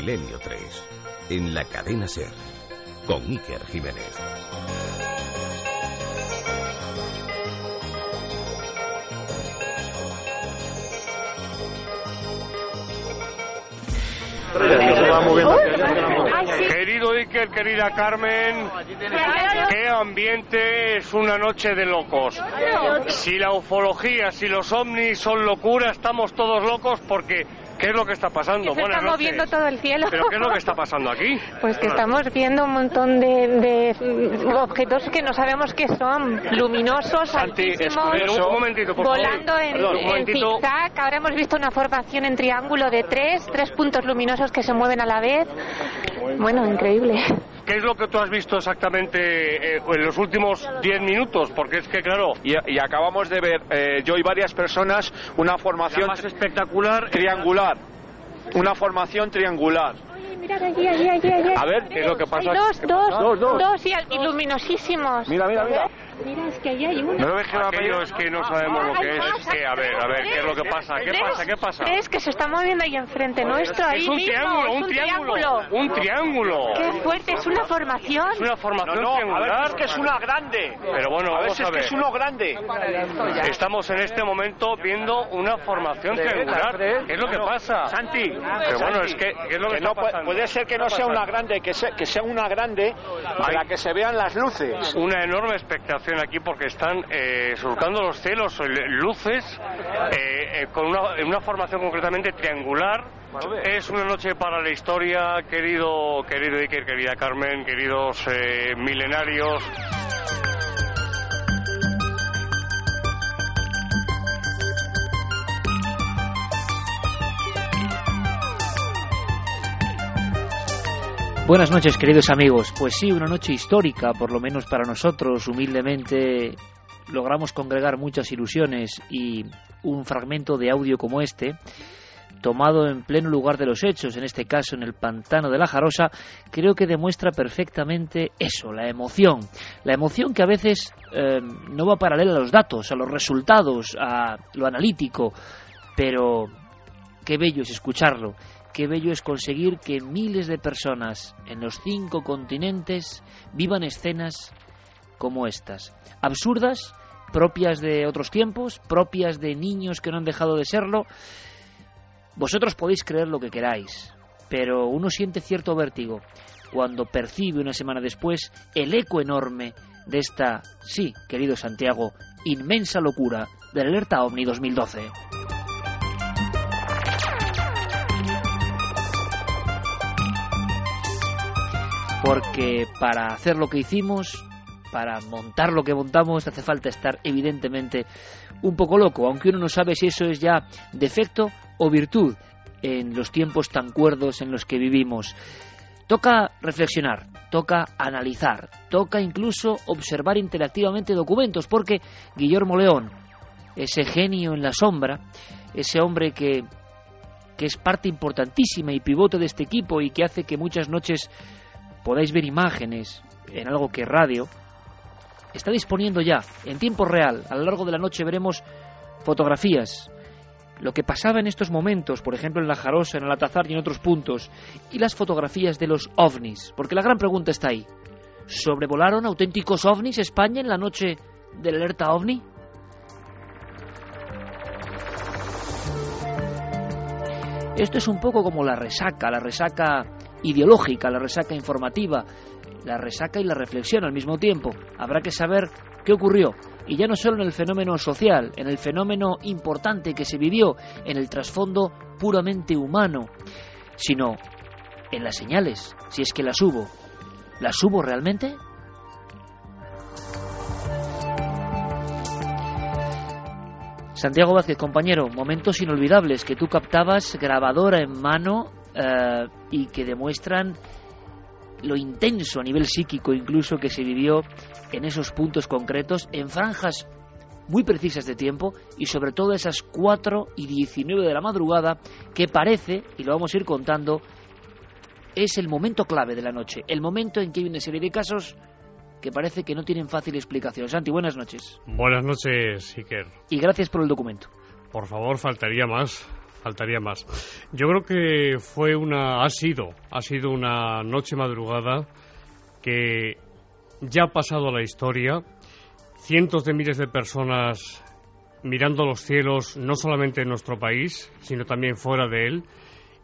Milenio 3, en la cadena Ser, con Iker Jiménez. Querido Iker, querida Carmen, qué ambiente es una noche de locos. Si la ufología, si los ovnis son locura, estamos todos locos porque ¿Qué es lo que está pasando? Se está moviendo todo el cielo. ¿Pero qué es lo que está pasando aquí? Pues que estamos viendo un montón de, de objetos que no sabemos qué son. Luminosos, Santi, altísimos, un momentito, por volando favor. en, Perdón, en zigzag. Ahora hemos visto una formación en triángulo de tres, tres puntos luminosos que se mueven a la vez. Bueno, increíble. ¿Qué es lo que tú has visto exactamente eh, en los últimos 10 minutos? Porque es que, claro, Y, y acabamos de ver, eh, yo y varias personas, una la formación más espectacular triangular. Una formación triangular. Mirad allí, allí, allí, allí. A ver, ¿qué es lo que pasa? Hay dos, ¿Qué dos, pasa? Dos, dos. dos y, y luminosísimos. Mira, mira, mira. Mira, es que allí hay uno. ¿No ves que va Aquello es que no sabemos lo que es. que, a ver, a ver, ¿qué es lo que pasa? ¿Qué pasa? ¿Qué pasa? ¿Ves que se está moviendo ahí enfrente nuestro? Ahí Es un mismo, triángulo, es un triángulo. Un triángulo. Qué fuerte, es una formación. Es una formación no, a triangular. ver, es que es una grande. Pero bueno, a ver, vamos a que ver. es uno grande. Estamos en este momento viendo una formación triangular. ¿Qué es lo que pasa? Santi, Pero bueno, es que, ¿qué es lo que, que no puede ser que ¿Qué no sea una grande, que sea, que sea una grande para que se vean las luces. Una enorme expectación aquí porque están eh, surcando los cielos, eh, luces, eh, eh, con una, una formación concretamente triangular. Es una noche para la historia, querido, querido Iker, querida Carmen, queridos eh, milenarios. Buenas noches, queridos amigos. Pues sí, una noche histórica, por lo menos para nosotros. Humildemente logramos congregar muchas ilusiones y un fragmento de audio como este, tomado en pleno lugar de los hechos, en este caso en el pantano de la Jarosa, creo que demuestra perfectamente eso, la emoción. La emoción que a veces eh, no va paralela a los datos, a los resultados, a lo analítico, pero qué bello es escucharlo, qué bello es conseguir que miles de personas en los cinco continentes vivan escenas como estas, absurdas, propias de otros tiempos, propias de niños que no han dejado de serlo. Vosotros podéis creer lo que queráis, pero uno siente cierto vértigo cuando percibe una semana después el eco enorme de esta, sí, querido Santiago, inmensa locura del Alerta OVNI 2012. Porque para hacer lo que hicimos, para montar lo que montamos, hace falta estar evidentemente un poco loco, aunque uno no sabe si eso es ya defecto o virtud en los tiempos tan cuerdos en los que vivimos. Toca reflexionar, toca analizar, toca incluso observar interactivamente documentos, porque Guillermo León, ese genio en la sombra, ese hombre que, que es parte importantísima y pivote de este equipo y que hace que muchas noches podáis ver imágenes en algo que radio, está disponiendo ya, en tiempo real. A lo largo de la noche veremos fotografías, lo que pasaba en estos momentos, por ejemplo en la Jarosa, en el Atazar y en otros puntos, y las fotografías de los ovnis, porque la gran pregunta está ahí. ¿Sobrevolaron auténticos ovnis España en la noche del alerta ovni? Esto es un poco como la resaca, la resaca ideológica, la resaca informativa, la resaca y la reflexión al mismo tiempo. Habrá que saber qué ocurrió, y ya no solo en el fenómeno social, en el fenómeno importante que se vivió, en el trasfondo puramente humano, sino en las señales, si es que las hubo. ¿Las hubo realmente? Santiago Vázquez, compañero, momentos inolvidables que tú captabas grabadora en mano eh, y que demuestran lo intenso a nivel psíquico incluso que se vivió en esos puntos concretos, en franjas muy precisas de tiempo y sobre todo esas 4 y 19 de la madrugada que parece, y lo vamos a ir contando, es el momento clave de la noche, el momento en que hay una serie de casos que parece que no tienen fácil explicación. Santi, buenas noches. Buenas noches, Iker. Y gracias por el documento. Por favor, faltaría más. Faltaría más. Yo creo que fue una, ha sido, ha sido una noche madrugada que ya ha pasado a la historia. Cientos de miles de personas mirando los cielos, no solamente en nuestro país, sino también fuera de él.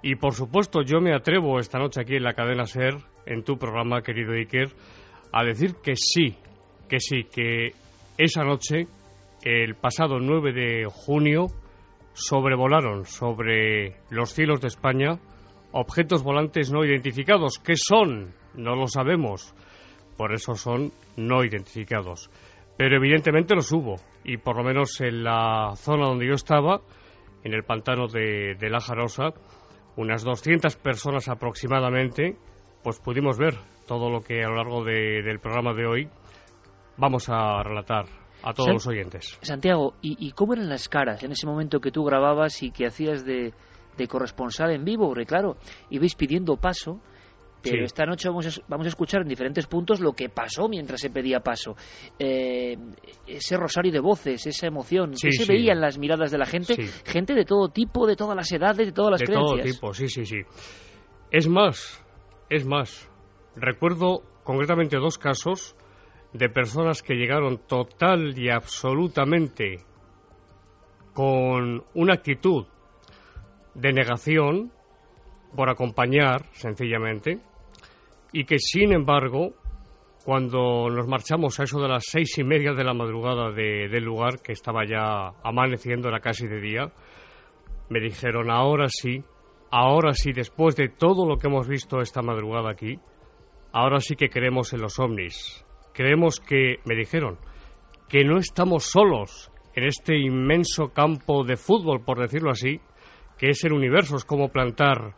Y por supuesto, yo me atrevo esta noche aquí en la cadena Ser, en tu programa, querido Iker, a decir que sí, que sí, que esa noche, el pasado 9 de junio, sobrevolaron sobre los cielos de España objetos volantes no identificados. ¿Qué son? No lo sabemos. Por eso son no identificados. Pero evidentemente los hubo. Y por lo menos en la zona donde yo estaba, en el pantano de, La Jarosa, unas 200 personas aproximadamente, pues pudimos ver todo lo que a lo largo del programa de hoy vamos a relatar a todos los oyentes. Santiago, ¿y, cómo eran las caras en ese momento que tú grababas y que hacías de, corresponsal en vivo? Porque claro, ibais pidiendo paso, pero esta noche vamos a, vamos a, escuchar en diferentes puntos lo que pasó mientras se pedía paso. Eh, ese rosario de voces, esa emoción, ¿qué se veía en las miradas de la gente? Gente de todo tipo, de todas las edades, de todas las creencias. De todo tipo, sí, sí, sí. Es más, es más. Recuerdo concretamente dos casos de personas que llegaron total y absolutamente con una actitud de negación por acompañar, sencillamente, y que sin embargo, cuando nos marchamos a eso de las seis y media de la madrugada del lugar, que estaba ya amaneciendo, era casi de día, me dijeron, ahora sí, ahora sí, después de todo lo que hemos visto esta madrugada aquí, ahora sí que creemos en los ovnis, creemos que, me dijeron, que no estamos solos en este inmenso campo de fútbol, por decirlo así, que es el universo, es como plantar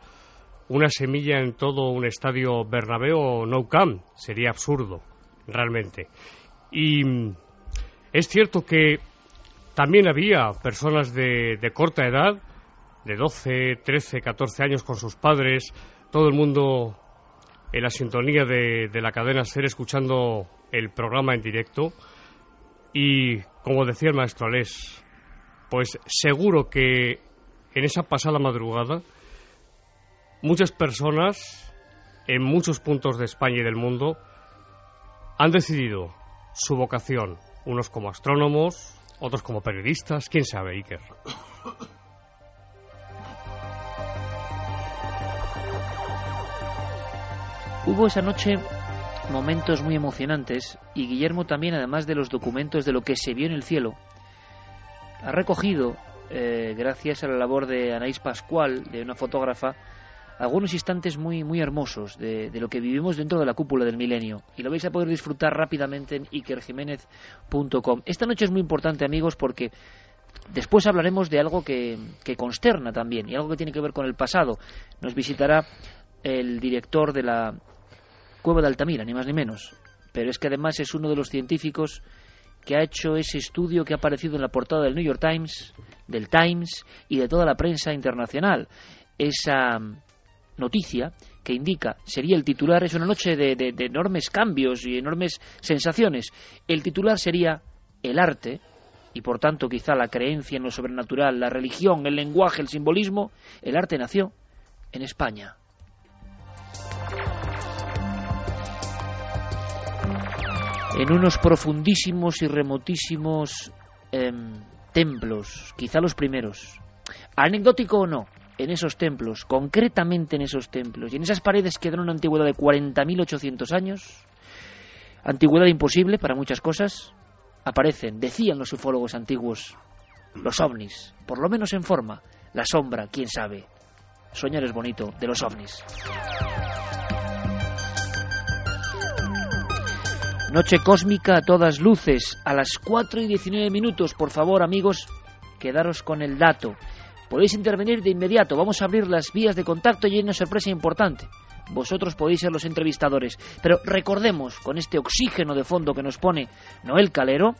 una semilla en todo un estadio Bernabéu o No Camp, sería absurdo, realmente. Y es cierto que también había personas de, de corta edad, de 12, 13, 14 años con sus padres, todo el mundo en la sintonía de, la cadena SER escuchando el programa en directo y como decía el maestro Alés, pues seguro que en esa pasada madrugada muchas personas en muchos puntos de España y del mundo han decidido su vocación, unos como astrónomos, otros como periodistas, quién sabe, Iker. Hubo esa noche momentos muy emocionantes y Guillermo también, además de los documentos de lo que se vio en el cielo, ha recogido, eh, gracias a la labor de Anaís Pascual, de una fotógrafa, algunos instantes muy, muy hermosos de, lo que vivimos dentro de la cúpula del milenio. Y lo vais a poder disfrutar rápidamente en ikerjiménez.com. Esta noche es muy importante, amigos, porque después hablaremos de algo que, que consterna también y algo que tiene que ver con el pasado. Nos visitará el director de la Cueva de Altamira, ni más ni menos. Pero es que además es uno de los científicos que ha hecho ese estudio que ha aparecido en la portada del New York Times, del Times y de toda la prensa internacional. Esa noticia que indica, sería el titular, es una noche de, de enormes cambios y enormes sensaciones. El titular sería el arte, y por tanto quizá la creencia en lo sobrenatural, la religión, el lenguaje, el simbolismo, el arte nació en España. En unos profundísimos y remotísimos em, templos, quizá los primeros. Anecdótico o no, en esos templos, concretamente en esos templos, y en esas paredes que dan una antigüedad de 40.800 años, antigüedad imposible para muchas cosas, aparecen, decían los ufólogos antiguos, los ovnis, por lo menos en forma, la sombra, quién sabe. Soñar es bonito, de los ovnis. Noche cósmica a todas luces, a las 4 y 19 minutos. Por favor, amigos, quedaros con el dato. Podéis intervenir de inmediato. Vamos a abrir las vías de contacto y hay una sorpresa importante. Vosotros podéis ser los entrevistadores. Pero recordemos, con este oxígeno de fondo que nos pone Noel Calero,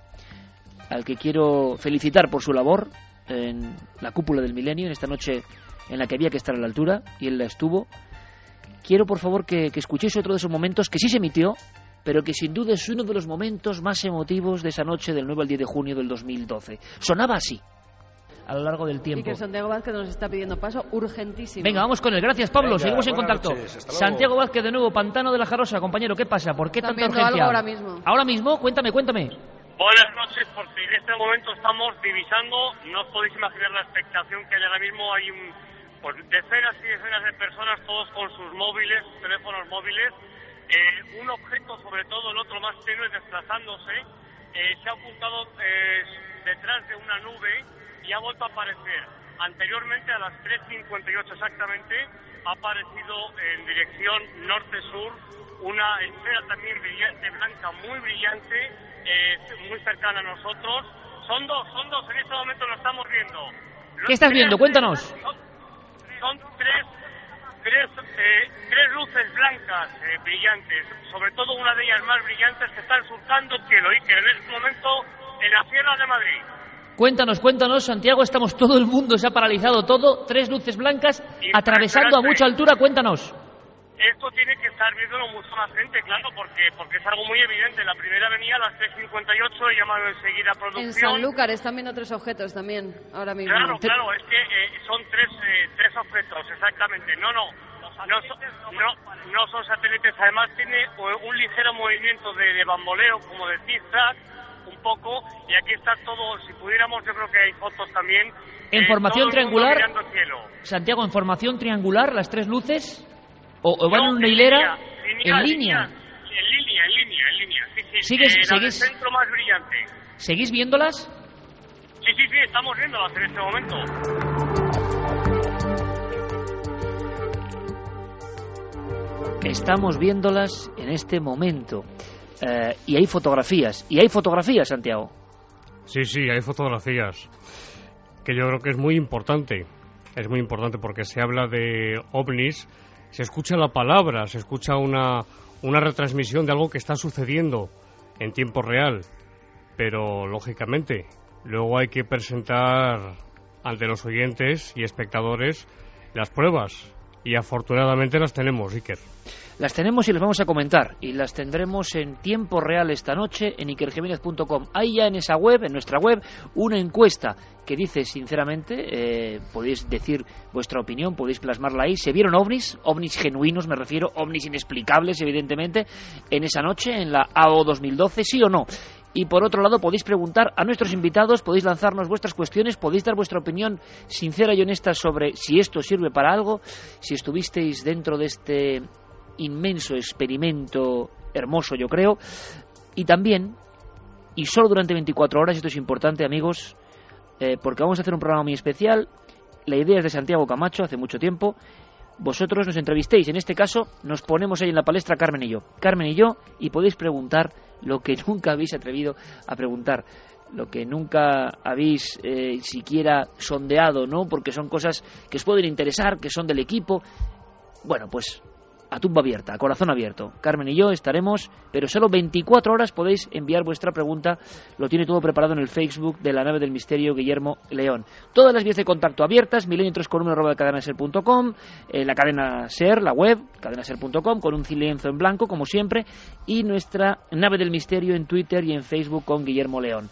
al que quiero felicitar por su labor en la cúpula del milenio, en esta noche en la que había que estar a la altura, y él la estuvo. Quiero, por favor, que, que escuchéis otro de esos momentos que sí se emitió, pero que sin duda es uno de los momentos más emotivos de esa noche del 9 al 10 de junio del 2012. Sonaba así. a lo largo del Y tiempo. que Santiago Vázquez nos está pidiendo paso urgentísimo. Venga, vamos con él. Gracias, Pablo. Venga, Seguimos en contacto. noches. Santiago Vázquez, de nuevo, Pantano de la Jarosa. Compañero, ¿qué pasa? ¿Por qué tanta urgencia? algo ahora mismo. Ahora mismo, cuéntame, cuéntame. Buenas noches, porque en este momento estamos divisando, no os podéis imaginar la expectación que hay ahora mismo, hay un, pues, decenas y decenas de personas, todos con sus móviles, sus teléfonos móviles, eh, un objeto, sobre todo el otro más tenue, desplazándose, eh, se ha ocultado eh, detrás de una nube y ha vuelto a aparecer. Anteriormente, a las 3.58 exactamente, ha aparecido en dirección norte-sur una esfera también brillante, blanca, muy brillante, eh, muy cercana a nosotros. Son dos, son dos, en este momento lo estamos viendo. Los ¿Qué estás viendo? Cuéntanos. Son, son tres, tres, eh, tres luces blancas eh, brillantes, sobre todo una de ellas más brillantes que están surcando el cielo y que en este momento en la Sierra de Madrid. Cuéntanos, cuéntanos, Santiago, estamos todo el mundo, se ha paralizado todo, tres luces blancas atravesando a mucha altura, cuéntanos. Esto tiene que estar viéndolo mucho más gente, claro, porque porque es algo muy evidente. La primera venía a las 3.58, he llamado enseguida a En producción. Sanlúcar están viendo tres objetos también, ahora mismo. Claro, claro, es que eh, son tres, eh, tres objetos, exactamente. No, no, no, son- no, no son satélites. Además tiene eh, un ligero movimiento de, de bamboleo, como de zigzag, un poco. Y aquí está todo, si pudiéramos, yo creo que hay fotos también. En eh, formación triangular. Santiago, en formación triangular, las tres luces, o, o van No, en una hilera, línea, en línea. En línea, en línea, en línea. Sí, sí. ¿Sigues- eh, sigues- centro más brillante. ¿Seguís viéndolas? Sí, sí, sí, estamos viéndolas en este momento. Estamos viéndolas en este momento. Eh, y hay fotografías. Y hay fotografías, Santiago. Sí, sí, hay fotografías. Que yo creo que es muy importante. Es muy importante porque se habla de ovnis, se escucha la palabra, se escucha una, una retransmisión de algo que está sucediendo en tiempo real. Pero, lógicamente, luego hay que presentar ante los oyentes y espectadores las pruebas. Y afortunadamente las tenemos, Iker. Las tenemos y las vamos a comentar. Y las tendremos en tiempo real esta noche en ikerjiménez.com. Hay ya en esa web, en nuestra web, una encuesta que dice sinceramente, eh, podéis decir vuestra opinión, podéis plasmarla ahí. ¿Se vieron ovnis? Ovnis genuinos, me refiero, ovnis inexplicables, evidentemente, en esa noche, en la AO 2012, sí o no. Y por otro lado, podéis preguntar a nuestros invitados, podéis lanzarnos vuestras cuestiones, podéis dar vuestra opinión sincera y honesta sobre si esto sirve para algo, si estuvisteis dentro de este inmenso experimento hermoso, yo creo, y también, y solo durante 24 horas, esto es importante, amigos, eh, porque vamos a hacer un programa muy especial. La idea es de Santiago Camacho, hace mucho tiempo. Vosotros nos entrevistéis, en este caso nos ponemos ahí en la palestra Carmen y yo. Carmen y yo, y podéis preguntar lo que nunca habéis atrevido a preguntar, lo que nunca habéis eh, siquiera sondeado, ¿no? Porque son cosas que os pueden interesar, que son del equipo. Bueno, pues a tumba abierta, a corazón abierto. Carmen y yo estaremos, pero solo 24 horas podéis enviar vuestra pregunta. Lo tiene todo preparado en el Facebook de la nave del misterio Guillermo León. Todas las vías de contacto abiertas, milenio 3 con arroba cadenaser.com, eh, la cadena ser, la web, cadenaser.com, con un lienzo en blanco, como siempre, y nuestra nave del misterio en Twitter y en Facebook con Guillermo León.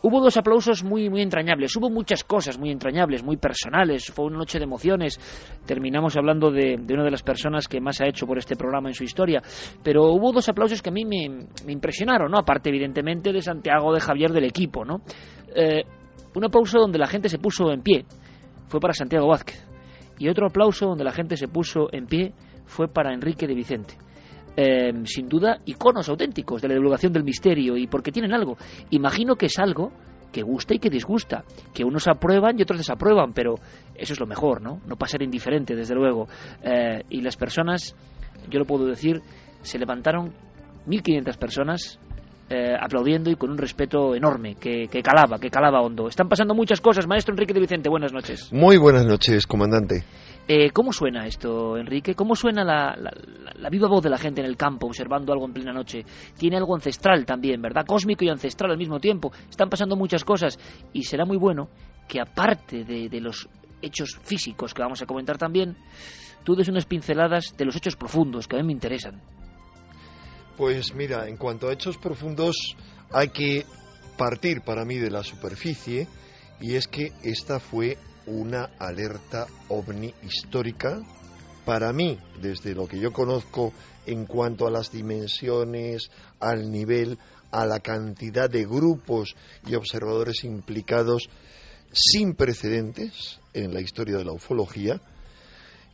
Hubo dos aplausos muy, muy entrañables. Hubo muchas cosas muy entrañables, muy personales. Fue una noche de emociones. Terminamos hablando de, de una de las personas que más ha hecho por este programa en su historia. Pero hubo dos aplausos que a mí me, impresionaron, ¿no? Aparte, evidentemente, de Santiago, de Javier, del equipo, ¿no? Eh, un aplauso donde la gente se puso en pie fue para Santiago Vázquez. Y otro aplauso donde la gente se puso en pie fue para Enrique de Vicente. Eh, sin duda, iconos auténticos de la divulgación del misterio y porque tienen algo. Imagino que es algo que gusta y que disgusta, que unos aprueban y otros desaprueban, pero eso es lo mejor, ¿no? No pasar indiferente, desde luego. Eh, y las personas, yo lo puedo decir, se levantaron 1.500 personas eh, aplaudiendo y con un respeto enorme, que, que calaba, que calaba hondo. Están pasando muchas cosas, maestro Enrique de Vicente, buenas noches. Muy buenas noches, comandante. Eh, ¿Cómo suena esto, Enrique? ¿Cómo suena la, viva voz de la gente en el campo observando algo en plena noche? Tiene algo ancestral también, ¿verdad? Cósmico y ancestral al mismo tiempo. Están pasando muchas cosas y será muy bueno que aparte de, de los hechos físicos que vamos a comentar también, tú des unas pinceladas de los hechos profundos que a mí me interesan. Pues mira, en cuanto a hechos profundos, hay que partir para mí de la superficie Y es que esta fue una alerta ovni histórica para mí, desde lo que yo conozco en cuanto a las dimensiones, al nivel, a la cantidad de grupos y observadores implicados sin precedentes en la historia de la ufología,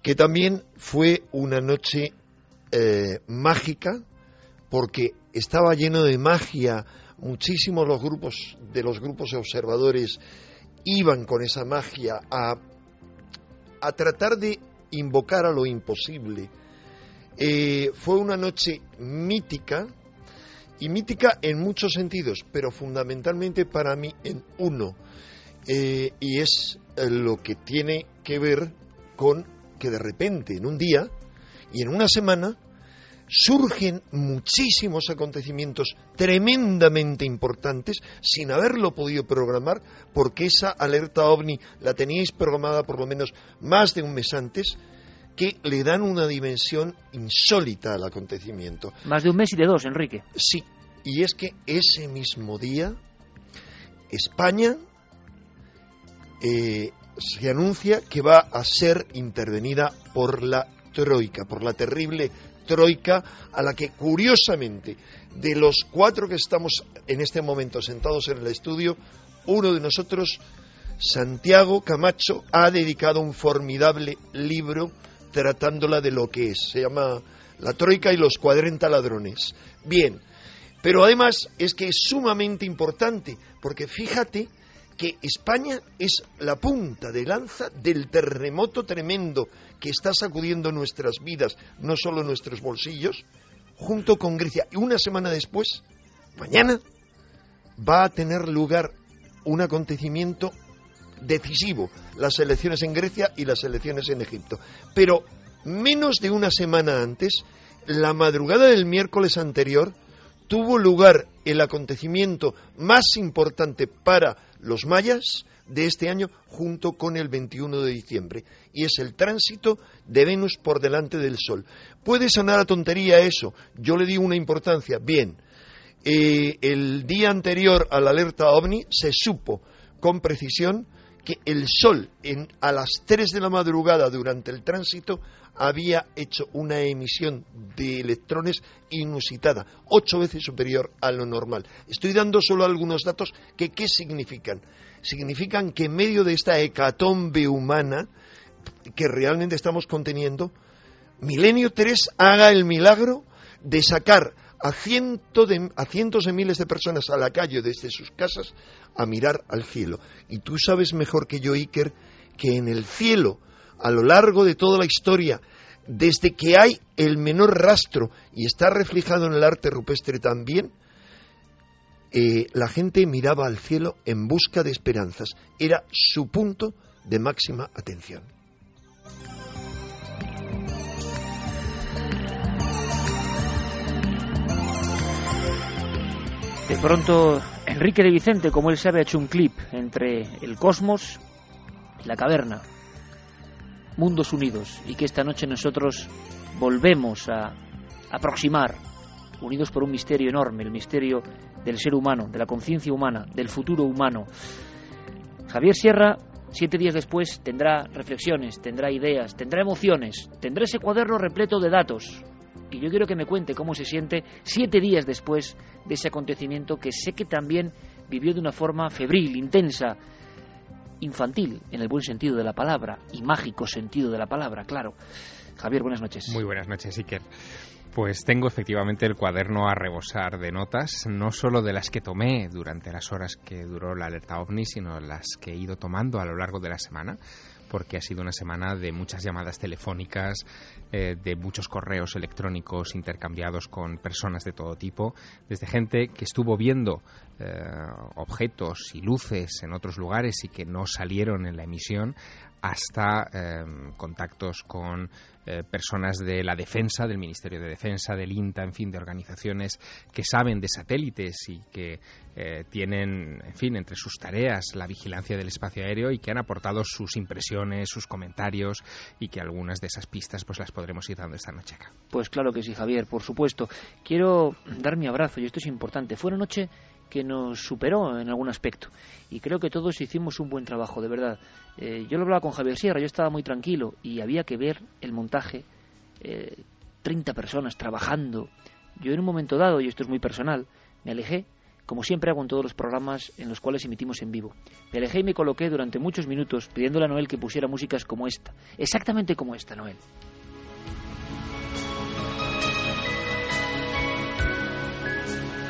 que también fue una noche eh, mágica porque estaba lleno de magia, muchísimos los grupos de los grupos observadores iban con esa magia a, a tratar de invocar a lo imposible. Eh, fue una noche mítica, y mítica en muchos sentidos, pero fundamentalmente para mí en uno, eh, y es eh, lo que tiene que ver con que de repente en un día y en una semana surgen muchísimos acontecimientos tremendamente importantes sin haberlo podido programar, porque esa alerta ovni la teníais programada por lo menos más de un mes antes, que le dan una dimensión insólita al acontecimiento. Más de un mes y de dos, Enrique. Sí, y es que ese mismo día España eh, se anuncia que va a ser intervenida por la Troika, por la terrible Troika a la que curiosamente de los cuatro que estamos en este momento sentados en el estudio, uno de nosotros, Santiago Camacho, ha dedicado un formidable libro tratándola de lo que es. Se llama La Troika y los 40 ladrones. Bien, pero además es que es sumamente importante, porque fíjate que España es la punta de lanza del terremoto tremendo que está sacudiendo nuestras vidas, no solo nuestros bolsillos, junto con Grecia. Y una semana después, mañana, va a tener lugar un acontecimiento decisivo, las elecciones en Grecia y las elecciones en Egipto. Pero menos de una semana antes, la madrugada del miércoles anterior, tuvo lugar el acontecimiento más importante para los mayas de este año junto con el 21 de diciembre y es el tránsito de Venus por delante del Sol. Puede sonar a tontería eso, yo le digo una importancia. Bien, eh, el día anterior a la alerta ovni se supo con precisión que el Sol en, a las 3 de la madrugada durante el tránsito había hecho una emisión de electrones inusitada, ocho veces superior a lo normal. Estoy dando solo algunos datos que ¿qué significan? Significan que en medio de esta hecatombe humana que realmente estamos conteniendo, Milenio 3 haga el milagro de sacar a, a cientos de miles de personas a la calle desde sus casas a mirar al cielo. Y tú sabes mejor que yo, Iker, que en el cielo, a lo largo de toda la historia, desde que hay el menor rastro, y está reflejado en el arte rupestre también, eh, la gente miraba al cielo en busca de esperanzas. Era su punto de máxima atención. De pronto, Enrique de Vicente, como él sabe, ha hecho un clip entre el cosmos y la caverna. Mundos unidos. Y que esta noche nosotros volvemos a aproximar, unidos por un misterio enorme, el misterio del ser humano, de la conciencia humana, del futuro humano. Javier Sierra, siete días después, tendrá reflexiones, tendrá ideas, tendrá emociones, tendrá ese cuaderno repleto de datos, y yo quiero que me cuente cómo se siente siete días después de ese acontecimiento que sé que también vivió de una forma febril, intensa, infantil, en el buen sentido de la palabra, y mágico sentido de la palabra, claro. Javier, buenas noches. Muy buenas noches, Iker. Pues tengo efectivamente el cuaderno a rebosar de notas, no solo de las que tomé durante las horas que duró la alerta ovni, sino las que he ido tomando a lo largo de la semana porque ha sido una semana de muchas llamadas telefónicas, eh, de muchos correos electrónicos intercambiados con personas de todo tipo, desde gente que estuvo viendo eh, objetos y luces en otros lugares y que no salieron en la emisión, hasta em, contactos con eh, personas de la defensa, del Ministerio de Defensa, del INTA, en fin, de organizaciones que saben de satélites y que eh, tienen, en fin, entre sus tareas la vigilancia del espacio aéreo y que han aportado sus impresiones, sus comentarios y que algunas de esas pistas pues las podremos ir dando esta noche acá. Pues claro que sí, Javier, por supuesto. Quiero dar mi abrazo y esto es importante. Fue una noche que nos superó en algún aspecto. Y creo que todos hicimos un buen trabajo, de verdad. Eh, yo lo hablaba con Javier Sierra, yo estaba muy tranquilo y había que ver el montaje. Eh, 30 personas trabajando. Yo en un momento dado, y esto es muy personal, me alejé, como siempre hago en todos los programas en los cuales emitimos en vivo. Me alejé y me coloqué durante muchos minutos pidiéndole a Noel que pusiera músicas como esta, exactamente como esta, Noel.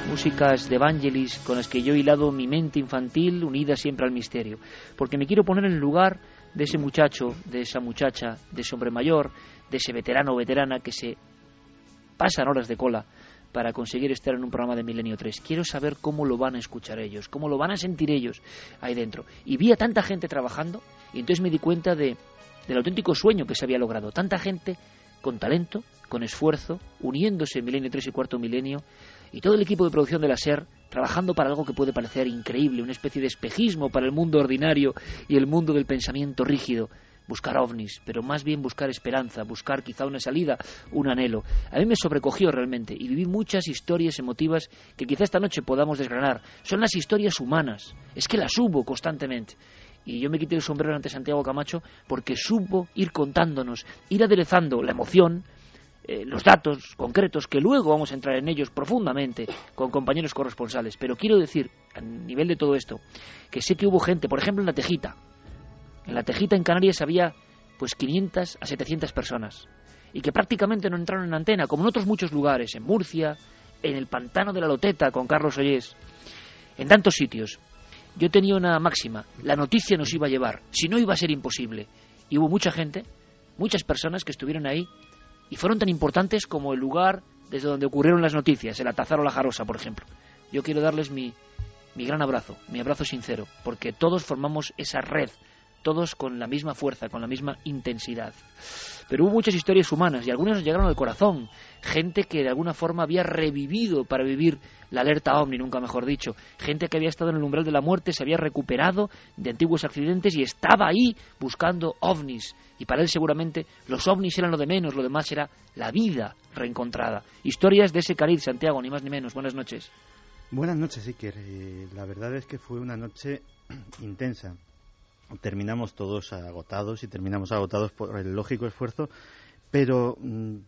Músicas de Evangelis con las que yo he hilado mi mente infantil unida siempre al misterio, porque me quiero poner en el lugar de ese muchacho, de esa muchacha, de ese hombre mayor, de ese veterano o veterana que se pasan horas de cola para conseguir estar en un programa de Milenio 3. Quiero saber cómo lo van a escuchar ellos, cómo lo van a sentir ellos ahí dentro. Y vi a tanta gente trabajando y entonces me di cuenta de, del auténtico sueño que se había logrado. Tanta gente con talento, con esfuerzo, uniéndose en Milenio 3 y Cuarto Milenio, y todo el equipo de producción de la trabajando para algo que puede parecer increíble, una especie de espejismo para el mundo ordinario y el mundo del pensamiento rígido. Buscar ovnis, pero más bien buscar esperanza, buscar quizá una salida, un anhelo. A mí me sobrecogió realmente y viví muchas historias emotivas que quizá esta noche podamos desgranar. Son las historias humanas, es que las hubo constantemente. Y yo me quité el sombrero ante Santiago Camacho porque supo ir contándonos, ir aderezando la emoción, eh, los datos concretos, que luego vamos a entrar en ellos profundamente con compañeros corresponsales. Pero quiero decir, a nivel de todo esto, que sé que hubo gente, por ejemplo en la Tejita. En la Tejita en Canarias había pues 500 a 700 personas y que prácticamente no entraron en antena, como en otros muchos lugares, en Murcia, en el pantano de la Loteta con Carlos Ollés, en tantos sitios. Yo tenía una máxima, la noticia nos iba a llevar, si no iba a ser imposible. Y hubo mucha gente, muchas personas que estuvieron ahí y fueron tan importantes como el lugar desde donde ocurrieron las noticias, el Atazar o la Jarosa, por ejemplo. Yo quiero darles mi, mi gran abrazo, mi abrazo sincero, porque todos formamos esa red todos con la misma fuerza, con la misma intensidad. Pero hubo muchas historias humanas y algunas nos llegaron al corazón. Gente que de alguna forma había revivido para vivir la alerta ovni, nunca mejor dicho. Gente que había estado en el umbral de la muerte, se había recuperado de antiguos accidentes y estaba ahí buscando ovnis. Y para él seguramente los ovnis eran lo de menos, lo demás era la vida reencontrada. Historias de ese cariz, Santiago, ni más ni menos. Buenas noches. Buenas noches, Iker. Eh, la verdad es que fue una noche intensa terminamos todos agotados y terminamos agotados por el lógico esfuerzo, pero mm,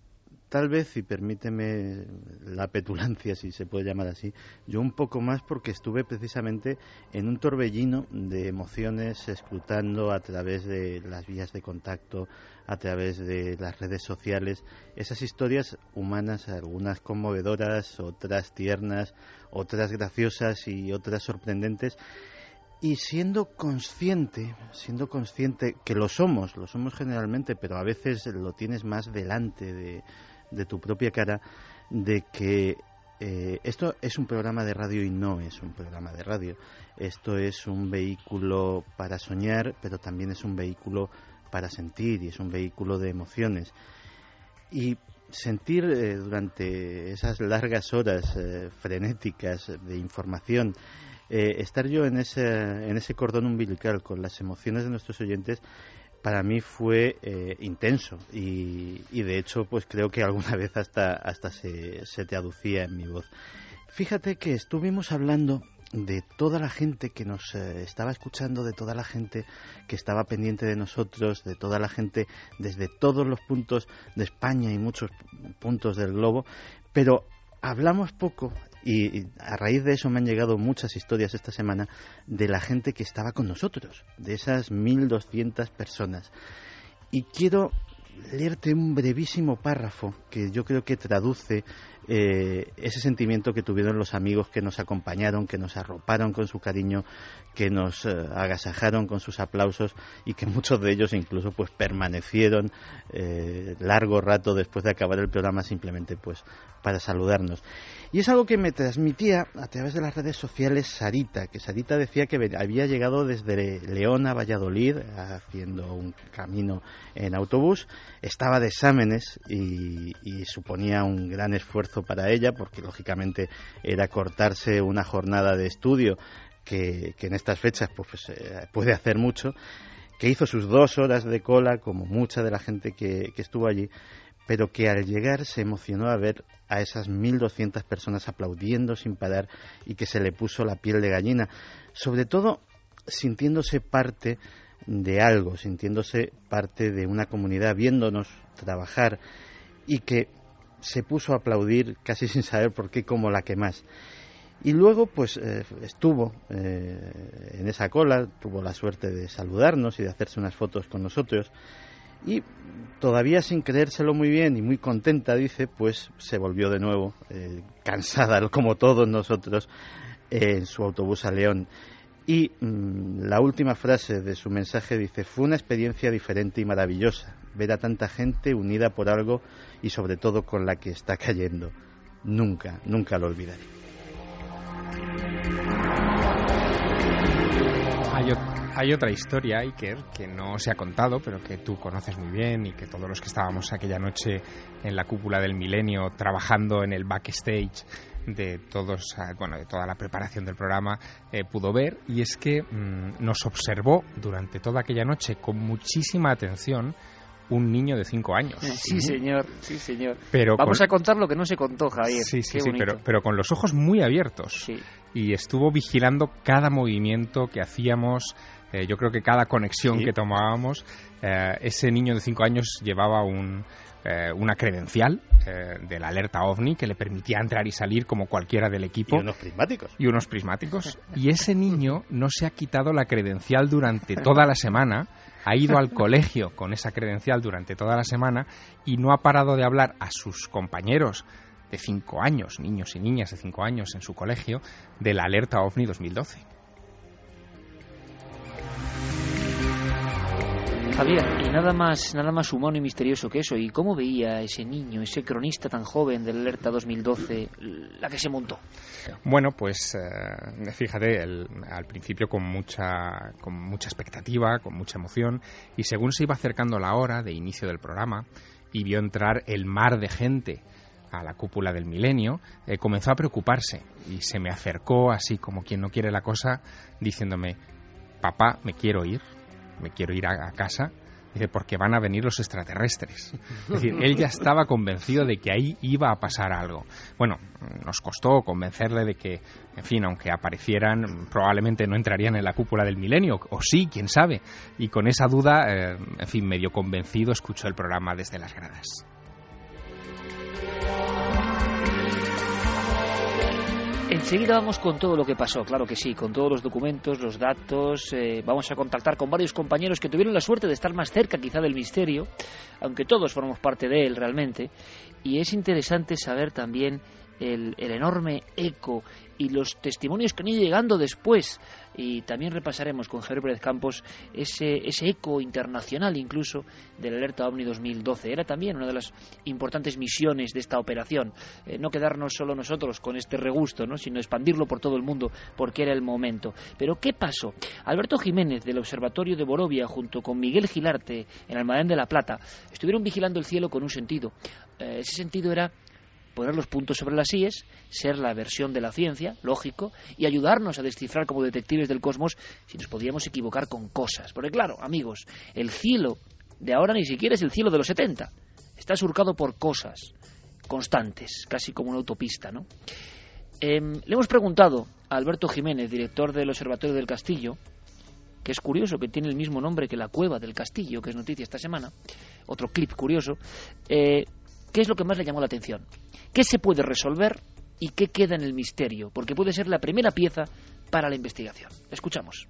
tal vez, y permíteme la petulancia, si se puede llamar así, yo un poco más porque estuve precisamente en un torbellino de emociones escrutando a través de las vías de contacto, a través de las redes sociales, esas historias humanas, algunas conmovedoras, otras tiernas, otras graciosas y otras sorprendentes y siendo consciente, siendo consciente que lo somos, lo somos generalmente, pero a veces lo tienes más delante de, tu propia cara, de que eh, esto es un programa de radio y no es un programa de radio. Esto es un vehículo para soñar, pero también es un vehículo para sentir y es un vehículo de emociones. Y sentir eh, durante esas largas horas eh, frenéticas de información eh, estar yo en ese, en ese cordón umbilical con las emociones de nuestros oyentes para mí fue eh, intenso y, de hecho pues creo que alguna vez hasta, hasta se, se traducía en mi voz. Fíjate que estuvimos hablando de toda la gente que nos eh, estaba escuchando, de toda la gente que estaba pendiente de nosotros, de toda la gente desde todos los puntos de España y muchos puntos del globo, pero hablamos poco y, a raíz de eso me han llegado muchas historias esta semana de la gente que estaba con nosotros, de esas 1.200 personas. Y quiero leerte un brevísimo párrafo que yo creo que traduce eh, ese sentimiento que tuvieron los amigos que nos acompañaron, que nos arroparon con su cariño, que nos eh, agasajaron con sus aplausos y que muchos de ellos incluso pues permanecieron eh, largo rato después de acabar el programa simplemente pues para saludarnos. Y es algo que me transmitía a través de las redes sociales Sarita, que Sarita decía que había llegado desde León a Valladolid haciendo un camino en autobús, estaba de exámenes y, suponía un gran esfuerzo para ella porque lógicamente era cortarse una jornada de estudio que, en estas fechas pues, pues eh, puede hacer mucho, que hizo sus dos horas de cola como mucha de la gente que estuvo allí pero que al llegar se emocionó a ver a esas 1.200 personas aplaudiendo sin parar y que se le puso la piel de gallina, sobre todo sintiéndose parte de algo, sintiéndose parte de una comunidad, viéndonos trabajar y que se puso a aplaudir casi sin saber por qué como la que más. Y luego, pues eh, estuvo eh, en esa cola, tuvo la suerte de saludarnos y de hacerse unas fotos con nosotros. Y todavía sin creérselo muy bien y muy contenta, dice, pues se volvió de nuevo, eh, cansada como todos nosotros, en su autobús a León. Y mm, la última frase de su mensaje dice, fue una experiencia diferente y maravillosa, ver a tanta gente unida por algo y sobre todo con la que está cayendo. Nunca, nunca lo olvidaré. Hay, otra historia, Iker, que no se ha contado, pero que tú conoces muy bien y que todos los que estábamos aquella noche en la cúpula del milenio trabajando en el backstage de todos ah, bueno de toda la preparación del programa eh, pudo ver y es que mm, nos observó durante toda aquella noche con muchísima atención un niño de cinco años. Sí, señor, sí, señor. Pero Vamos a contar lo que no se contó, Javier. Sí, sí, sí, pero, pero con los ojos muy abiertos. Y estuvo vigilando cada movimiento que hacíamos, eh, yo creo que cada conexión que tomábamos. Eh, ese niño de cinco años llevaba un, eh, una credencial de la alerta OVNI que le permitía entrar y salir como cualquiera del equipo. Y unos prismáticos. Y unos prismáticos. y ese niño no se ha quitado la credencial durante toda la semana ha ido al colegio con esa credencial durante toda la semana y no ha parado de hablar a sus compañeros de cinco años, niños y niñas de cinco años en su colegio, de la alerta OVNI 2012. Javier, y nada más, nada más humano y misterioso que eso. ¿Y cómo veía ese niño, ese cronista tan joven del Alerta 2012, la que se montó? Bueno, pues eh, fíjate, al principio con mucha, con mucha expectativa, con mucha emoción, y según se iba acercando la hora de inicio del programa y vio entrar el mar de gente a la cúpula del milenio, eh, comenzó a preocuparse y se me acercó así como quien no quiere la cosa, diciéndome, papá, me quiero ir me quiero ir a, casa, dice, porque van a venir los extraterrestres. Es decir, él ya estaba convencido de que ahí iba a pasar algo. Bueno, nos costó convencerle de que, en fin, aunque aparecieran, probablemente no entrarían en la cúpula del milenio, o sí, quién sabe. Y con esa duda, eh, en fin, medio convencido, escuchó el programa desde las gradas. Enseguida vamos con todo lo que pasó, claro que sí, con todos los documentos, los datos. Eh, vamos a contactar con varios compañeros que tuvieron la suerte de estar más cerca quizá del misterio, aunque todos formamos parte de él realmente. Y es interesante saber también el, el enorme eco y los testimonios que han ido llegando después. Y también repasaremos con Javier Pérez Campos ese, ese eco internacional incluso del alerta OVNI 2012. Era también una de las importantes misiones de esta operación. Eh, no quedarnos solo nosotros con este regusto, ¿no? sino expandirlo por todo el mundo porque era el momento. Pero ¿qué pasó? Alberto Jiménez del Observatorio de Borovia junto con Miguel Gilarte en Almadén de la Plata estuvieron vigilando el cielo con un sentido. Eh, ese sentido era poner los puntos sobre las IES, ser la versión de la ciencia, lógico, y ayudarnos a descifrar como detectives del cosmos si nos podíamos equivocar con cosas. Porque claro, amigos, el cielo de ahora ni siquiera es el cielo de los 70. Está surcado por cosas constantes, casi como una autopista, ¿no? Em, le hemos preguntado a Alberto Jiménez, director del Observatorio del Castillo, que es curioso que tiene el mismo nombre que la cueva del castillo, que es noticia esta semana, otro clip curioso, eh, ¿qué es lo que más le llamó la atención? ¿Qué se puede resolver y qué queda en el misterio? Porque puede ser la primera pieza para la investigación. Escuchamos.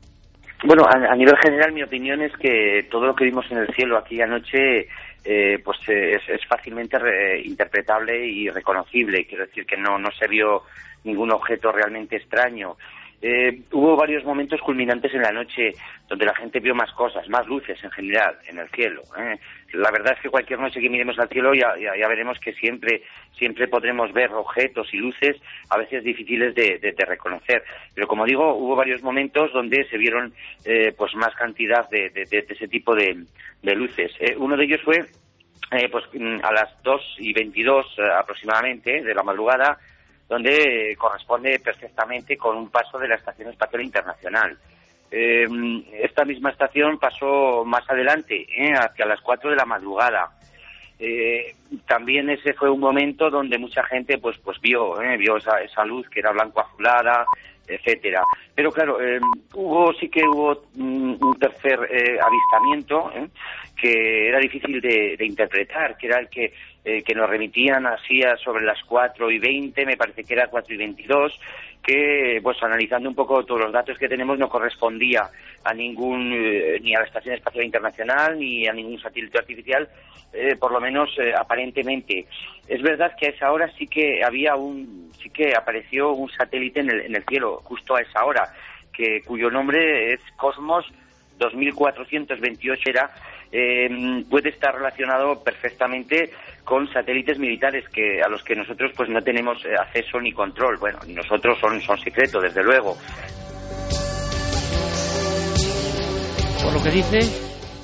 Bueno, a, nivel general mi opinión es que todo lo que vimos en el cielo aquí anoche eh, pues es, fácilmente interpretable y reconocible. Quiero decir que no, no se vio ningún objeto realmente extraño. Eh, hubo varios momentos culminantes en la noche donde la gente vio más cosas, más luces en general en el cielo. ¿eh? La verdad es que cualquier noche que miremos al cielo ya, veremos que siempre, siempre podremos ver objetos y luces a veces difíciles de, reconocer. Pero como digo, hubo varios momentos donde se vieron eh, pues más cantidad de, ese tipo de, luces. uno de ellos fue pues a las 2 y 22 aproximadamente de la madrugada donde corresponde perfectamente con un paso de la Estación Espacial Internacional. Eh, esta misma estación pasó más adelante, eh, hacia las 4 de la madrugada. eh, también ese fue un momento donde mucha gente pues pues vio eh, vio esa, esa luz que era blanco azulada etcétera. Pero claro eh, hubo sí que hubo un, un tercer eh, avistamiento eh, que era difícil de, de interpretar que era el que eh, que nos remitían así sobre las 4 y 20, me parece que era 4 y 22, que, pues analizando un poco todos los datos que tenemos, no correspondía a ningún, eh, ni a la Estación Espacial Internacional, ni a ningún satélite artificial, eh, por lo menos eh, aparentemente. Es verdad que a esa hora sí que había un, sí que apareció un satélite en el, en el cielo, justo a esa hora, que, cuyo nombre es Cosmos 2428 era, puede estar relacionado perfectamente con satélites militares que a los que nosotros pues no tenemos eh, acceso ni control. Bueno, nosotros son, son secretos, desde luego. Por lo que dice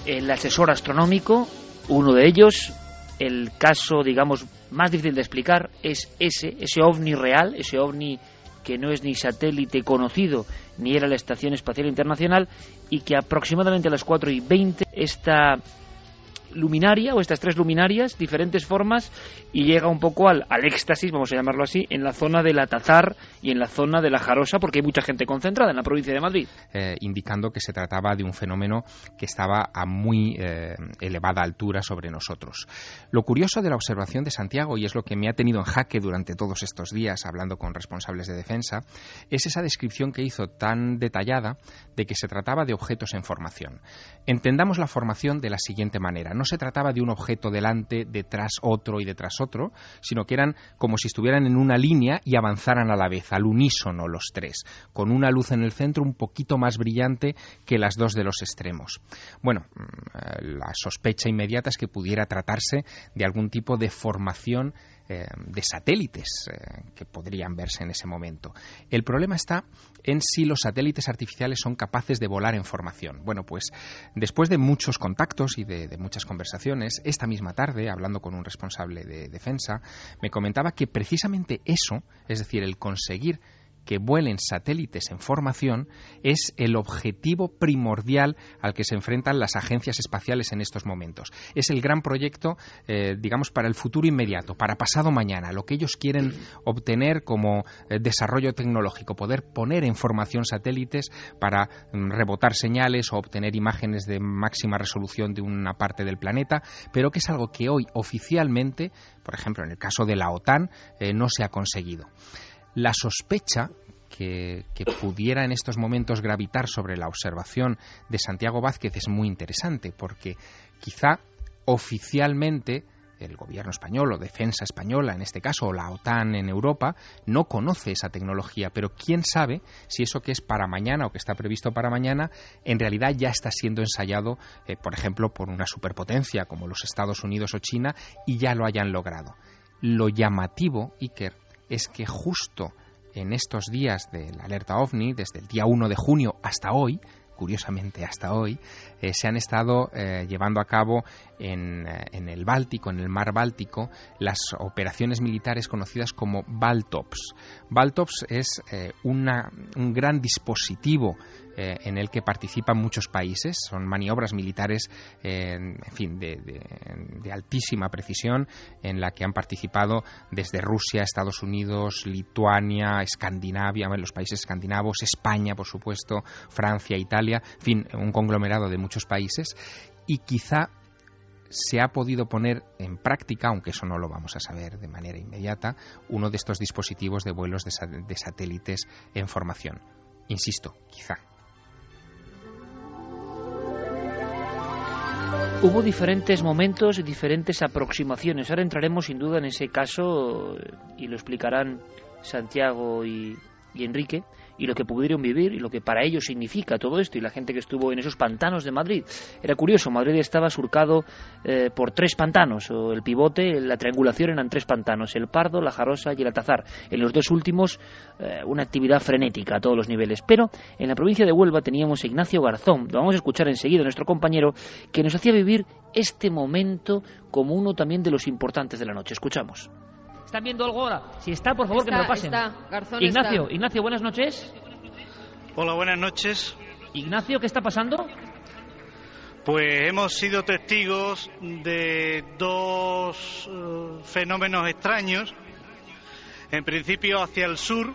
el asesor astronómico, uno de ellos, el caso, digamos, más difícil de explicar es ese, ese ovni real, ese ovni que no es ni satélite conocido ni era la Estación Espacial Internacional y que aproximadamente a las 4 y 20 esta luminaria o estas tres luminarias, diferentes formas, y llega un poco al, al éxtasis, vamos a llamarlo así, en la zona de la Tazar y en la zona de la Jarosa, porque hay mucha gente concentrada en la provincia de Madrid. Eh, indicando que se trataba de un fenómeno que estaba a muy eh, elevada altura sobre nosotros. Lo curioso de la observación de Santiago, y es lo que me ha tenido en jaque durante todos estos días hablando con responsables de defensa, es esa descripción que hizo tan detallada de que se trataba de objetos en formación. Entendamos la formación de la siguiente manera. No se trataba de un objeto delante, detrás otro y detrás otro, sino que eran como si estuvieran en una línea y avanzaran a la vez, al unísono los tres, con una luz en el centro un poquito más brillante que las dos de los extremos. Bueno, la sospecha inmediata es que pudiera tratarse de algún tipo de formación eh, de satélites eh, que podrían verse en ese momento. El problema está en si los satélites artificiales son capaces de volar en formación. Bueno, pues después de muchos contactos y de, de muchas conversaciones, esta misma tarde, hablando con un responsable de defensa, me comentaba que precisamente eso, es decir, el conseguir que vuelen satélites en formación es el objetivo primordial al que se enfrentan las agencias espaciales en estos momentos. Es el gran proyecto, eh, digamos, para el futuro inmediato, para pasado mañana, lo que ellos quieren obtener como eh, desarrollo tecnológico, poder poner en formación satélites para mm, rebotar señales o obtener imágenes de máxima resolución de una parte del planeta, pero que es algo que hoy oficialmente, por ejemplo, en el caso de la OTAN, eh, no se ha conseguido. La sospecha que, pudiera en estos momentos gravitar sobre la observación de Santiago Vázquez es muy interesante, porque quizá oficialmente el gobierno español o defensa española, en este caso, o la OTAN en Europa, no conoce esa tecnología, pero quién sabe si eso que es para mañana o que está previsto para mañana, en realidad ya está siendo ensayado, eh, por ejemplo, por una superpotencia como los Estados Unidos o China y ya lo hayan logrado. Lo llamativo, Iker, es que justo en estos días de la alerta ovni, desde el día 1 de junio hasta hoy, curiosamente hasta hoy, eh, se han estado eh, llevando a cabo en, eh, en, el Báltico, en el mar Báltico, las operaciones militares conocidas como Baltops. Baltops es una, un gran dispositivo eh, en el que participan muchos países. Son maniobras militares, en fin, de, altísima precisión en la que han participado desde Rusia, Estados Unidos, Lituania, Escandinavia, los países escandinavos, España, por supuesto, Francia, Italia, en fin, un conglomerado de muchos países. Y quizá se ha podido poner en práctica, aunque eso no lo vamos a saber de manera inmediata, uno de estos dispositivos de vuelos de satélites en formación. Insisto, quizá. Hubo diferentes momentos y diferentes aproximaciones. Ahora entraremos sin duda en ese caso y lo explicarán Santiago y, y Enrique y lo que pudieron vivir y lo que para ellos significa todo esto y la gente que estuvo en esos pantanos de Madrid. Era curioso, Madrid estaba surcado eh, por tres pantanos, o el pivote, la triangulación eran tres pantanos, el Pardo, la Jarosa y el Atazar. En los dos últimos eh, una actividad frenética a todos los niveles. Pero en la provincia de Huelva teníamos a Ignacio Garzón, lo vamos a escuchar enseguida, nuestro compañero, que nos hacía vivir este momento como uno también de los importantes de la noche. Escuchamos. ¿Están viendo algo ahora? Si está, por favor, está, que me lo pasen. Está. Garzón Ignacio, está. Ignacio, buenas noches. Hola, buenas noches. Ignacio, ¿qué está pasando? Pues hemos sido testigos de dos eh, fenómenos extraños. En principio hacia el sur.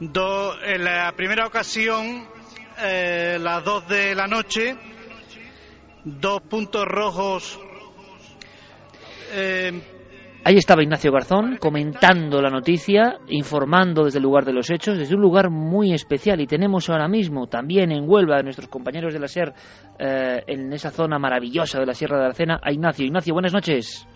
en la primera ocasión, eh, las dos de la noche, dos puntos rojos eh, Ahí estaba Ignacio Garzón comentando la noticia, informando desde el lugar de los hechos, desde un lugar muy especial. Y tenemos ahora mismo también en Huelva a nuestros compañeros de la SER, eh, en esa zona maravillosa de la Sierra de Aracena, a Ignacio. Ignacio, buenas noches.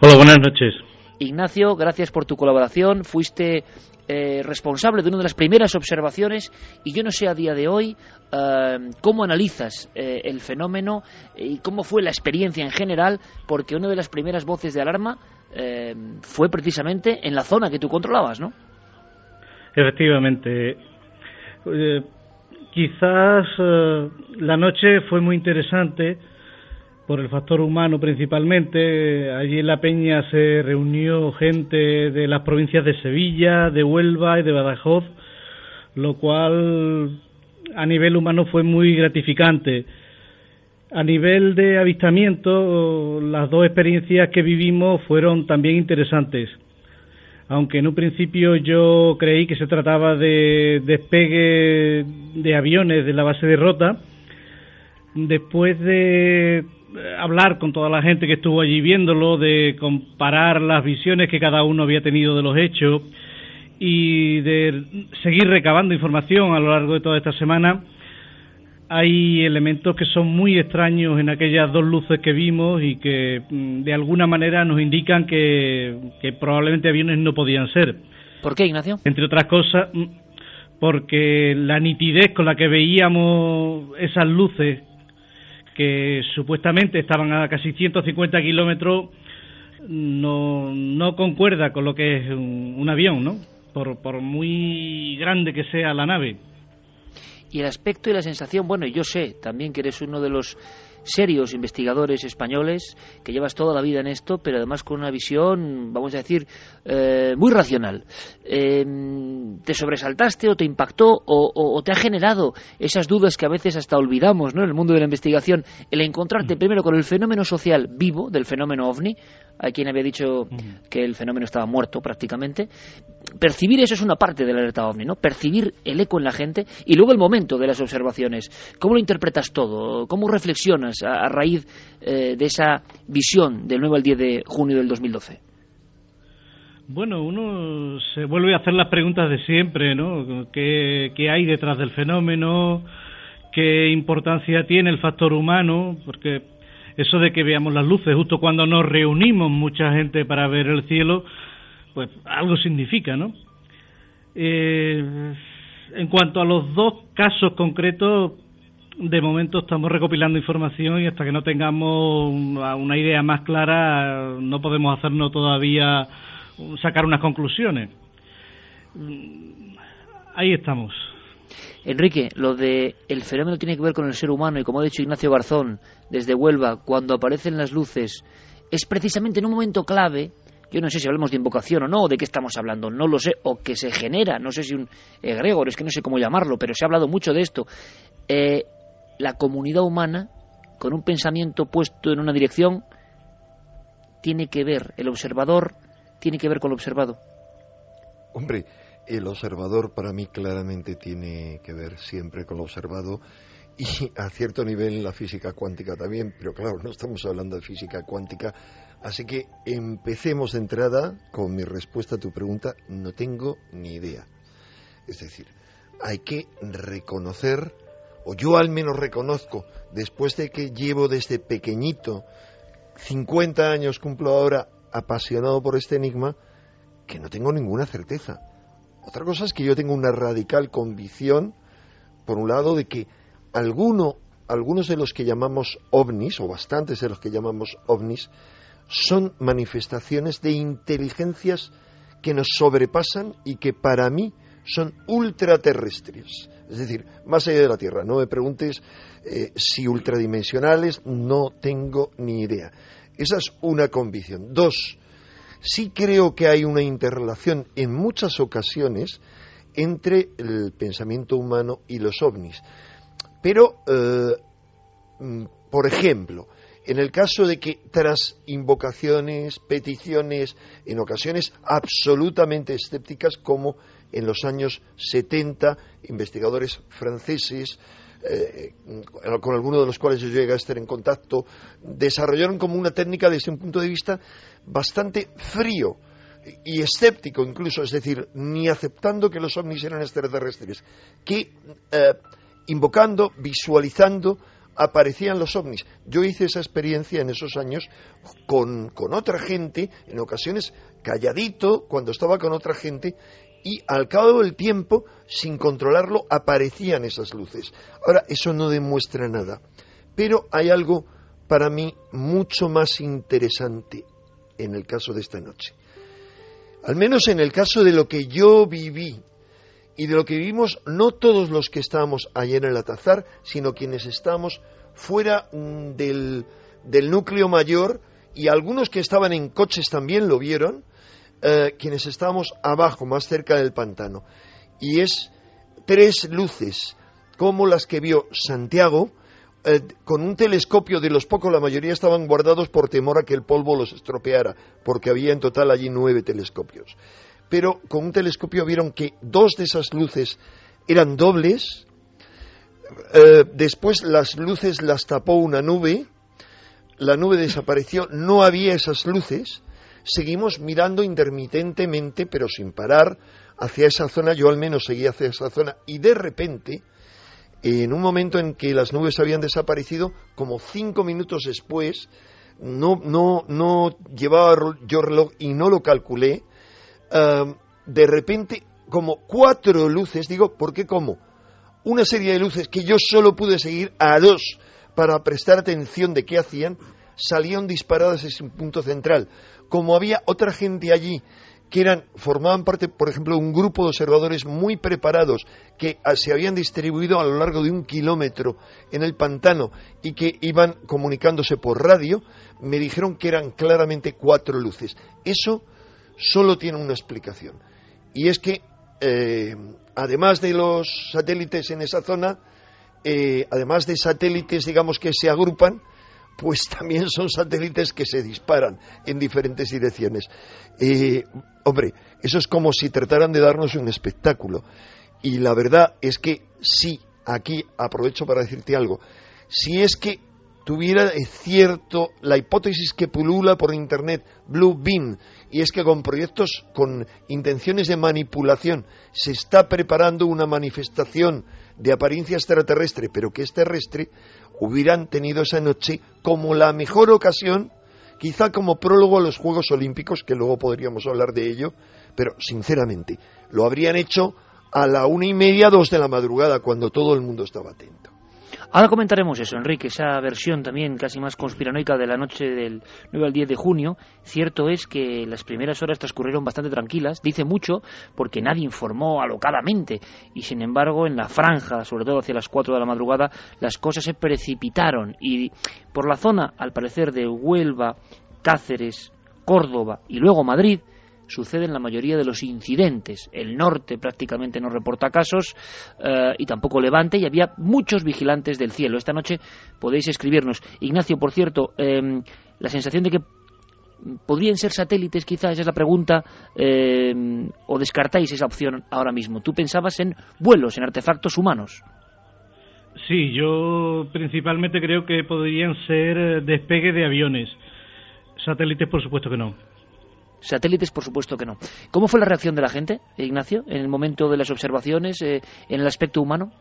Hola, buenas noches. Ignacio, gracias por tu colaboración. Fuiste eh, responsable de una de las primeras observaciones y yo no sé a día de hoy eh, cómo analizas eh, el fenómeno y cómo fue la experiencia en general, porque una de las primeras voces de alarma fue precisamente en la zona que tú controlabas, ¿no? Efectivamente. quizás la noche fue muy interesante por el factor humano principalmente. Allí en La Peña se reunió gente de las provincias de Sevilla, de Huelva y de Badajoz, lo cual a nivel humano fue muy gratificante. A nivel de avistamiento, las dos experiencias que vivimos fueron también interesantes. Aunque en un principio yo creí que se trataba de despegue de aviones de la base de Rota, después de hablar con toda la gente que estuvo allí viéndolo, de comparar las visiones que cada uno había tenido de los hechos y de seguir recabando información a lo largo de toda esta semana. Hay elementos que son muy extraños en aquellas dos luces que vimos y que mm, de alguna manera nos indican que, que probablemente aviones no podían ser. ¿Por qué, Ignacio? Entre otras cosas, mm, porque la nitidez con la que veíamos esas luces que supuestamente estaban a casi 150 kilómetros, no, no concuerda con lo que es un, avión, ¿no? Por, por muy grande que sea la nave. Y el aspecto y la sensación, bueno, yo sé también que eres uno de los serios investigadores españoles, que llevas toda la vida en esto, pero además con una visión, vamos a decir, eh, muy racional. Em, ¿Te sobresaltaste o te impactó o, te ha generado esas dudas que a veces hasta olvidamos ¿no? en el mundo de la investigación, el encontrarte mm. primero con el fenómeno social vivo del fenómeno ovni, hay quien había dicho mm. que el fenómeno estaba muerto prácticamente, percibir eso es una parte de la alerta ovni, ¿no? Percibir el eco en la gente y luego el momento de las observaciones. ¿Cómo lo interpretas todo? ¿Cómo reflexionas a, raíz eh, de esa visión del 9 al 10 de junio del 2012? Bueno, uno se vuelve a hacer las preguntas de siempre, ¿no? ¿Qué, qué hay detrás del fenómeno? ¿Qué importancia tiene el factor humano? Porque eso de que veamos las luces justo cuando nos reunimos mucha gente para ver el cielo, pues algo significa, ¿no? Eh, en cuanto a los dos casos concretos, de momento estamos recopilando información y hasta que no tengamos una idea más clara no podemos hacernos todavía sacar unas conclusiones. Mm, ahí estamos. Enrique, lo de el fenómeno tiene que ver con el ser humano y como ha dicho Ignacio Garzón desde Huelva, cuando aparecen las luces, es precisamente en un momento clave yo no sé si hablamos de invocación o no, o de qué estamos hablando, no lo sé, o que se genera, no sé si un egregor, es que no sé cómo llamarlo, pero se ha hablado mucho de esto. Eh, la comunidad humana, con un pensamiento puesto en una dirección, tiene que ver, el observador tiene que ver con lo observado. Hombre, el observador para mí claramente tiene que ver siempre con lo observado y a cierto nivel la física cuántica también, pero claro, no estamos hablando de física cuántica Así que empecemos de entrada con mi respuesta a tu pregunta. No tengo ni idea. Es decir, hay que reconocer, o yo al menos reconozco, después de que llevo desde pequeñito, 50 años cumplo ahora apasionado por este enigma, que no tengo ninguna certeza. Otra cosa es que yo tengo una radical convicción, por un lado, de que alguno, algunos de los que llamamos ovnis, o bastantes de los que llamamos ovnis, son manifestaciones de inteligencias que nos sobrepasan y que para mí son ultraterrestres, es decir, más allá de la Tierra. No me preguntes eh, si ultradimensionales, no tengo ni idea. Esa es una convicción. Dos, sí creo que hay una interrelación en muchas ocasiones entre el pensamiento humano y los ovnis. Pero eh, mm, por ejemplo, en el caso de que tras invocaciones, peticiones, en ocasiones absolutamente escépticas, como en los años 70, investigadores franceses, eh, con algunos de los cuales yo llegué a estar en contacto, desarrollaron como una técnica desde un punto de vista bastante frío y escéptico incluso, es decir, ni aceptando que los ovnis eran extraterrestres, que eh, invocando, visualizando, aparecían los ovnis. Yo hice esa experiencia en esos años con, con otra gente, en ocasiones calladito, cuando estaba con otra gente, y al cabo del tiempo, sin controlarlo, aparecían esas luces. Ahora, eso no demuestra nada, pero hay algo para mí mucho más interesante en el caso de esta noche. Al menos en el caso de lo que yo viví y de lo que vivimos no todos los que estábamos ayer en el Atazar, sino quienes estamos fuera mm, del, del núcleo mayor y algunos que estaban en coches también lo vieron, eh, quienes estábamos abajo, más cerca del pantano. Y es tres luces, como las que vio Santiago, eh, con un telescopio de los pocos, la mayoría estaban guardados por temor a que el polvo los estropeara, porque había en total allí nueve telescopios pero con un telescopio vieron que dos de esas luces eran dobles, eh, después las luces las tapó una nube, la nube desapareció, no había esas luces, seguimos mirando intermitentemente, pero sin parar, hacia esa zona, yo al menos seguía hacia esa zona, y de repente, en un momento en que las nubes habían desaparecido, como cinco minutos después, no, no, no llevaba yo reloj y no lo calculé, de repente como cuatro luces, digo, ¿por qué como? Una serie de luces que yo solo pude seguir a dos para prestar atención de qué hacían, salían disparadas en un punto central. Como había otra gente allí que eran, formaban parte, por ejemplo, de un grupo de observadores muy preparados que ah, se habían distribuido a lo largo de un kilómetro en el pantano y que iban comunicándose por radio, me dijeron que eran claramente cuatro luces. Eso solo tiene una explicación. Y es que, eh, además de los satélites en esa zona, eh, además de satélites, digamos, que se agrupan, pues también son satélites que se disparan en diferentes direcciones. Eh, hombre, eso es como si trataran de darnos un espectáculo. Y la verdad es que sí, aquí aprovecho para decirte algo, si es que tuviera cierto la hipótesis que pulula por Internet, Blue Beam, y es que con proyectos con intenciones de manipulación se está preparando una manifestación de apariencia extraterrestre, pero que es terrestre, hubieran tenido esa noche como la mejor ocasión, quizá como prólogo a los Juegos Olímpicos, que luego podríamos hablar de ello, pero sinceramente, lo habrían hecho a la una y media, dos de la madrugada, cuando todo el mundo estaba atento. Ahora comentaremos eso, Enrique, esa versión también casi más conspiranoica de la noche del 9 al 10 de junio. Cierto es que las primeras horas transcurrieron bastante tranquilas, dice mucho, porque nadie informó alocadamente. Y sin embargo, en la franja, sobre todo hacia las 4 de la madrugada, las cosas se precipitaron. Y por la zona, al parecer, de Huelva, Cáceres, Córdoba y luego Madrid, suceden la mayoría de los incidentes. El norte prácticamente no reporta casos eh, y tampoco Levante y había muchos vigilantes del cielo. Esta noche podéis escribirnos. Ignacio, por cierto, em, la sensación de que podrían ser satélites, quizás esa es la pregunta, em, o descartáis esa opción ahora mismo. Tú pensabas en vuelos, en artefactos humanos. Sí, yo principalmente creo que podrían ser eh, despegue de aviones. Satélites, por supuesto que no. Satélites, por supuesto que no. ¿Cómo fue la reacción de la gente, Ignacio, en el momento de las observaciones, eh, en el aspecto humano?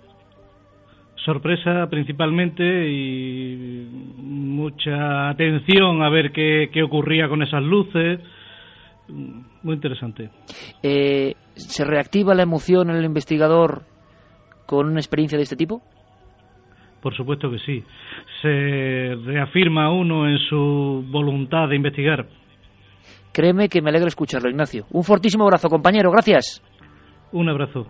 Sorpresa principalmente y mucha atención a ver qué, ocurría con esas luces. Muy interesante. Eh, ¿Se reactiva la emoción en el investigador con una experiencia de este tipo? Por supuesto que sí. Se reafirma uno en su voluntad de investigar. Créeme que me alegra escucharlo, Ignacio. Un fortísimo abrazo, compañero. Gracias. Un abrazo.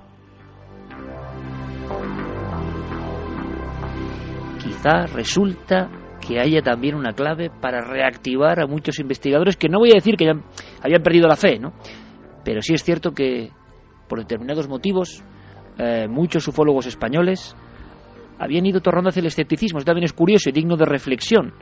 Quizá resulta que haya también una clave para reactivar a muchos investigadores que no voy a decir que ya habían perdido la fe, ¿no? Pero sí es cierto que por determinados motivos eh, muchos ufólogos españoles habían ido tornando hacia el escepticismo. Esto también es curioso y digno de reflexión.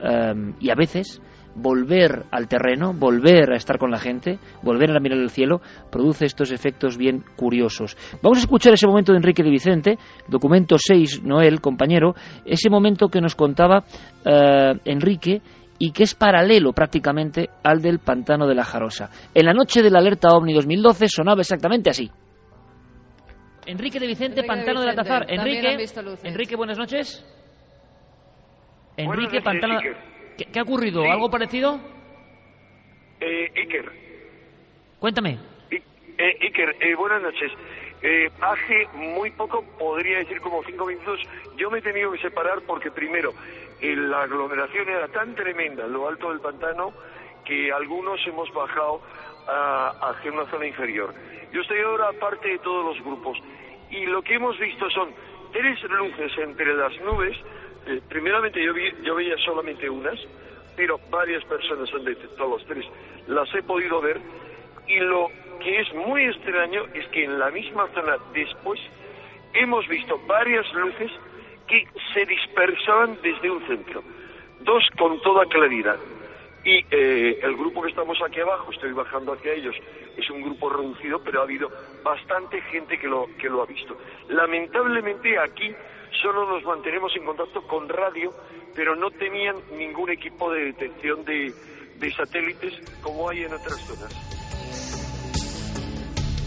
Em, y a veces volver al terreno, volver a estar con la gente, volver a mirar el cielo, produce estos efectos bien curiosos. Vamos a escuchar ese momento de Enrique de Vicente, documento 6, Noel, compañero, ese momento que nos contaba eh, Enrique y que es paralelo prácticamente al del pantano de la Jarosa. En la noche de la alerta OVNI 2012 sonaba exactamente así. Enrique de Vicente, Pantano de, la Tazar. Enrique, Enrique, buenas noches. Enrique, Pantano. ¿Qué, ha ocurrido? ¿Algo parecido? Eh, Iker. Cuéntame. Eh, Iker, eh, buenas noches. Eh, hace muy poco, podría decir como cinco minutos, yo me he tenido que separar porque primero la aglomeración era tan tremenda en lo alto del pantano que algunos hemos bajado hacia una zona inferior. Yo estoy ahora aparte de todos los grupos y lo que hemos visto son tres luces entre las nubes eh, primeramente yo, yo veía solamente unas, pero varias personas han detectado los tres. Las he podido ver y lo que es muy extraño es que en la misma zona después hemos visto varias luces que se dispersaban desde un centro, dos con toda claridad. Y eh, el grupo que estamos aquí abajo, estoy bajando hacia ellos, es un grupo reducido, pero ha habido bastante gente que lo, que lo ha visto. Lamentablemente aquí solo nos mantenemos en contacto con radio, pero no tenían ningún equipo de detección de, satélites como hay en otras zonas.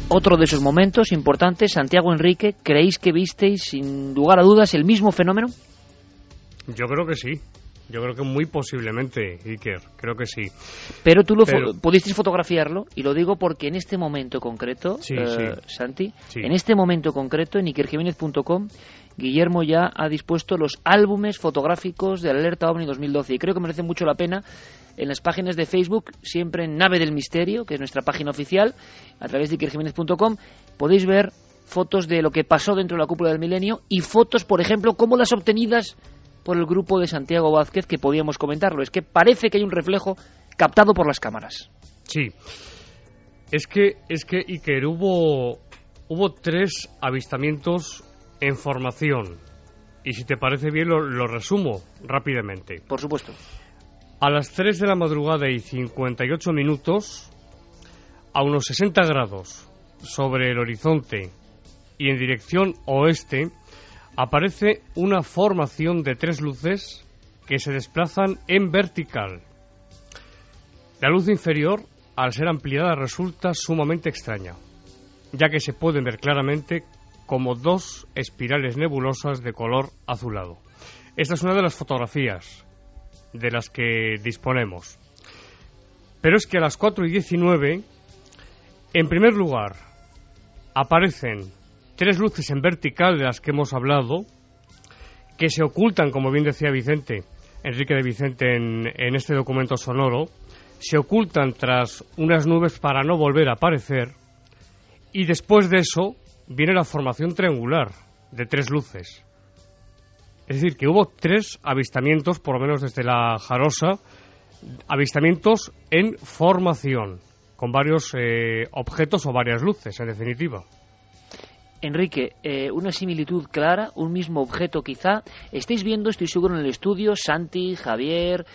Otro de esos momentos importantes, Santiago Enrique, ¿creéis que visteis sin lugar a dudas el mismo fenómeno? Yo creo que sí. Yo creo que muy posiblemente, Iker, creo que sí. Pero tú lo pudisteis fotografiarlo, y lo digo porque en este momento concreto, eh, Santi, en este momento concreto, en ikerjiménez.com, Guillermo ya ha dispuesto los álbumes fotográficos de Alerta OVNI 2012 y creo que merece mucho la pena en las páginas de Facebook, siempre en Nave del Misterio, que es nuestra página oficial, a través de ikerjiménez.com, podéis ver fotos de lo que pasó dentro de la cúpula del milenio y fotos, por ejemplo, como las obtenidas por el grupo de Santiago Vázquez, que podíamos comentarlo. Es que parece que hay un reflejo captado por las cámaras. Sí. Es que, es que Iker, hubo, hubo tres avistamientos en formación. Y si te parece bien, lo, resumo rápidamente. Por supuesto. A las 3 de la madrugada y 58 minutos, a unos 60 grados sobre el horizonte y en dirección oeste, aparece una formación de tres luces que se desplazan en vertical. La luz inferior, al ser ampliada, resulta sumamente extraña, ya que se pueden ver claramente como dos espirales nebulosas de color azulado. Esta es una de las fotografías de las que disponemos. Pero es que a las 4 y 19, en primer lugar, aparecen tres luces en vertical de las que hemos hablado, que se ocultan, como bien decía Vicente, Enrique de Vicente en, en este documento sonoro, se ocultan tras unas nubes para no volver a aparecer, y después de eso viene la formación triangular de tres luces. Es decir, que hubo tres avistamientos, por lo menos desde la Jarosa, avistamientos en formación, con varios eh, objetos o varias luces, en definitiva. Enrique, eh, una similitud clara, un mismo objeto quizá. Estáis viendo, estoy seguro, en el estudio, Santi, Javier,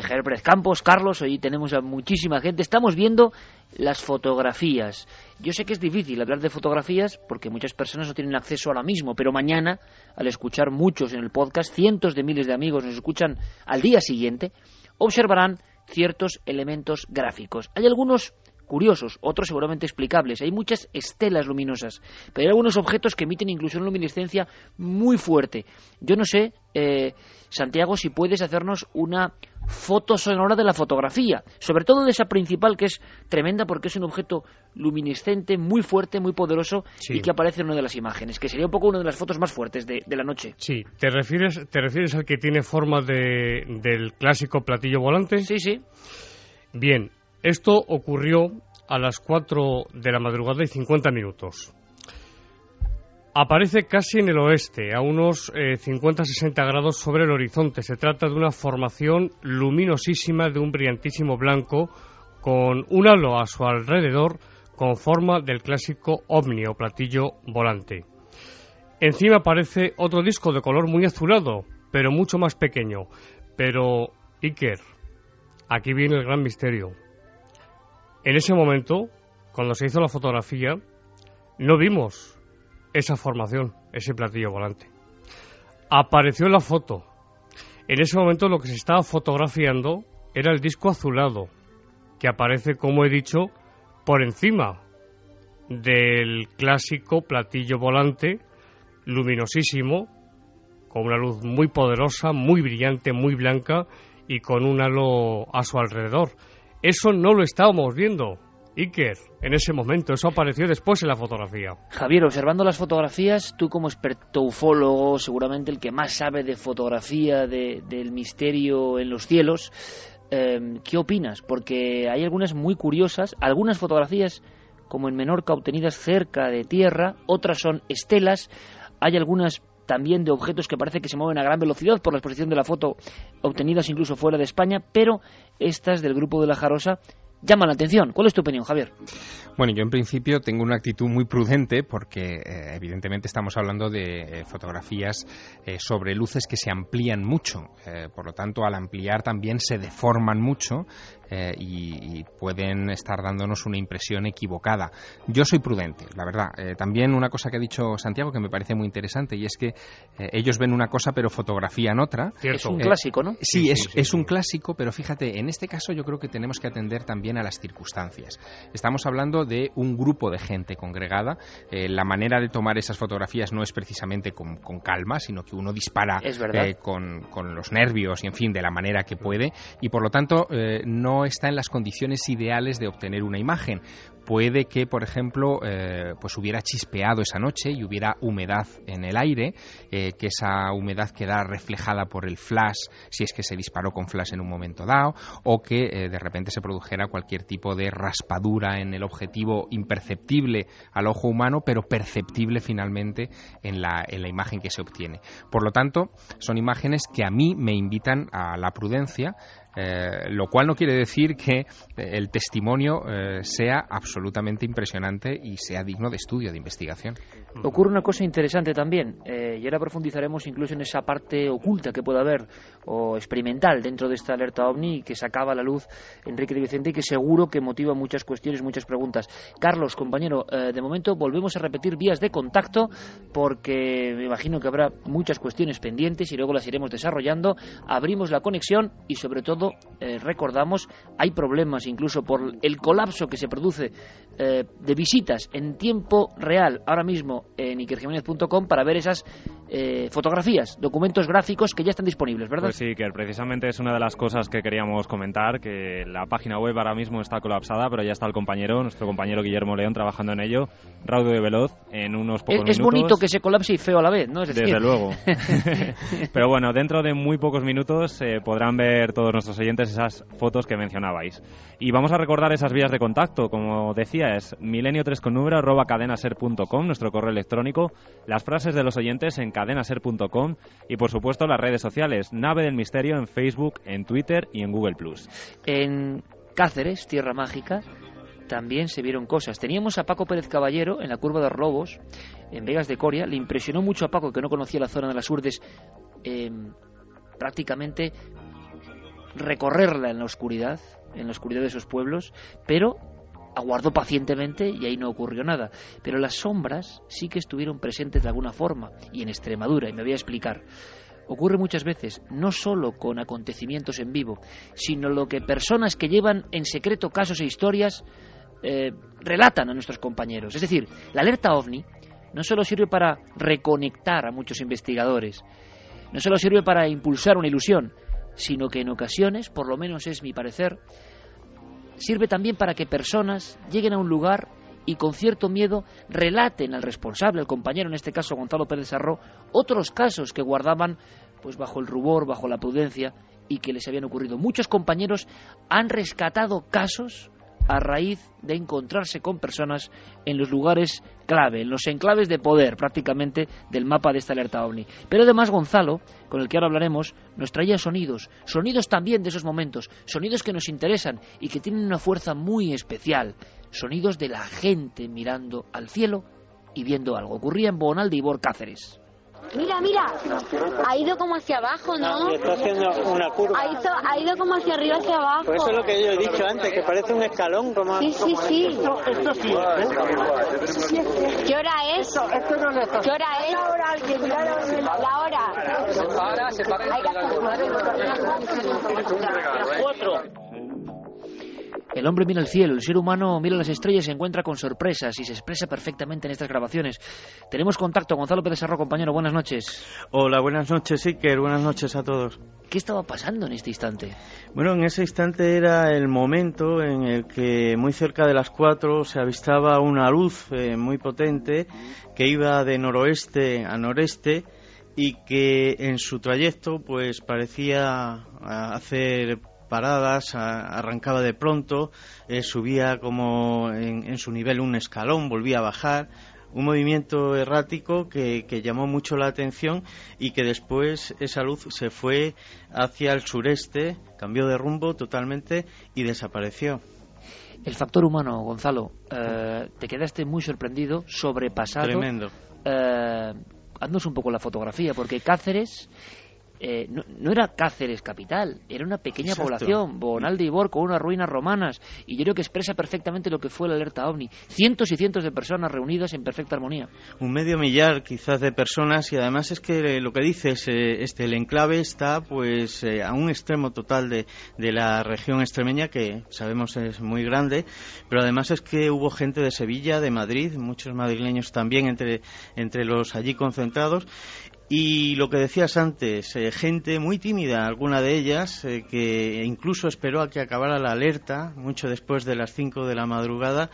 Herbert Campos, Carlos, hoy tenemos a muchísima gente. Estamos viendo las fotografías. Yo sé que es difícil hablar de fotografías porque muchas personas no tienen acceso ahora mismo, pero mañana, al escuchar muchos en el podcast, cientos de miles de amigos nos escuchan al día siguiente, observarán ciertos elementos gráficos. Hay algunos curiosos, otros seguramente explicables. Hay muchas estelas luminosas, pero hay algunos objetos que emiten incluso una luminiscencia muy fuerte. Yo no sé, eh, Santiago, si puedes hacernos una foto sonora de la fotografía, sobre todo de esa principal que es tremenda porque es un objeto luminiscente, muy fuerte, muy poderoso y que aparece en una de las imágenes, que sería un poco una de las fotos más fuertes de, la noche. Sí, ¿te refieres, ¿te refieres al que tiene forma de, del clásico platillo volante? Sí, sí. Bien, esto ocurrió a las 4 de la madrugada y 50 minutos. Aparece casi en el oeste, a unos 50-60 eh, grados sobre el horizonte. Se trata de una formación luminosísima de un brillantísimo blanco con un halo a su alrededor con forma del clásico ovni o platillo volante. Encima aparece otro disco de color muy azulado, pero mucho más pequeño. Pero, Iker, aquí viene el gran misterio. En ese momento, cuando se hizo la fotografía, no vimos esa formación, ese platillo volante. Apareció en la foto. En ese momento lo que se estaba fotografiando era el disco azulado, que aparece, como he dicho, por encima del clásico platillo volante, luminosísimo, con una luz muy poderosa, muy brillante, muy blanca y con un halo a su alrededor. Eso no lo estábamos viendo, Iker, en ese momento. Eso apareció después en la fotografía. Javier, observando las fotografías, tú como experto ufólogo, seguramente el que más sabe de fotografía, del misterio en los cielos, eh, ¿qué opinas? Porque hay algunas muy curiosas, algunas fotografías como en Menorca obtenidas cerca de tierra, otras son estelas, hay algunas también de objetos que parece que se mueven a gran velocidad por la exposición de la foto, obtenidas incluso fuera de España, pero estas del grupo de la Jarosa llaman la atención. ¿Cuál es tu opinión, Javier? Bueno, yo en principio tengo una actitud muy prudente porque eh, evidentemente estamos hablando de eh, fotografías eh, sobre luces que se amplían mucho. por lo tanto, al ampliar también se deforman mucho y, pueden estar dándonos una impresión equivocada. Yo soy prudente, la verdad. también una cosa que ha dicho Santiago que me parece muy interesante y es que ellos ven una cosa pero fotografían otra. Es un clásico, ¿no? Sí, es, es un clásico, pero fíjate, en este caso yo creo que tenemos que atender también a las circunstancias. Estamos hablando de un grupo de gente congregada. Eh, la manera de tomar esas fotografías no es precisamente con, calma, sino que uno dispara eh, con, los nervios y, en fin, de la manera que puede. Y, por lo tanto, eh, está en las condiciones ideales de obtener una imagen puede que, por ejemplo, eh, pues hubiera chispeado esa noche y hubiera humedad en el aire, eh, que esa humedad quedara reflejada por el flash, si es que se disparó con flash en un momento dado, o que eh, de repente se produjera cualquier tipo de raspadura en el objetivo imperceptible al ojo humano, pero perceptible finalmente en la, en la imagen que se obtiene. Por lo tanto, son imágenes que a mí me invitan a la prudencia, eh, lo cual no quiere decir que eh, el testimonio eh, sea absolutamente impresionante y sea digno de estudio, de investigación. Ocurre una cosa interesante también, y ahora profundizaremos incluso en esa parte oculta que puede haber o experimental dentro de esta alerta ovni que sacaba a la luz Enrique de Vicente y que seguro que motiva muchas cuestiones, muchas preguntas. Carlos, compañero, de momento volvemos a repetir vías de contacto porque me imagino que habrá muchas cuestiones pendientes y luego las iremos desarrollando. Abrimos la conexión y sobre todo eh, recordamos, hay problemas incluso por el colapso que se produce eh, de visitas en tiempo real ahora mismo en ikerjiménez.com para ver esas eh, fotografías, documentos gráficos que ya están disponibles, ¿verdad? Pues sí, que precisamente es una de las cosas que queríamos comentar, que la página web ahora mismo está colapsada, pero ya está el compañero, nuestro compañero Guillermo León, trabajando en ello, raudo de veloz, en unos pocos es, minutos. Es bonito que se colapse y feo a la vez, ¿no? Desde luego. pero bueno, dentro de muy pocos minutos eh, podrán ver todos nuestros oyentes esas fotos que mencionabais. Y vamos a recordar esas vías de contacto, como decía, es milenio3 con número arroba cadenaser.com, nuestro correo electrónico, las frases de los oyentes en cadenaser.com y por supuesto las redes sociales, Nave del Misterio en Facebook, en Twitter y en Google Plus. En Cáceres, Tierra Mágica, también se vieron cosas. Teníamos a Paco Pérez Caballero en la curva de los Lobos, en Vegas de Coria. Le impresionó mucho a Paco, que no conocía la zona de las Urdes, em, prácticamente recorrerla en la oscuridad, en la oscuridad de esos pueblos, pero aguardó pacientemente y ahí no ocurrió nada. Pero las sombras sí que estuvieron presentes de alguna forma, y en Extremadura, y me voy a explicar. Ocurre muchas veces, no solo con acontecimientos en vivo, sino lo que personas que llevan en secreto casos e historias eh, relatan a nuestros compañeros. Es decir, la alerta ovni no solo sirve para reconectar a muchos investigadores, no solo sirve para impulsar una ilusión, sino que en ocasiones, por lo menos es mi parecer, sirve también para que personas lleguen a un lugar y con cierto miedo relaten al responsable, al compañero, en este caso Gonzalo Pérez Sarró, otros casos que guardaban pues bajo el rubor, bajo la prudencia y que les habían ocurrido. Muchos compañeros han rescatado casos a raíz de encontrarse con personas en los lugares clave, en los enclaves de poder prácticamente del mapa de esta alerta ovni. Pero además Gonzalo, con el que ahora hablaremos, nos traía sonidos, sonidos también de esos momentos, sonidos que nos interesan y que tienen una fuerza muy especial, sonidos de la gente mirando al cielo y viendo algo. Ocurría en Bonal de Ibor Cáceres. Mira, mira, ha ido como hacia abajo, ¿no? está haciendo una curva. Ha ido, ha ido como hacia arriba, hacia abajo. Pues eso es lo que yo he dicho antes, que parece un escalón. Como... Sí, sí, sí. Esto, esto sí. ¿Qué hora es? Esto, esto no es ¿Qué hora es? La hora, la hora. Se para, se para. Cuatro. El hombre mira el cielo, el ser humano mira las estrellas y se encuentra con sorpresas y se expresa perfectamente en estas grabaciones. Tenemos contacto, Gonzalo Pérez Sarro, compañero, buenas noches. Hola, buenas noches, Iker, buenas noches a todos. ¿Qué estaba pasando en este instante? Bueno, en ese instante era el momento en el que muy cerca de las cuatro se avistaba una luz eh, muy potente que iba de noroeste a noreste y que en su trayecto pues parecía hacer paradas, arrancaba de pronto, eh, subía como en, en, su nivel un escalón, volvía a bajar, un movimiento errático que, que, llamó mucho la atención y que después esa luz se fue hacia el sureste, cambió de rumbo totalmente y desapareció. El factor humano, Gonzalo, eh, te quedaste muy sorprendido, sobrepasado. Tremendo. Eh, haznos un poco la fotografía, porque Cáceres eh, no, no, era Cáceres capital, era una pequeña Exacto. población, Bonal de Ibor, con unas ruinas romanas, y yo creo que expresa perfectamente lo que fue la alerta OVNI. Cientos y cientos de personas reunidas en perfecta armonía. Un medio millar quizás de personas, y además es que lo que dices, eh, este, el enclave está pues eh, a un extremo total de, de la región extremeña, que sabemos es muy grande, pero además es que hubo gente de Sevilla, de Madrid, muchos madrileños también entre, entre los allí concentrados, y lo que decías antes, eh, gente muy tímida, alguna de ellas, eh, que incluso esperó a que acabara la alerta, mucho después de las 5 de la madrugada,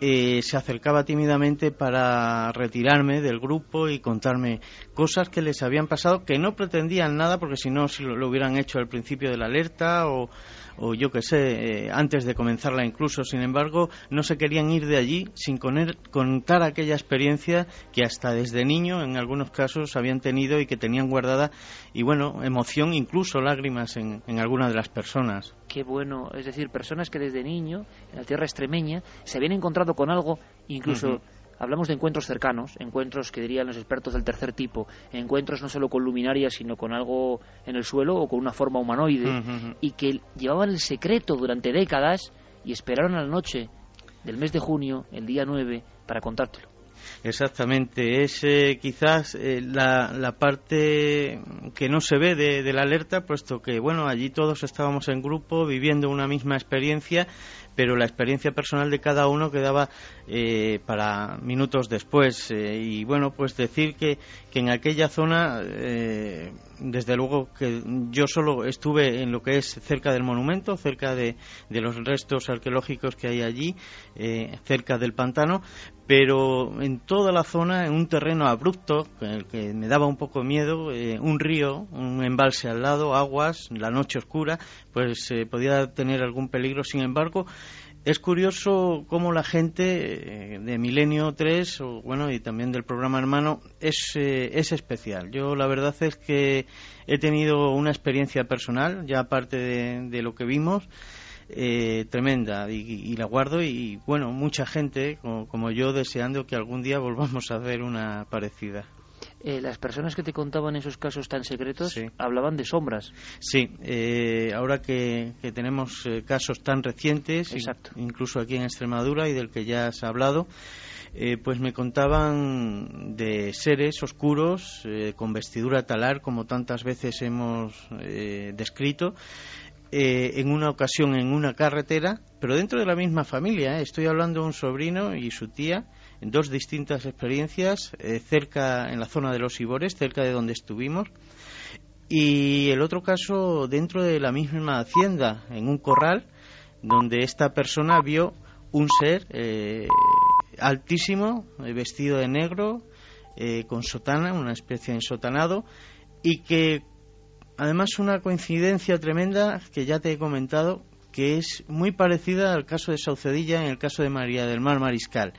eh, se acercaba tímidamente para retirarme del grupo y contarme cosas que les habían pasado, que no pretendían nada, porque si no, si lo, lo hubieran hecho al principio de la alerta o, o yo que sé, eh, antes de comenzarla incluso. Sin embargo, no se querían ir de allí sin coner, contar aquella experiencia que hasta desde niño, en algunos casos, habían tenido y que tenían guardada, y bueno, emoción, incluso lágrimas en, en algunas de las personas. Qué bueno, es decir, personas que desde niño, en la tierra extremeña, se habían encontrado con algo, incluso... Uh -huh. Hablamos de encuentros cercanos, encuentros que dirían los expertos del tercer tipo, encuentros no solo con luminarias, sino con algo en el suelo o con una forma humanoide, Uh -huh. y que llevaban el secreto durante décadas y esperaron a la noche del mes de junio, el día 9, para contártelo. Exactamente, es eh, quizás eh, la, la, parte que no se ve de, de, la alerta, puesto que bueno, allí todos estábamos en grupo viviendo una misma experiencia, pero la experiencia personal de cada uno quedaba eh, para minutos después. Eh, y bueno, pues decir que, que en aquella zona, eh, desde luego que yo solo estuve en lo que es cerca del monumento, cerca de, los restos arqueológicos que hay allí, cerca del pantano, pero en toda la zona, en un terreno abrupto, que, me daba un poco miedo, eh, un río, un embalse al lado, aguas, la noche oscura, pues eh, podía tener algún peligro. Sin embargo, es curioso cómo la gente eh, de Milenio 3, o, bueno, y también del programa hermano, es, eh, es especial. Yo la verdad es que he tenido una experiencia personal, ya aparte de, lo que vimos, eh, tremenda y, y, la guardo y bueno, mucha gente como, como, yo deseando que algún día volvamos a ver una parecida. Eh, las personas que te contaban esos casos tan secretos sí. hablaban de sombras. Sí, eh, ahora que, que tenemos eh, casos tan recientes, Exacto. incluso aquí en Extremadura y del que ya se ha hablado, eh, pues me contaban de seres oscuros eh, con vestidura talar, como tantas veces hemos eh, descrito, eh, en una ocasión en una carretera, pero dentro de la misma familia. ¿eh? Estoy hablando de un sobrino y su tía, dos distintas experiencias, eh, cerca en la zona de los Ibores, cerca de donde estuvimos. Y el otro caso dentro de la misma hacienda, en un corral, donde esta persona vio un ser eh, altísimo, eh, vestido de negro, eh, con sotana, una especie de ensotanado, y que además una coincidencia tremenda que ya te he comentado, que es muy parecida al caso de Saucedilla en el caso de María del Mar Mariscal.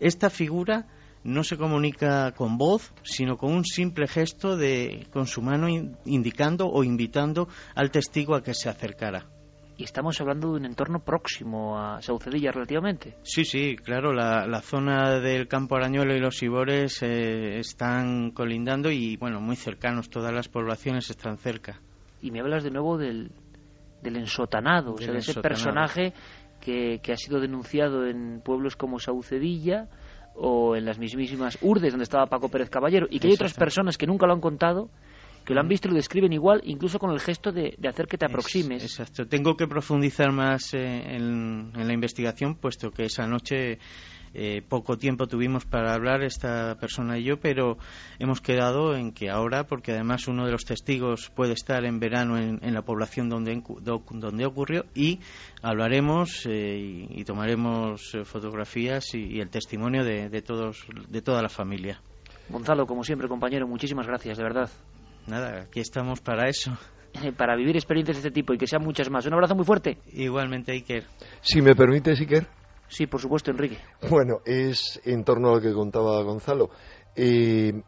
Esta figura no se comunica con voz, sino con un simple gesto de con su mano indicando o invitando al testigo a que se acercara. y estamos hablando de un entorno próximo a Saucedilla relativamente. Sí, sí, claro, la, la zona del Campo Arañuelo y los Ibores eh, están colindando y, bueno, muy cercanos, todas las poblaciones están cerca. Y me hablas de nuevo del, del ensotanado, o sea, Del de ese personaje que, que ha sido denunciado en pueblos como Saucedilla o en las mismísimas Urdes, donde estaba Paco Pérez Caballero, y que hay otras personas que nunca lo han contado, que lo han visto y lo describen igual, incluso con el gesto de, de hacer que te Es- aproximes. Exacto. Tengo que profundizar más eh, en, en la investigación, puesto que esa noche eh, poco tiempo tuvimos para hablar esta persona y yo, pero hemos quedado en que ahora, porque además uno de los testigos puede estar en verano en, en la población donde, donde ocurrió, y hablaremos eh, y, y tomaremos eh, fotografías y, y el testimonio de, de todos, de toda la familia. Gonzalo, como siempre, compañero, muchísimas gracias, de verdad. Nada, aquí estamos para eso. Para vivir experiencias de este tipo y que sean muchas más. Un abrazo muy fuerte. Igualmente, Iker. Si me permite, Iker. Sí, por supuesto, Enrique. Bueno, es en torno a lo que contaba Gonzalo. Eh,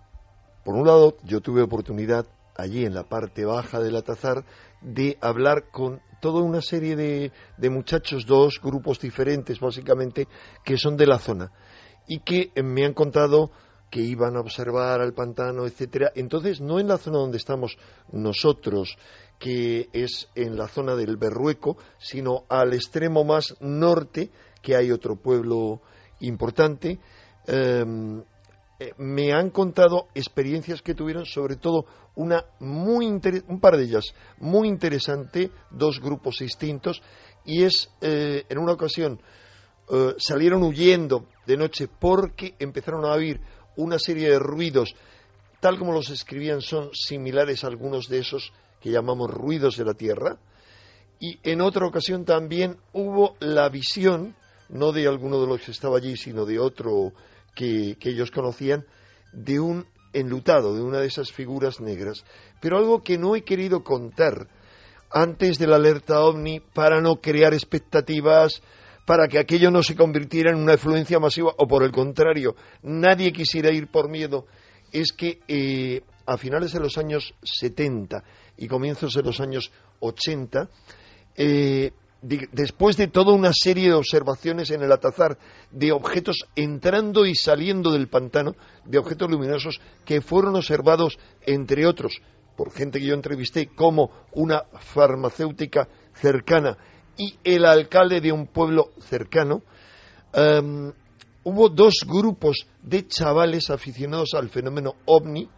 por un lado, yo tuve oportunidad allí en la parte baja del Atazar de hablar con toda una serie de, de muchachos, dos grupos diferentes básicamente, que son de la zona y que me han contado que iban a observar al pantano, etcétera. Entonces, no en la zona donde estamos nosotros, que es en la zona del Berrueco, sino al extremo más norte, que hay otro pueblo importante. Em, eh, me han contado experiencias que tuvieron, sobre todo una muy un par de ellas muy interesante, dos grupos distintos, y es eh, en una ocasión eh, salieron huyendo de noche porque empezaron a oír una serie de ruidos, tal como los escribían, son similares a algunos de esos que llamamos ruidos de la tierra. Y en otra ocasión también hubo la visión, no de alguno de los que estaba allí, sino de otro que, ellos conocían, de un enlutado, de una de esas figuras negras. Pero algo que no he querido contar antes de la alerta ovni para no crear expectativas, para que aquello no se convirtiera en una influencia masiva o por el contrario, nadie quisiera ir por miedo, es que eh, a finales de los años 70 y comienzos de los años 80, eh, después de toda una serie de observaciones en el Atazar de objetos entrando y saliendo del pantano, de objetos luminosos que fueron observados, entre otros, por gente que yo entrevisté, como una farmacéutica cercana y el alcalde de un pueblo cercano, em, hubo dos grupos de chavales aficionados al fenómeno ovni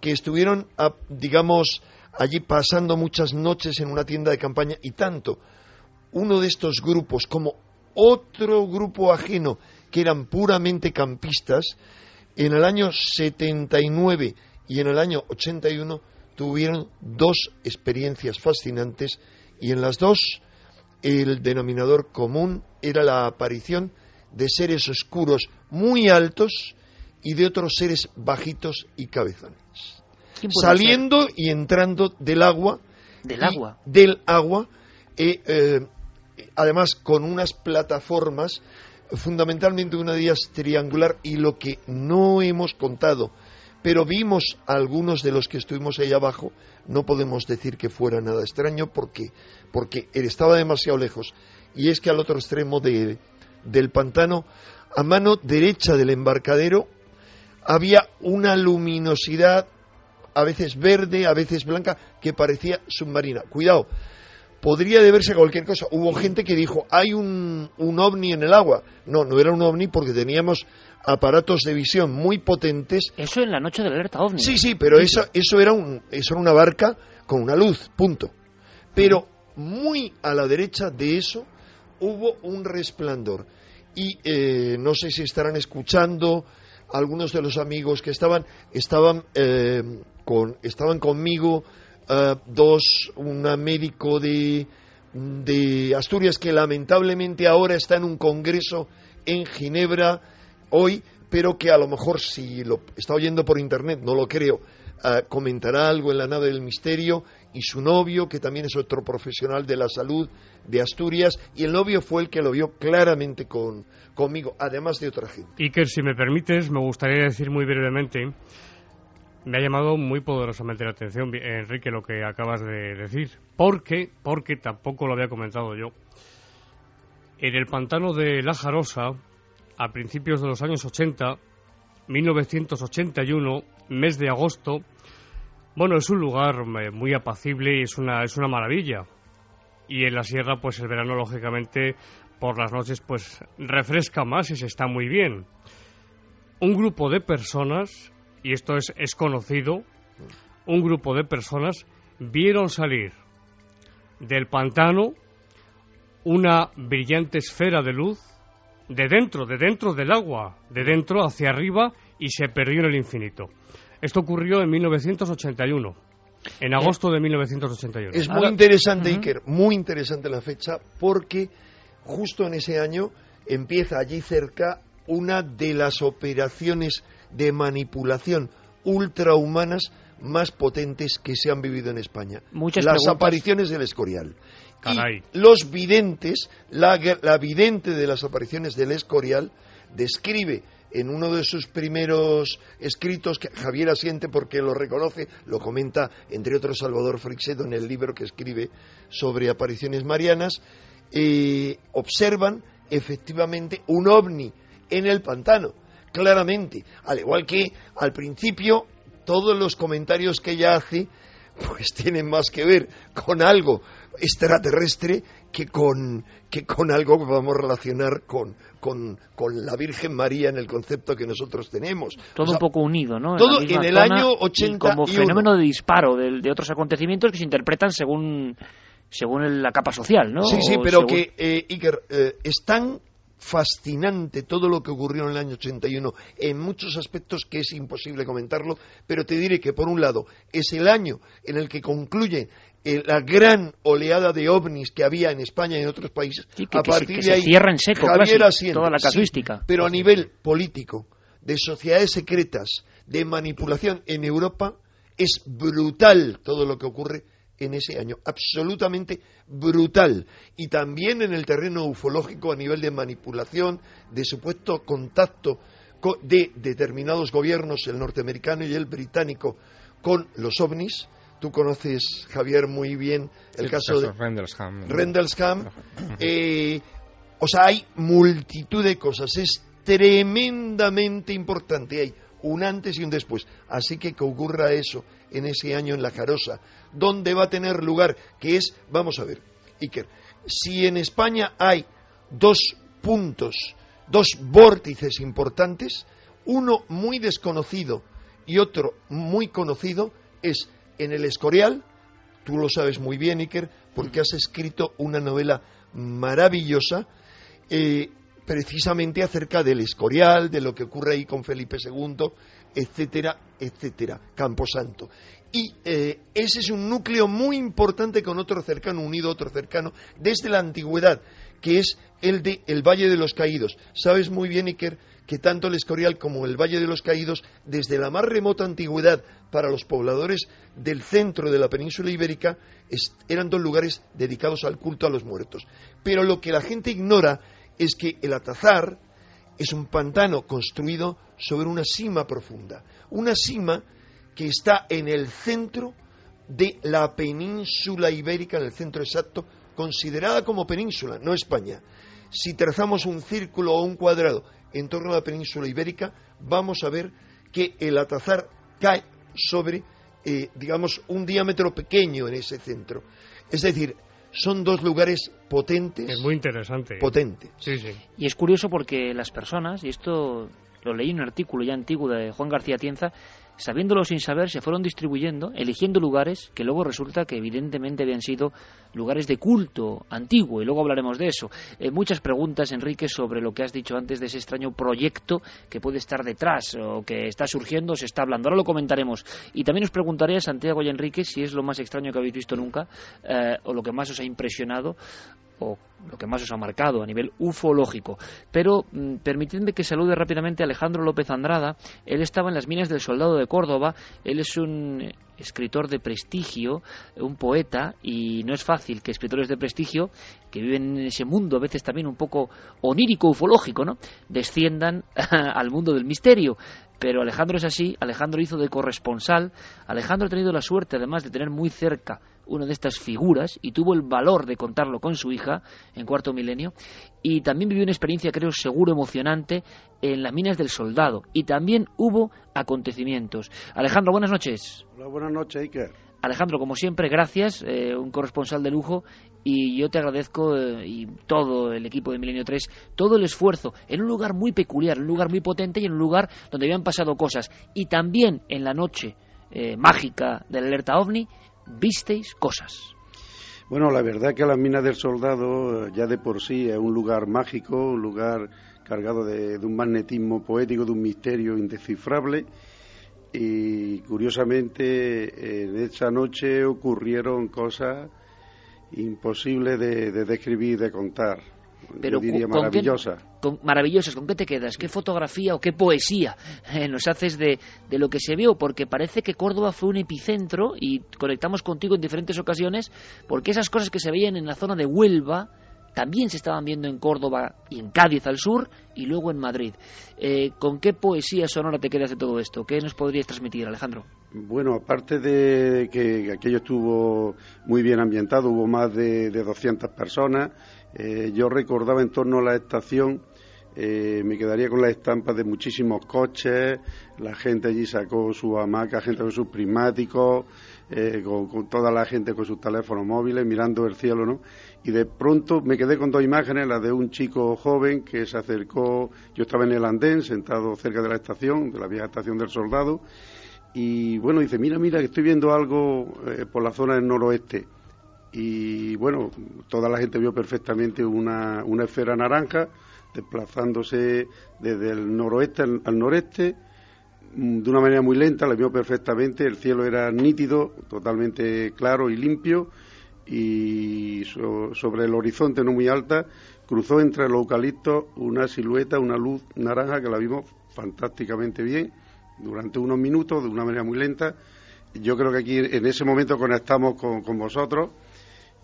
que estuvieron, digamos, allí pasando muchas noches en una tienda de campaña y tanto uno de estos grupos como otro grupo ajeno que eran puramente campistas, en el año 79 y en el año 81 tuvieron dos experiencias fascinantes y en las dos el denominador común era la aparición de seres oscuros muy altos y de otros seres bajitos y cabezones. ¿Quién puede Saliendo y entrando del agua. Del agua. Del agua. eh, eh, además con unas plataformas, fundamentalmente una de ellas triangular, y lo que no hemos contado, pero vimos a algunos de los que estuvimos ahí abajo, no podemos decir que fuera nada extraño porque, porque él estaba demasiado lejos. Y es que al otro extremo de- del pantano, a mano derecha del embarcadero, había una luminosidad, a veces verde, a veces blanca, que parecía submarina. Cuidado, podría deberse a cualquier cosa. Hubo gente que dijo, hay un, un ovni en el agua. No, no era un ovni porque teníamos aparatos de visión muy potentes. Eso en la noche de la alerta ovni. Sí, sí, pero eso, eso, era un, eso era una barca con una luz, punto. Pero muy a la derecha de eso hubo un resplandor. Y eh, no sé si estarán escuchando algunos de los amigos que estaban, estaban, eh, con, estaban conmigo eh, dos, un médico de, de Asturias que lamentablemente ahora está en un congreso en Ginebra hoy, pero que a lo mejor si lo está oyendo por internet, no lo creo, eh, comentará algo en la nave del misterio y su novio, que también es otro profesional de la salud de Asturias, y el novio fue el que lo vio claramente con, conmigo, además de otra gente. Iker, si me permites, me gustaría decir muy brevemente Me ha llamado muy poderosamente la atención, Enrique, lo que acabas de decir. Porque, porque tampoco lo había comentado yo. En el pantano de La Jarosa, a principios de los años 80, 1981, mes de agosto, bueno, es un lugar eh, muy apacible y es una, es una maravilla. Y en la sierra, pues el verano, lógicamente, por las noches, pues refresca más y se está muy bien. Un grupo de personas y esto es, es conocido, un grupo de personas vieron salir del pantano una brillante esfera de luz de dentro, de dentro del agua, de dentro hacia arriba y se perdió en el infinito. Esto ocurrió en 1981, en agosto de 1981. Es muy interesante, Iker, muy interesante la fecha, porque justo en ese año empieza allí cerca una de las operaciones de manipulación ultrahumanas más potentes que se han vivido en España. Las apariciones del Escorial. Y los videntes, la, la vidente de las apariciones del Escorial, describe en uno de sus primeros escritos, que Javier asiente porque lo reconoce, lo comenta entre otros Salvador Frixedo en el libro que escribe sobre apariciones marianas, eh, observan efectivamente un ovni en el pantano claramente. Al igual que al principio todos los comentarios que ella hace pues tienen más que ver con algo extraterrestre que con, que con algo que podamos relacionar con, con, la Virgen María en el concepto que nosotros tenemos. Todo un poco unido, ¿no? Todo en, el año 80 como fenómeno de disparo de, otros acontecimientos que se interpretan según según la capa social, ¿no? Sí, sí, pero que, eh, Iker, eh, están fascinante todo lo que ocurrió en el año 81 en muchos aspectos que es imposible comentarlo, pero te diré que por un lado es el año en el que concluye eh, la gran oleada de ovnis que había en España y en otros países. a partir de ahí, cierra en seco toda la casuística. pero a nivel político, de sociedades secretas, de manipulación en Europa, es brutal todo lo que ocurre en ese año, absolutamente brutal. Y también en el terreno ufológico a nivel de manipulación, de supuesto contacto de determinados gobiernos, el norteamericano y el británico, con los ovnis. Tú conoces, Javier, muy bien el, caso, de Rendlesham. Rendlesham. Eh, o sea, hay multitud de cosas. Es tremendamente importante. Hay un antes y un después. Así que que ocurra eso en ese año en La Jarosa, donde va a tener lugar, que es, vamos a ver, Iker, si en España hay dos puntos, dos vórtices importantes, uno muy desconocido y otro muy conocido, es en el Escorial, tú lo sabes muy bien, Iker, porque has escrito una novela maravillosa, eh, precisamente acerca del Escorial, de lo que ocurre ahí con Felipe II, etcétera, etcétera, Camposanto. Y eh, ese es un núcleo muy importante con otro cercano, unido a otro cercano, desde la antigüedad, que es el de el Valle de los Caídos. Sabes muy bien, Iker, que tanto el Escorial como el Valle de los Caídos, desde la más remota antigüedad para los pobladores del centro de la península ibérica, eran dos lugares dedicados al culto a los muertos. Pero lo que la gente ignora es que el Atazar es un pantano construido sobre una cima profunda, una cima que está en el centro de la península ibérica, en el centro exacto, considerada como península, no España. Si trazamos un círculo o un cuadrado en torno a la península ibérica, vamos a ver que el Atazar cae sobre, eh, digamos, un diámetro pequeño en ese centro. Es decir, son dos lugares potentes. Es muy interesante. Potentes. Sí, sí. Y es curioso porque las personas, y esto lo leí en un artículo ya antiguo de Juan García Tienza, sabiéndolo sin saber, se fueron distribuyendo, eligiendo lugares que luego resulta que evidentemente habían sido lugares de culto antiguo, y luego hablaremos de eso. Eh, muchas preguntas, Enrique, sobre lo que has dicho antes de ese extraño proyecto que puede estar detrás o que está surgiendo, se está hablando. Ahora lo comentaremos. Y también os preguntaré a Santiago y a Enrique si es lo más extraño que habéis visto nunca eh, o lo que más os ha impresionado o lo que más os ha marcado a nivel ufológico. Pero mm, permitidme que salude rápidamente a Alejandro López Andrada. Él estaba en las minas del Soldado de Córdoba. Él es un escritor de prestigio, un poeta, y no es fácil que escritores de prestigio, que viven en ese mundo, a veces también un poco onírico, ufológico, ¿no? desciendan al mundo del misterio. Pero Alejandro es así, Alejandro hizo de corresponsal, Alejandro ha tenido la suerte además de tener muy cerca una de estas figuras y tuvo el valor de contarlo con su hija en cuarto milenio y también vivió una experiencia creo seguro emocionante en las minas del soldado y también hubo acontecimientos. Alejandro, buenas noches. Hola, buenas noches, Iker. Alejandro, como siempre, gracias, eh, un corresponsal de lujo, y yo te agradezco, eh, y todo el equipo de Milenio 3, todo el esfuerzo, en un lugar muy peculiar, en un lugar muy potente y en un lugar donde habían pasado cosas. Y también en la noche eh, mágica de la alerta OVNI, visteis cosas. Bueno, la verdad que la mina del soldado ya de por sí es un lugar mágico, un lugar cargado de un magnetismo poético, de un misterio indescifrable y curiosamente en esa noche ocurrieron cosas imposibles de describir, de contar. Pero diría ¿con qué- maravillosas. con- maravillosas, ¿con qué te quedas? ¿Qué fotografía o qué poesía eh, nos haces de, de lo que se vio? Porque parece que Córdoba fue un epicentro y conectamos contigo en diferentes ocasiones porque esas cosas que se veían en la zona de Huelva también se estaban viendo en Córdoba y en Cádiz al sur y luego en Madrid. Eh, ¿Con qué poesía sonora te quedas de todo esto? ¿Qué nos podrías transmitir, Alejandro? Bueno, aparte de que aquello estuvo muy bien ambientado, hubo más de, de 200 personas, eh, yo recordaba en torno a la estación, eh, me quedaría con las estampas de muchísimos coches, la gente allí sacó su hamaca, gente con sus prismáticos, eh, con, con toda la gente con sus teléfonos móviles mirando el cielo, ¿no? Y de pronto me quedé con dos imágenes, la de un chico joven que se acercó, yo estaba en el andén, sentado cerca de la estación, de la vieja estación del soldado, y bueno, dice, mira, mira, que estoy viendo algo eh, por la zona del noroeste. Y bueno, toda la gente vio perfectamente una, una esfera naranja desplazándose desde el noroeste al, noreste mm, de una manera muy lenta, la vio perfectamente, el cielo era nítido, totalmente claro y limpio, y so- sobre el horizonte no muy alta cruzó entre los eucaliptos una silueta, una luz naranja que la vimos fantásticamente bien durante unos minutos de una manera muy lenta. Yo creo que aquí en ese momento conectamos con, con vosotros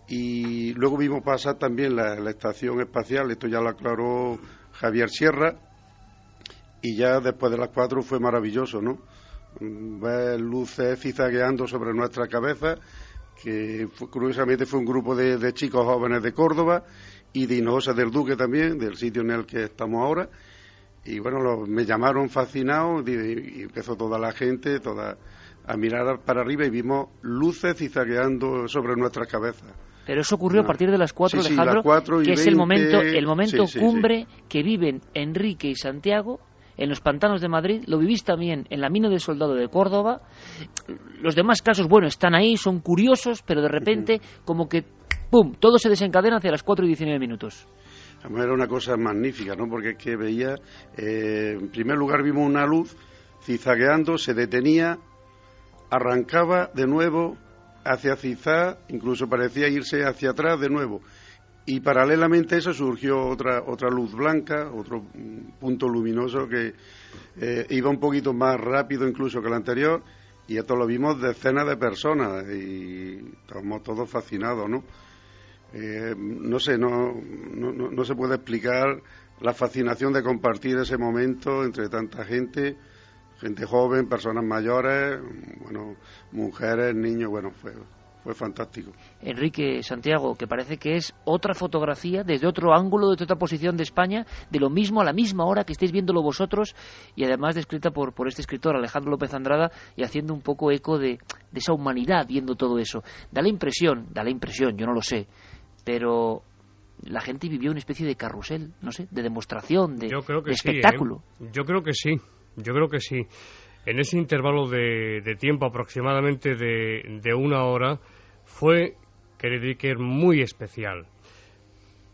y luego vimos pasar también la, estación espacial, esto ya lo aclaró Javier Sierra, y ya después de las cuatro fue maravilloso, ¿no? Mm, Ver luces cizagueando sobre nuestra cabeza, que curiosamente fue un grupo de, chicos jóvenes de Córdoba y de Hinojosa del Duque también, del sitio en el que estamos ahora. Y bueno, me llamaron fascinado y, empezó toda la gente toda a mirar para arriba y vimos luces cizagueando sobre nuestras cabezas. Pero eso ocurrió a Ah. partir de las 4, Sí, Alejandro, cuatro y que es el 20, momento, el momento sí, cumbre que viven Enrique y Santiago en los pantanos de Madrid. Lo vivís también en la mina del soldado de Córdoba. Los demás casos, bueno, están ahí, son curiosos, pero de repente, como que, ¡pum!, todo se desencadena hacia las 4 y 19 minutos. Además era una cosa magnífica, ¿no? Porque es que veía, eh, en primer lugar vimos una luz cizagueando, se detenía, arrancaba de nuevo hacia Cizá, incluso parecía irse hacia atrás de nuevo. Y paralelamente a eso surgió otra, otra luz blanca, otro mm, punto luminoso que eh, iba un poquito más rápido incluso que el anterior, y esto lo vimos decenas de personas y estamos todos fascinados, ¿no? Eh, no sé, no, no- no se puede explicar la fascinación de compartir ese momento entre tanta gente, gente joven, personas mayores, bueno, mujeres, niños, bueno, fue, fue fantástico. Enrique Santiago, que parece que es otra fotografía desde otro ángulo, desde otra posición de España, de lo mismo a la misma hora que estáis viéndolo vosotros y además descrita por, por este escritor Alejandro López Andrada y haciendo un poco eco de, de esa humanidad viendo todo eso. Da la impresión, da la impresión, yo no lo sé, pero la gente vivió una especie de carrusel, no sé, de demostración, de, Yo creo que de sí. ¿eh? espectáculo. Yo creo que sí. Yo creo que sí. En ese intervalo de, tiempo aproximadamente de, una hora fue, querido Iker, muy especial.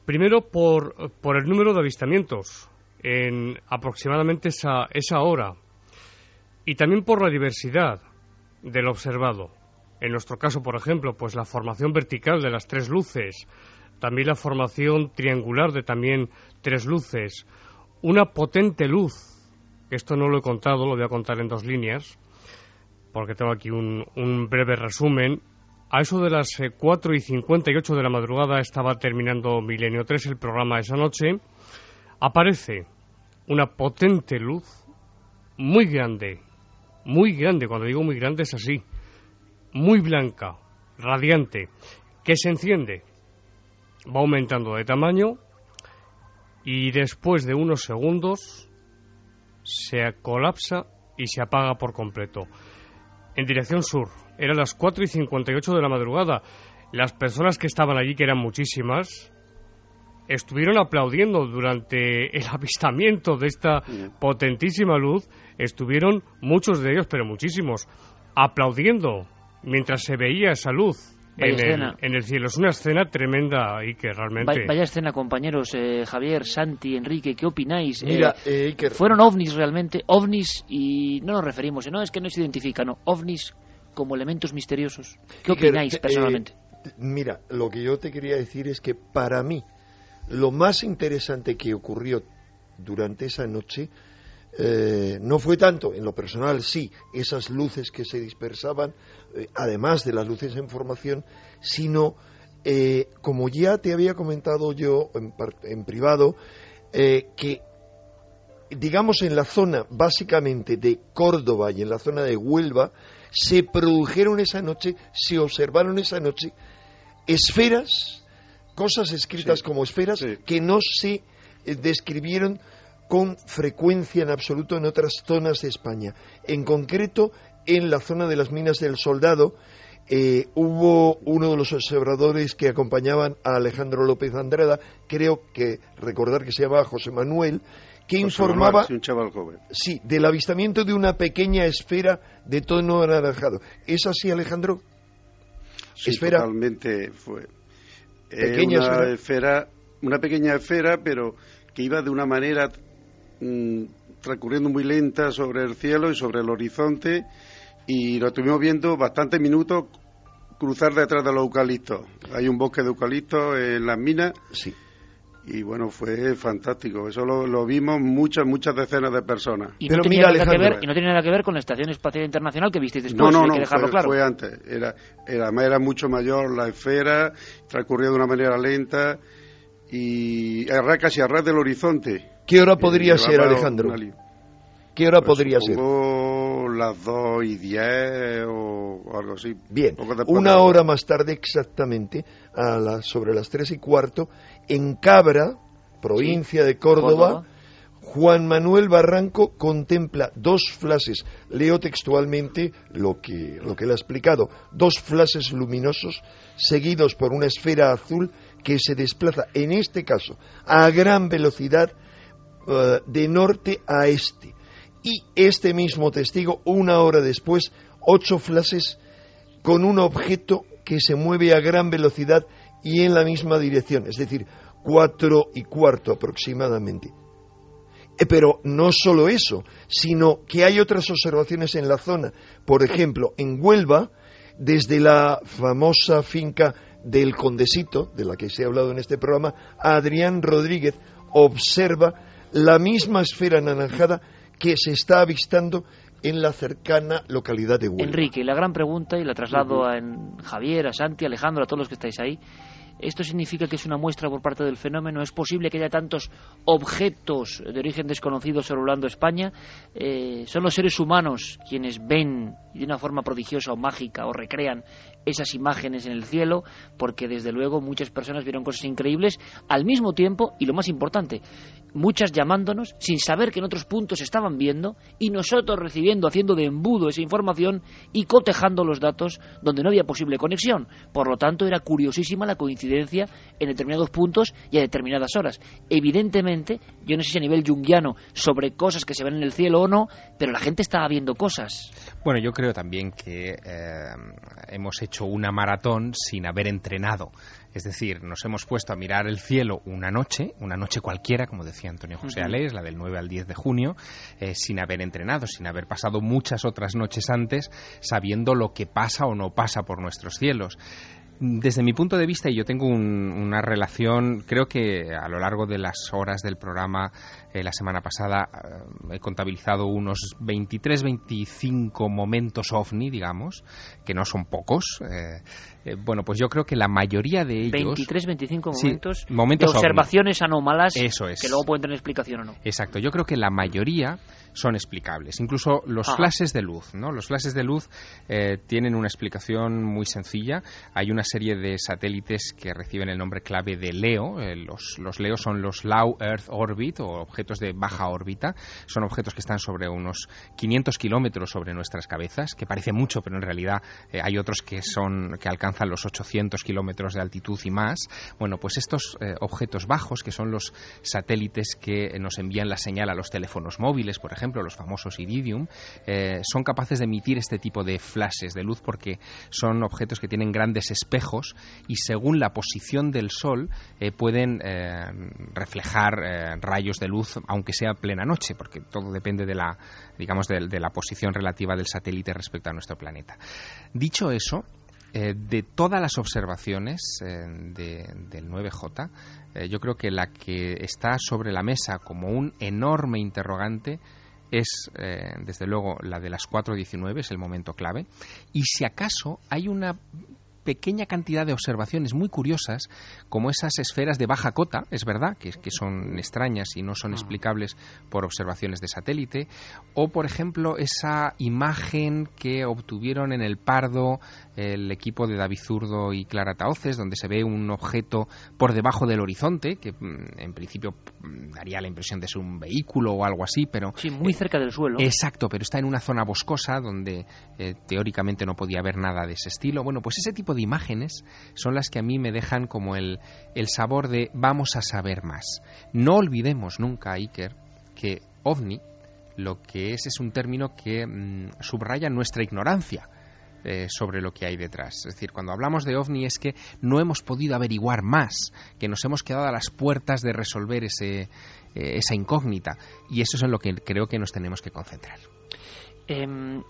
Primero por, el número de avistamientos en aproximadamente esa, esa hora y también por la diversidad del observado. En nuestro caso, por ejemplo, pues la formación vertical de las tres luces, también la formación triangular de también tres luces, una potente luz, esto no lo he contado, lo voy a contar en dos líneas, porque tengo aquí un, breve resumen. A eso de las eh, 4 y 58 de la madrugada estaba terminando Milenio 3, el programa esa noche, aparece una potente luz muy grande, muy grande, cuando digo muy grande es así, muy blanca, radiante, que se enciende, va aumentando de tamaño y después de unos segundos se colapsa y se apaga por completo. En dirección sur, eran las 4 y 58 de la madrugada. Las personas que estaban allí, que eran muchísimas, estuvieron aplaudiendo durante el avistamiento de esta potentísima luz. Estuvieron muchos de ellos, pero muchísimos, aplaudiendo mientras se veía esa luz en el, escena. en el cielo. Es una escena tremenda y que realmente... Va- Vaya escena, compañeros. eh, Javier, Santi, Enrique, ¿qué opináis? Mira, Eh, eh, Iker. ¿Fueron ovnis realmente? Ovnis y no nos referimos, no es que no se identifican, no. Ovnis como elementos misteriosos. ¿Qué Iker, opináis eh, personalmente? mira, lo que yo te quería decir es que para mí lo más interesante que ocurrió durante esa noche eh, no fue tanto, en lo personal sí, esas luces que se dispersaban, eh, además de las luces en formación, sino, eh, como ya te había comentado yo en, en privado, que digamos en la zona básicamente de Córdoba y en la zona de Huelva, se produjeron esa noche, se observaron esa noche esferas, cosas escritas como esferas, que no se describieron con frecuencia en absoluto en otras zonas de España. En concreto, en la zona de las minas del Soldado, eh, hubo uno de los observadores que acompañaban a Alejandro López Andrada, creo que recordar que se llamaba José Manuel, que José informaba Manuel, sí, un chaval joven. Sí, del avistamiento de una pequeña esfera de tono anaranjado. ¿Es así, Alejandro? Sí, esfera. totalmente fue. Eh, Pequeña una esfera. esfera, una pequeña esfera, pero que iba de una manera mm, transcurriendo muy lenta sobre el cielo y sobre el horizonte y lo estuvimos viendo bastantes minutos cruzar detrás de los eucaliptos. Hay un bosque de eucaliptos en las minas. Sí. Y bueno, fue fantástico. Eso lo, lo vimos muchas, muchas decenas de personas. Y no, tenía nada que ver, y no tiene nada que ver con la Estación Espacial Internacional que visteis después, No, no, hay no, que dejarlo fue, claro. fue antes. Era, era, además era mucho mayor la esfera, transcurría de una manera lenta y era casi a ras del horizonte. ¿Qué hora Eh, podría ser, Alejandro? ¿Qué hora Pues podría ser? las dos y diez o, o algo así. Bien, una de- hora más tarde exactamente, a las- sobre las tres y cuarto, en Cabra, provincia de Córdoba, Córdoba. Juan Manuel Barranco contempla dos flashes, leo textualmente lo que, lo que él ha explicado, dos flashes luminosos seguidos por una esfera azul que se desplaza, en este caso, a gran velocidad eh, de norte a este. Y este mismo testigo, una hora después, ocho flashes con un objeto que se mueve a gran velocidad y en la misma dirección, es decir, cuatro y cuarto aproximadamente. Eh, Pero no solo eso, sino que hay otras observaciones en la zona. Por ejemplo, en Huelva, desde la famosa finca del Condesito, de la que se ha hablado en este programa, Adrián Rodríguez observa la misma esfera anaranjada que se está avistando en la cercana localidad de Huelva. Enrique, la gran pregunta, y la traslado a Javier, a Santi, a Alejandro, a todos los que estáis ahí. ¿Esto significa que es una muestra por parte del fenómeno? ¿Es posible que haya tantos objetos de origen desconocido sobrevolando España? Eh, ¿Son los seres humanos quienes ven de una forma prodigiosa o mágica o recrean esas imágenes en el cielo? Porque desde luego muchas personas vieron cosas increíbles al mismo tiempo, y lo más importante, muchas llamándonos sin saber que en otros puntos estaban viendo y nosotros recibiendo, haciendo de embudo esa información y cotejando los datos donde no había posible conexión. Por lo tanto, era curiosísima la coincidencia en determinados puntos y a determinadas horas. Evidentemente, yo no sé si a nivel junguiano sobre cosas que se ven en el cielo o no, pero la gente estaba viendo cosas. Bueno, yo creo también que eh, hemos hecho una maratón sin haber entrenado. Es decir, nos hemos puesto a mirar el cielo una noche, una noche cualquiera, como decía Antonio José Ujú. Alés, la del 9 al 10 de junio, eh, sin haber entrenado, sin haber pasado muchas otras noches antes sabiendo lo que pasa o no pasa por nuestros cielos. Desde mi punto de vista, y yo tengo un- una relación, creo que a lo largo de las horas del programa eh, la semana pasada eh, he contabilizado unos 23, 25 momentos ovni, digamos, que no son pocos. eh, bueno, pues yo creo que la mayoría de ellos... 23, 25 Sí, momentos, momentos de observaciones anómalas Eso es. que luego pueden tener explicación o no. Exacto, yo creo que la mayoría son explicables. Incluso los Ajá. flashes de luz, ¿no? Los flashes de luz eh, tienen una explicación muy sencilla. Hay una serie de satélites que reciben el nombre clave de LEO. Eh, los, los LEO son los Low Earth Orbit o objetos de baja órbita. Son objetos que están sobre unos 500 kilómetros sobre nuestras cabezas, que parece mucho, pero en realidad eh, hay otros que son que alcanzan los 800 kilómetros de altitud y más. Bueno, pues estos objetos bajos, que son los satélites que nos envían la señal a los teléfonos móviles, por ejemplo, los famosos Iridium, eh, son capaces de emitir este tipo de flashes de luz porque son objetos que tienen grandes espejos y según la posición del Sol eh, pueden eh, reflejar rayos de luz, aunque sea plena noche, porque todo depende de la, digamos, de, la posición relativa del satélite respecto a nuestro planeta. Dicho eso, de todas las observaciones de- del 9J, eh, yo creo que la que está sobre la mesa como un enorme interrogante es, eh, desde luego, la de las 4.19, es el momento clave. Y si acaso hay una pequeña cantidad de observaciones muy curiosas, como esas esferas de baja cota, es verdad, que, que son extrañas y no son explicables por observaciones de satélite, o por ejemplo esa imagen que obtuvieron en el Pardo el equipo de David Zurdo y Clara Taoces, donde se ve un objeto por debajo del horizonte, que mm, en principio mm, daría la impresión de ser un vehículo o algo así, pero... Sí, muy cerca del suelo. Exacto, pero está en una zona boscosa donde eh, teóricamente no podía haber nada de ese estilo. Bueno, pues ese tipo de imágenes son las que a mí me dejan como el, el sabor de vamos a saber más. No olvidemos nunca, Iker, que ovni lo que es es un término que mm, subraya nuestra ignorancia eh, sobre lo que hay detrás. Es decir, cuando hablamos de ovni es que no hemos podido averiguar más, que nos hemos quedado a las puertas de resolver ese, eh, esa incógnita. Y eso es en lo que creo que nos tenemos que concentrar. Em,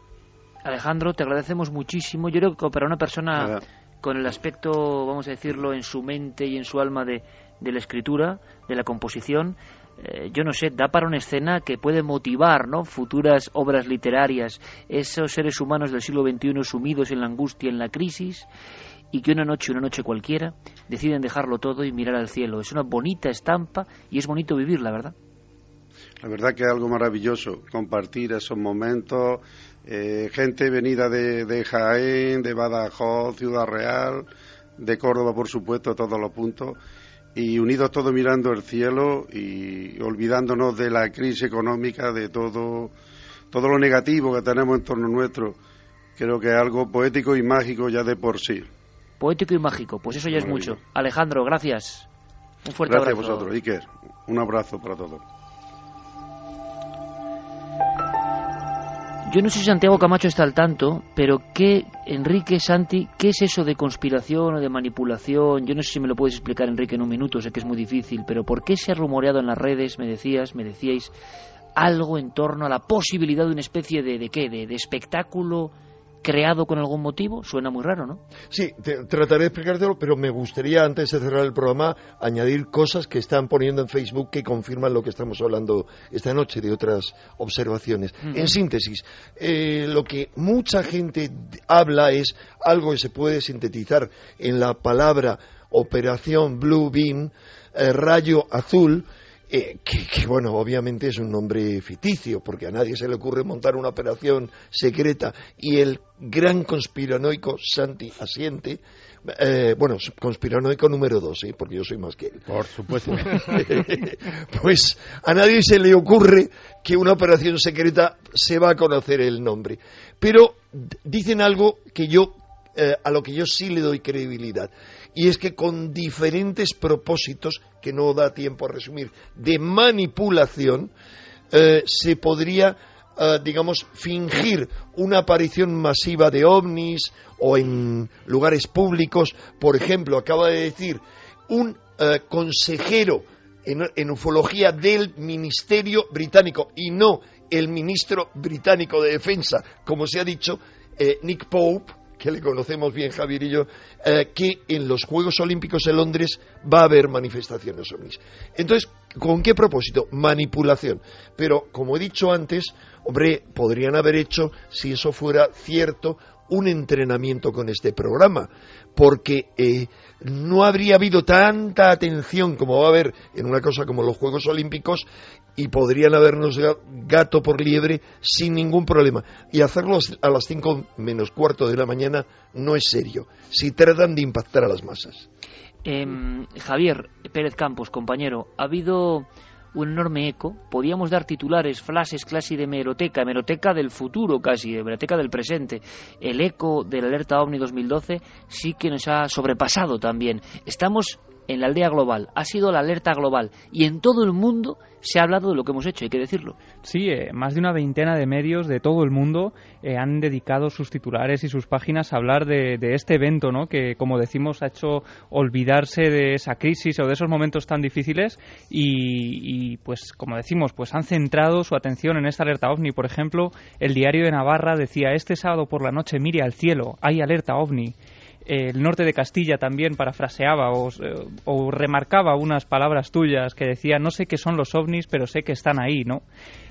Alejandro, te agradecemos muchísimo. Yo creo que para una persona Nada. con el aspecto, vamos a decirlo, en su mente y en su alma de, de la escritura, de la composición, eh, yo no sé, da para una escena que puede motivar ¿no? futuras obras literarias, esos seres humanos del siglo XXI sumidos en la angustia, en la crisis, y que una noche, una noche cualquiera, deciden dejarlo todo y mirar al cielo. Es una bonita estampa y es bonito vivirla, ¿verdad? La verdad que es algo maravilloso compartir esos momentos. Eh, gente venida de, de Jaén, de Badajoz, Ciudad Real, de Córdoba, por supuesto, todos los puntos. Y unidos todos mirando el cielo y olvidándonos de la crisis económica, de todo, todo lo negativo que tenemos en torno nuestro. Creo que es algo poético y mágico ya de por sí. Poético y mágico, pues eso ya es mucho. Alejandro, gracias. Un fuerte Gracias a abrazo. vosotros, Iker. Un abrazo para todos. Yo no sé si Santiago Camacho está al tanto, pero ¿qué, Enrique, Santi, qué es eso de conspiración o de manipulación? Yo no sé si me lo puedes explicar, Enrique, en un minuto, sé que es muy difícil, pero ¿por qué se ha rumoreado en las redes, me decías, me decíais, algo en torno a la posibilidad de una especie de, de qué, de, de espectáculo creado con algún motivo? Suena muy raro, ¿no? Sí, te- trataré de explicártelo, pero me gustaría, antes de cerrar el programa, añadir cosas que están poniendo en Facebook que confirman lo que estamos hablando esta noche de otras observaciones. En síntesis, eh, lo que mucha gente habla es algo que se puede sintetizar en la palabra Operación Blue Beam, eh, rayo azul, eh, que, que, bueno, obviamente es un nombre ficticio, porque a nadie se le ocurre montar una operación secreta y el gran conspiranoico Santi Asiente, eh, bueno, conspiranoico número dos, ¿eh? porque yo soy más que él. Por supuesto. pues a nadie se le ocurre que una operación secreta se va a conocer el nombre. Pero dicen algo que yo, eh, a lo que yo sí le doy credibilidad. Y es que con diferentes propósitos, que no da tiempo a resumir, de manipulación, eh, se podría, eh, digamos, fingir una aparición masiva de ovnis o en lugares públicos. Por ejemplo, acaba de decir un eh, consejero en, ufología del Ministerio Británico y no el ministro británico de Defensa, como se ha dicho, Nick Pope, que le conocemos bien Javier y yo, eh, que en los Juegos Olímpicos de Londres va a haber manifestaciones ovnis. Entonces, ¿con qué propósito? Manipulación. Pero, como he dicho antes, hombre, podrían haber hecho, si eso fuera cierto, un entrenamiento con este programa, porque eh, no habría habido tanta atención como va a haber en una cosa como los Juegos Olímpicos y podrían habernos ga- gato por liebre sin ningún problema. Y hacerlo a las 5 menos cuarto de la mañana no es serio, si tratan de impactar a las masas. Em, Javier Pérez Campos, compañero, ha habido un enorme eco. Podíamos dar titulares, flashes casi de meroteca, meroteca del futuro casi, de meroteca del presente. El eco de la alerta OVNI 2012 sí que nos ha sobrepasado también. Estamos en la aldea global, ha sido la alerta global y en todo el mundo se ha hablado de lo que hemos hecho, hay que decirlo. Sí, eh, más de una veintena de medios de todo el mundo eh, han dedicado sus titulares y sus páginas a hablar de, este evento, ¿no? Que, como decimos, ha hecho olvidarse de esa crisis o de esos momentos tan difíciles y, y, pues, como decimos, pues han centrado su atención en esta alerta ovni. Por ejemplo, el diario de Navarra decía este sábado por la noche mire al cielo, hay alerta ovni el norte de Castilla también parafraseaba o, remarcaba unas palabras tuyas que decían no sé qué son los ovnis pero sé que están ahí no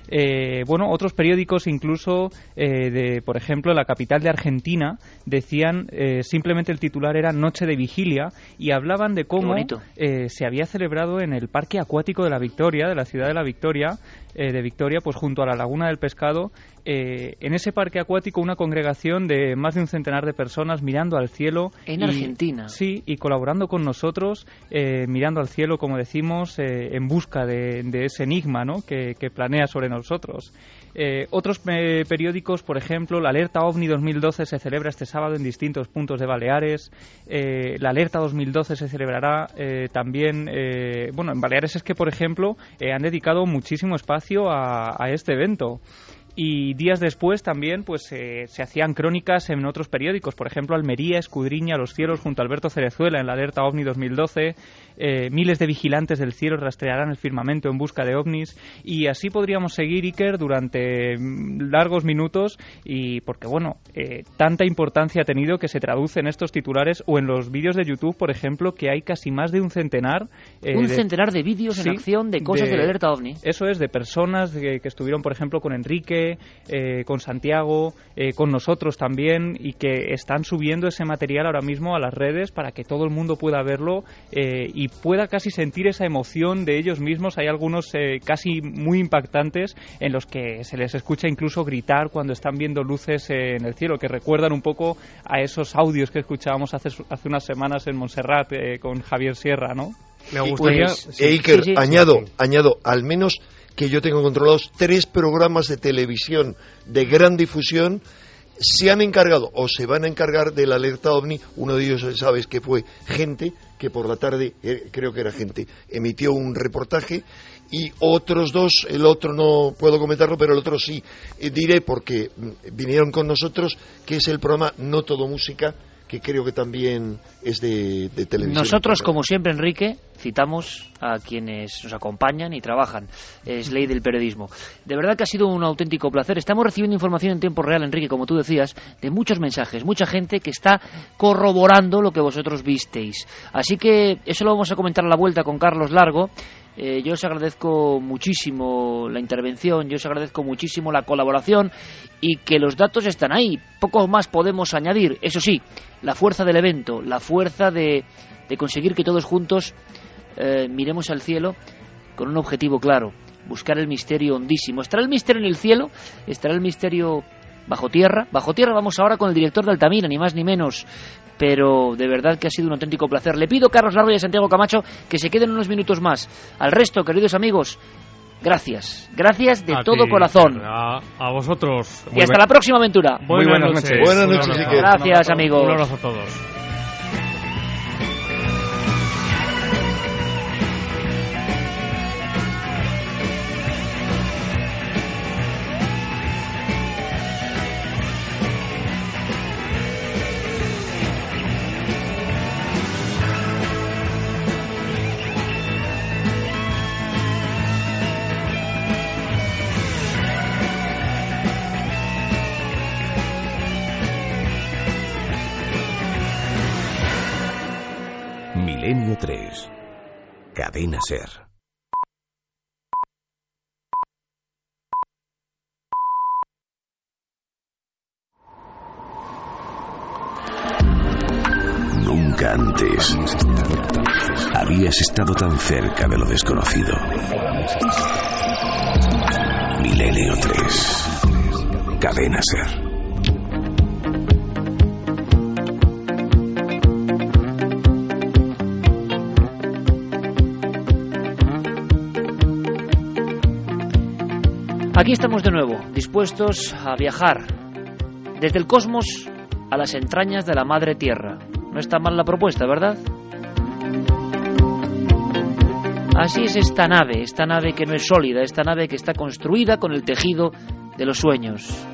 eh, bueno otros periódicos incluso eh, de por ejemplo la capital de Argentina decían eh, simplemente el titular era noche de vigilia y hablaban de cómo eh, se había celebrado en el parque acuático de la Victoria de la ciudad de la Victoria eh, de Victoria pues junto a la laguna del pescado eh, en ese parque acuático una congregación de más de un centenar de personas mirando al cielo. En y, Argentina. Sí, y colaborando con nosotros, eh, mirando al cielo, como decimos, eh, en busca de, de, ese enigma ¿no? que, que planea sobre nosotros. Eh, otros eh, periódicos, por ejemplo, la alerta OVNI 2012 se celebra este sábado en distintos puntos de Baleares. Eh, la alerta 2012 se celebrará eh, también, bueno, en Baleares es que, por ejemplo, han dedicado muchísimo espacio a, a este evento y días después también pues eh, se hacían crónicas en otros periódicos por ejemplo Almería escudriña los cielos junto a Alberto Cerezuela en la alerta OVNI 2012 eh, miles de vigilantes del cielo rastrearán el firmamento en busca de ovnis y así podríamos seguir Iker durante largos minutos y porque bueno eh, tanta importancia ha tenido que se traduce en estos titulares o en los vídeos de YouTube por ejemplo que hay casi más de un centenar un de, centenar de vídeos sí, en acción de cosas de, de la alerta OVNI. Eso es de personas que, que estuvieron por ejemplo con Enrique eh, con Santiago, eh, con nosotros también y que están subiendo ese material ahora mismo a las redes para que todo el mundo pueda verlo eh, y pueda casi sentir esa emoción de ellos mismos. Hay algunos eh, casi muy impactantes en los que se les escucha incluso gritar cuando están viendo luces eh, en el cielo, que recuerdan un poco a esos audios que escuchábamos hace, hace unas semanas en Montserrat eh, con Javier Sierra, ¿no? Me gustaría... Pues, sí. Iker, sí, sí, añado, añado, al menos que yo tengo controlados tres programas de televisión de gran difusión se han encargado o se van a encargar de la alerta ovni. Uno de ellos, sabes, que fue gente que por la tarde, eh, creo que era gente, emitió un reportaje y otros dos, el otro no puedo comentarlo, pero el otro sí eh, diré porque vinieron con nosotros, que es el programa No Todo Música, que creo que también es de, de televisión. Nosotros, como siempre, Enrique, citamos a quienes nos acompañan y trabajan. Es ley del periodismo. De verdad que ha sido un auténtico placer. Estamos recibiendo información en tiempo real, Enrique, como tú decías, de muchos mensajes, mucha gente que está corroborando lo que vosotros visteis. Así que eso lo vamos a comentar a la vuelta con Carlos Largo. Eh, yo os agradezco muchísimo la intervención, yo os agradezco muchísimo la colaboración y que los datos están ahí. Poco más podemos añadir. Eso sí, la fuerza del evento, la fuerza de, de conseguir que todos juntos eh, miremos al cielo con un objetivo claro, buscar el misterio hondísimo. ¿Estará el misterio en el cielo? ¿Estará el misterio bajo tierra? Bajo tierra vamos ahora con el director de Altamira, ni más ni menos. Pero de verdad que ha sido un auténtico placer. Le pido a Carlos Largo y a Santiago Camacho que se queden unos minutos más. Al resto, queridos amigos, gracias. Gracias de a todo ti, corazón. A, a vosotros. Y hasta la próxima aventura. Muy buenas, buenas noches. Buenas noches. Gracias, amigos. Un abrazo a todos. Cadena Ser. Nunca antes habías estado tan cerca de lo desconocido. Milenio 3. Cadena Ser. Aquí estamos de nuevo, dispuestos a viajar desde el cosmos a las entrañas de la madre tierra. No está mal la propuesta, ¿verdad? Así es esta nave, esta nave que no es sólida, esta nave que está construida con el tejido de los sueños.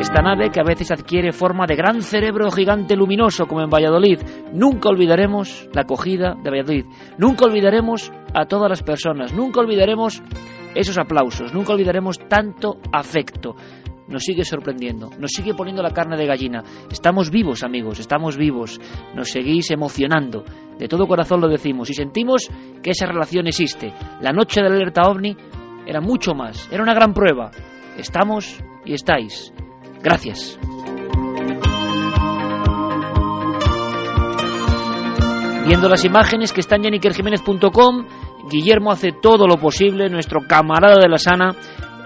Esta nave que a veces adquiere forma de gran cerebro gigante luminoso como en Valladolid. Nunca olvidaremos la acogida de Valladolid. Nunca olvidaremos a todas las personas. Nunca olvidaremos esos aplausos. Nunca olvidaremos tanto afecto. Nos sigue sorprendiendo, nos sigue poniendo la carne de gallina. Estamos vivos, amigos, estamos vivos. Nos seguís emocionando. De todo corazón lo decimos y sentimos que esa relación existe. La noche de la alerta ovni era mucho más, era una gran prueba. Estamos y estáis. Gracias. Viendo las imágenes que están en ikerjiménez.com, Guillermo hace todo lo posible, nuestro camarada de la sana,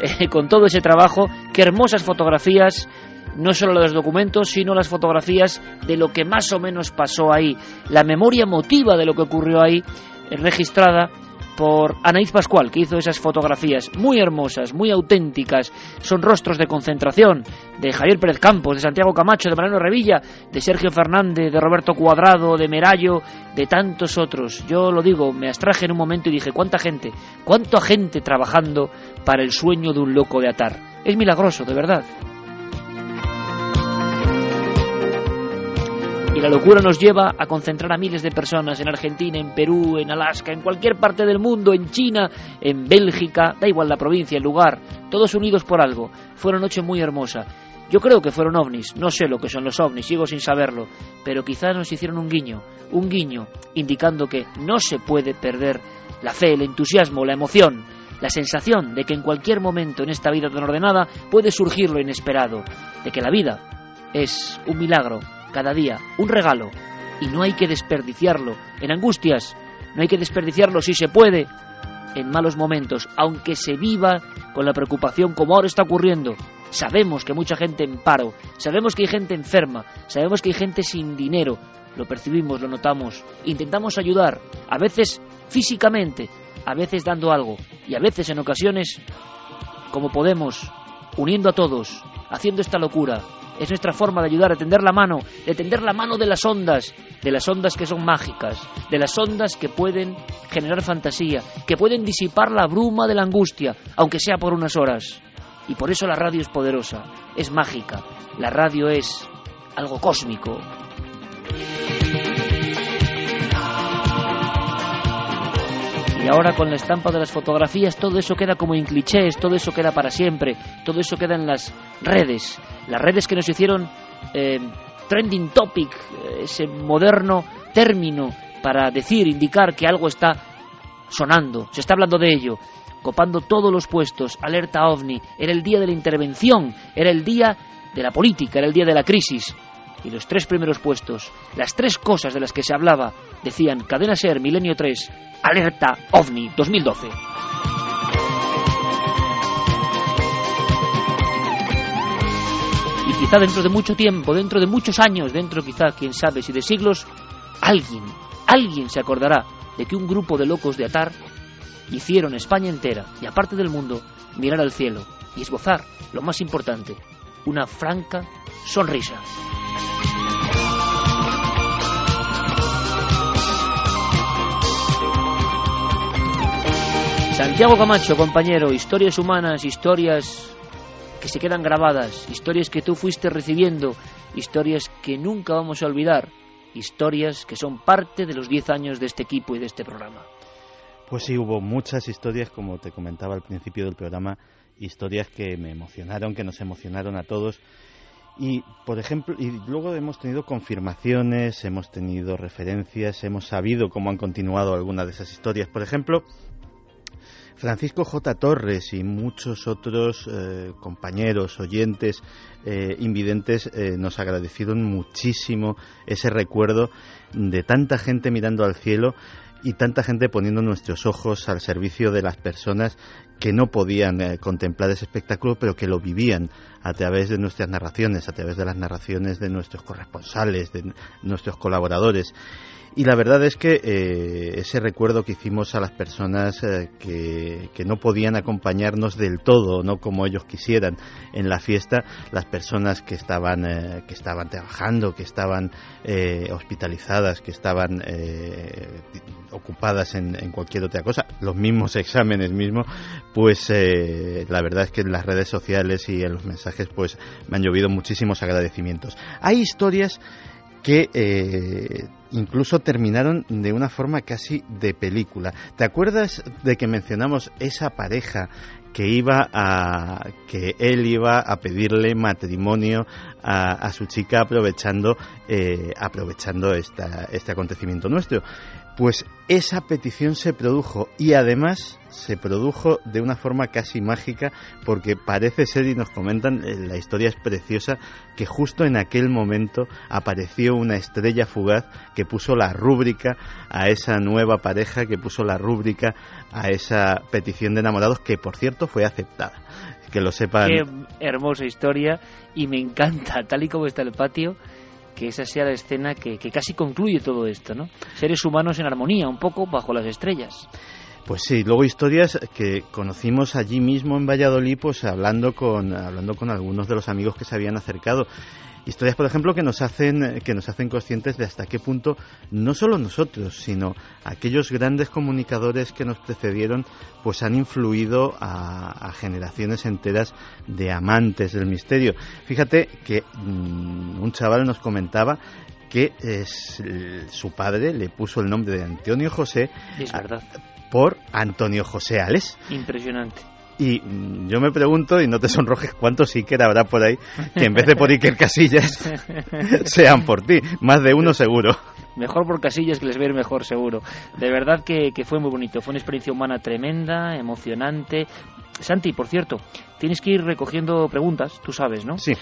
eh, con todo ese trabajo. Qué hermosas fotografías, no solo los documentos, sino las fotografías de lo que más o menos pasó ahí. La memoria emotiva de lo que ocurrió ahí, eh, registrada por Anaíz Pascual, que hizo esas fotografías muy hermosas, muy auténticas. Son rostros de concentración de Javier Pérez Campos, de Santiago Camacho, de Mariano Revilla, de Sergio Fernández, de Roberto Cuadrado, de Merallo, de tantos otros. Yo lo digo, me abstraje en un momento y dije, ¿cuánta gente? ¿Cuánta gente trabajando para el sueño de un loco de atar? Es milagroso, de verdad. Y la locura nos lleva a concentrar a miles de personas en Argentina, en Perú, en Alaska, en cualquier parte del mundo, en China, en Bélgica, da igual la provincia, el lugar, todos unidos por algo. Fue una noche muy hermosa. Yo creo que fueron ovnis, no sé lo que son los ovnis, sigo sin saberlo, pero quizás nos hicieron un guiño, un guiño indicando que no se puede perder la fe, el entusiasmo, la emoción, la sensación de que en cualquier momento en esta vida tan ordenada puede surgir lo inesperado, de que la vida es un milagro cada día, un regalo, y no hay que desperdiciarlo en angustias, no hay que desperdiciarlo si se puede en malos momentos, aunque se viva con la preocupación como ahora está ocurriendo. Sabemos que mucha gente en paro, sabemos que hay gente enferma, sabemos que hay gente sin dinero, lo percibimos, lo notamos, intentamos ayudar, a veces físicamente, a veces dando algo, y a veces en ocasiones, como podemos, uniendo a todos, haciendo esta locura, es nuestra forma de ayudar, de tender la mano, de tender la mano de las ondas, de las ondas que son mágicas, de las ondas que pueden generar fantasía, que pueden disipar la bruma de la angustia, aunque sea por unas horas. Y por eso la radio es poderosa, es mágica, la radio es algo cósmico. Y ahora con la estampa de las fotografías todo eso queda como en clichés, todo eso queda para siempre, todo eso queda en las redes, las redes que nos hicieron eh, trending topic, eh, ese moderno término para decir, indicar que algo está sonando, se está hablando de ello, copando todos los puestos, alerta ovni, era el día de la intervención, era el día de la política, era el día de la crisis. Y los tres primeros puestos, las tres cosas de las que se hablaba, decían Cadena Ser, Milenio 3, Alerta OVNI 2012. Y quizá dentro de mucho tiempo, dentro de muchos años, dentro quizá, quién sabe, si de siglos, alguien, alguien se acordará de que un grupo de locos de Atar hicieron España entera y aparte del mundo mirar al cielo y esbozar lo más importante, una franca sonrisa. Santiago Camacho, compañero, historias humanas, historias que se quedan grabadas, historias que tú fuiste recibiendo, historias que nunca vamos a olvidar, historias que son parte de los 10 años de este equipo y de este programa. Pues sí, hubo muchas historias, como te comentaba al principio del programa, historias que me emocionaron, que nos emocionaron a todos. Y, por ejemplo, y luego hemos tenido confirmaciones, hemos tenido referencias, hemos sabido cómo han continuado algunas de esas historias. Por ejemplo, Francisco J. Torres y muchos otros eh, compañeros, oyentes, eh, invidentes eh, nos agradecieron muchísimo ese recuerdo de tanta gente mirando al cielo y tanta gente poniendo nuestros ojos al servicio de las personas que no podían eh, contemplar ese espectáculo, pero que lo vivían a través de nuestras narraciones, a través de las narraciones de nuestros corresponsales, de nuestros colaboradores. Y la verdad es que eh, ese recuerdo que hicimos a las personas eh, que, que, no podían acompañarnos del todo, no como ellos quisieran en la fiesta, las personas que estaban, eh, que estaban trabajando, que estaban eh, hospitalizadas, que estaban ocupadas en, en, cualquier otra cosa, los mismos exámenes mismos, pues la verdad es que en las redes sociales y en los mensajes pues me han llovido muchísimos agradecimientos. Hay historias que eh, incluso terminaron de una forma casi de película. ¿Te acuerdas de que mencionamos esa pareja que iba a que él iba a pedirle matrimonio a, a su chica aprovechando eh, aprovechando esta, este acontecimiento nuestro? Pues esa petición se produjo y además se produjo de una forma casi mágica porque parece ser y nos comentan la historia es preciosa que justo en aquel momento apareció una estrella fugaz que puso la rúbrica a esa nueva pareja que puso la rúbrica a esa petición de enamorados que por cierto fue aceptada. Que lo sepan. Qué hermosa historia y me encanta tal y como está el patio que esa sea la escena que, casi concluye todo esto, ¿no? Seres humanos en armonía, un poco bajo las estrellas. Pues sí, luego historias que conocimos allí mismo en Valladolid, pues hablando con, hablando con algunos de los amigos que se habían acercado. Historias, por ejemplo, que nos hacen que nos hacen conscientes de hasta qué punto no solo nosotros, sino aquellos grandes comunicadores que nos precedieron, pues han influido a, a generaciones enteras de amantes del misterio. Fíjate que mmm, un chaval nos comentaba que es, su padre le puso el nombre de Antonio José es verdad. por Antonio José Ales. Impresionante. Y mm, yo me pregunto, y no te sonrojes, cuántos Iker habrá por ahí que en vez de por Iker Casillas sean por ti. Más de uno seguro. Mejor por Casillas que les ir mejor, seguro. De verdad que, que fue muy bonito. Fue una experiencia humana tremenda, emocionante. Santi, por cierto, tienes que ir recogiendo preguntas, tú sabes, ¿no? Sí.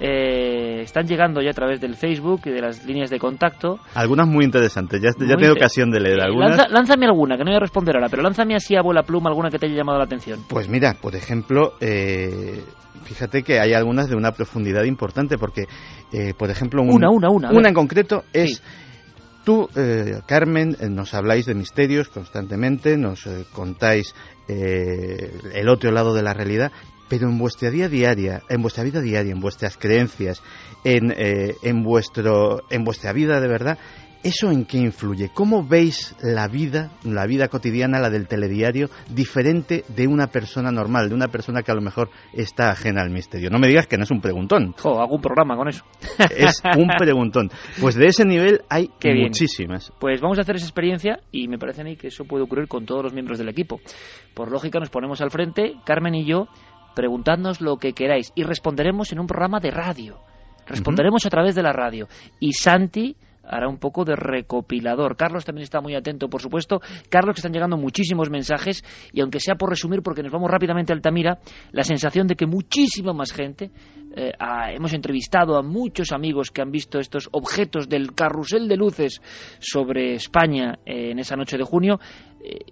Eh, están llegando ya a través del Facebook y de las líneas de contacto. Algunas muy interesantes, ya, ya tengo ocasión de leer algunas. Lanza, lánzame alguna, que no voy a responder ahora, pero lánzame así a bola pluma alguna que te haya llamado la atención. Pues mira, por ejemplo, eh, fíjate que hay algunas de una profundidad importante, porque, eh, por ejemplo, un, una, una, una, una en concreto es... Sí. Tú, eh, Carmen, eh, nos habláis de misterios constantemente, nos eh, contáis eh, el otro lado de la realidad, pero en vuestra vida diaria, en vuestra vida diaria, en vuestras creencias, en, eh, en, vuestro, en vuestra vida de verdad, ¿Eso en qué influye? ¿Cómo veis la vida, la vida cotidiana, la del telediario, diferente de una persona normal, de una persona que a lo mejor está ajena al misterio? No me digas que no es un preguntón. Jo, hago un programa con eso. Es un preguntón. Pues de ese nivel hay Qué muchísimas. Bien. Pues vamos a hacer esa experiencia y me parece a mí que eso puede ocurrir con todos los miembros del equipo. Por lógica nos ponemos al frente, Carmen y yo, preguntadnos lo que queráis y responderemos en un programa de radio. Responderemos uh -huh. a través de la radio. Y Santi hará un poco de recopilador. Carlos también está muy atento, por supuesto. Carlos, que están llegando muchísimos mensajes y aunque sea por resumir, porque nos vamos rápidamente a Altamira, la sensación de que muchísima más gente, eh, hemos entrevistado a muchos amigos que han visto estos objetos del carrusel de luces sobre España eh, en esa noche de junio,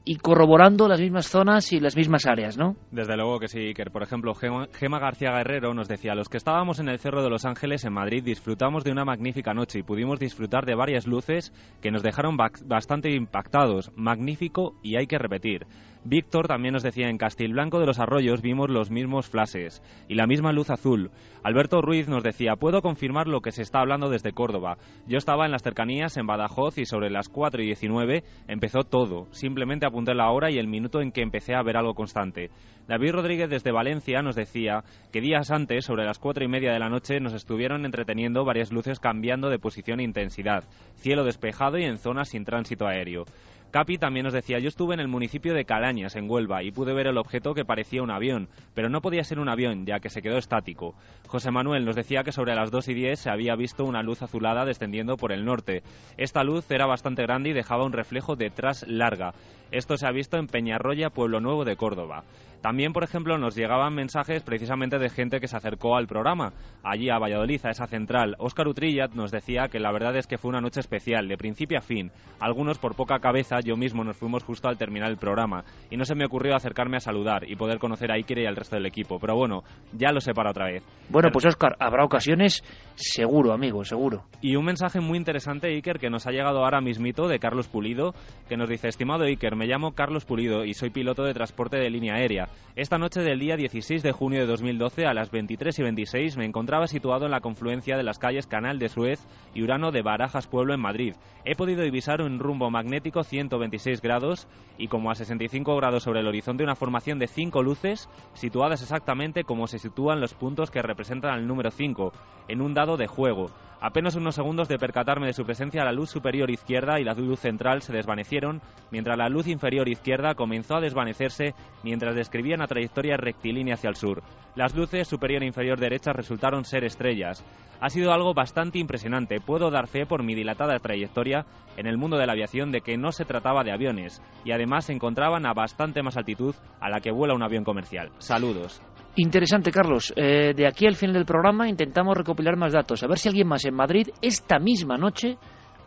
y corroborando las mismas zonas y las mismas áreas, ¿no? Desde luego que sí, Iker. Por ejemplo, Gema, Gema, García Guerrero nos decía, los que estábamos en el Cerro de los Ángeles, en Madrid, disfrutamos de una magnífica noche y pudimos disfrutar de varias luces que nos dejaron bastante impactados. Magnífico y hay que repetir. Víctor también nos decía en Castilblanco de los Arroyos vimos los mismos flashes y la misma luz azul. Alberto Ruiz nos decía, puedo confirmar lo que se está hablando desde Córdoba. Yo estaba en las cercanías en Badajoz y sobre las 4 y 19 empezó todo. Simplemente apunté la hora y el minuto en que empecé a ver algo constante. David Rodríguez desde Valencia nos decía que días antes, sobre las 4 y media de la noche, nos estuvieron entreteniendo varias luces cambiando de posición e intensidad. Cielo despejado y en zonas sin tránsito aéreo. Capi también nos decía, yo estuve en el municipio de Calañas, en Huelva, y pude ver el objeto que parecía un avión, pero no podía ser un avión, ya que se quedó estático. José Manuel nos decía que sobre las 2 y 10 se había visto una luz azulada descendiendo por el norte. Esta luz era bastante grande y dejaba un reflejo detrás larga. Esto se ha visto en Peñarroya, Pueblo Nuevo de Córdoba. También, por ejemplo, nos llegaban mensajes precisamente de gente que se acercó al programa, allí a Valladolid, a esa central. Óscar Utrillat nos decía que la verdad es que fue una noche especial, de principio a fin. Algunos por poca cabeza, yo mismo nos fuimos justo al terminar el programa, y no se me ocurrió acercarme a saludar y poder conocer a Iker y al resto del equipo. Pero bueno, ya lo sé para otra vez. Bueno, pues Óscar, habrá ocasiones, seguro, amigo, seguro. Y un mensaje muy interesante, Iker, que nos ha llegado ahora mismito de Carlos Pulido, que nos dice, estimado Iker, me llamo Carlos Pulido y soy piloto de transporte de línea aérea. Esta noche del día 16 de junio de 2012 a las 23 y 26 me encontraba situado en la confluencia de las calles Canal de Suez y Urano de Barajas Pueblo en Madrid. He podido divisar un rumbo magnético 126 grados y como a 65 grados sobre el horizonte una formación de cinco luces situadas exactamente como se sitúan los puntos que representan al número 5 en un dado de juego. Apenas unos segundos de percatarme de su presencia, la luz superior izquierda y la luz central se desvanecieron, mientras la luz inferior izquierda comenzó a desvanecerse mientras describía una trayectoria rectilínea hacia el sur. Las luces superior e inferior derecha resultaron ser estrellas. Ha sido algo bastante impresionante. Puedo dar fe por mi dilatada trayectoria en el mundo de la aviación de que no se trataba de aviones y además se encontraban a bastante más altitud a la que vuela un avión comercial. Saludos. Interesante, Carlos. Eh, de aquí al final del programa intentamos recopilar más datos. A ver si alguien más en Madrid esta misma noche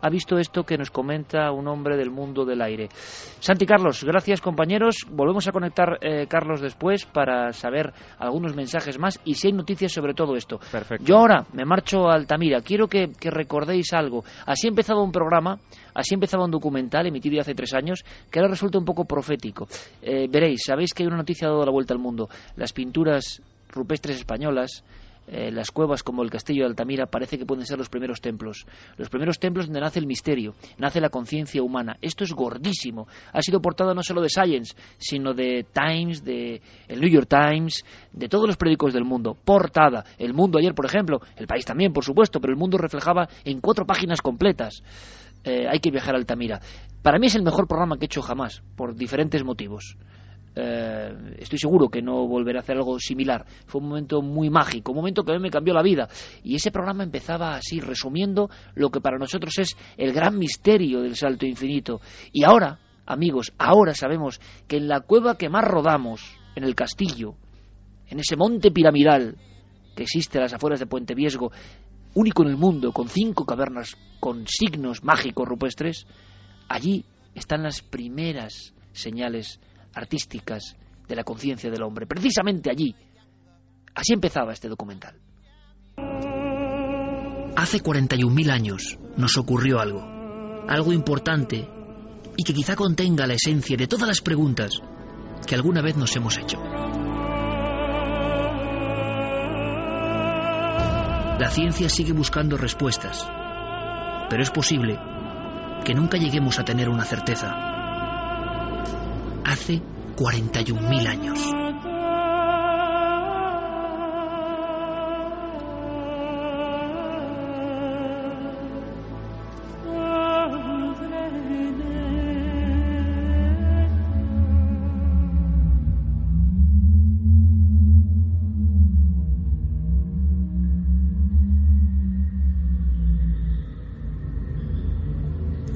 ha visto esto que nos comenta un hombre del mundo del aire. Santi Carlos, gracias compañeros. Volvemos a conectar, eh, Carlos, después para saber algunos mensajes más y si hay noticias sobre todo esto. Perfecto. Yo ahora me marcho a Altamira. Quiero que, que recordéis algo. Así empezaba un programa, así empezaba un documental emitido hace tres años que ahora resulta un poco profético. Eh, veréis, sabéis que hay una noticia dado la vuelta al mundo. Las pinturas rupestres españolas eh, las cuevas como el castillo de Altamira parece que pueden ser los primeros templos. Los primeros templos donde nace el misterio, nace la conciencia humana. Esto es gordísimo. Ha sido portada no solo de Science, sino de Times, de el New York Times, de todos los periódicos del mundo. Portada. El Mundo ayer, por ejemplo, el país también, por supuesto, pero el Mundo reflejaba en cuatro páginas completas. Eh, hay que viajar a Altamira. Para mí es el mejor programa que he hecho jamás, por diferentes motivos. Eh, estoy seguro que no volverá a hacer algo similar. Fue un momento muy mágico, un momento que a mí me cambió la vida. Y ese programa empezaba así, resumiendo lo que para nosotros es el gran misterio del salto infinito. Y ahora, amigos, ahora sabemos que en la cueva que más rodamos, en el castillo, en ese monte piramidal que existe a las afueras de Puente Viesgo, único en el mundo, con cinco cavernas con signos mágicos rupestres, allí están las primeras señales artísticas de la conciencia del hombre. Precisamente allí. Así empezaba este documental. Hace 41.000 años nos ocurrió algo. Algo importante y que quizá contenga la esencia de todas las preguntas que alguna vez nos hemos hecho. La ciencia sigue buscando respuestas, pero es posible que nunca lleguemos a tener una certeza hace 41.000 años.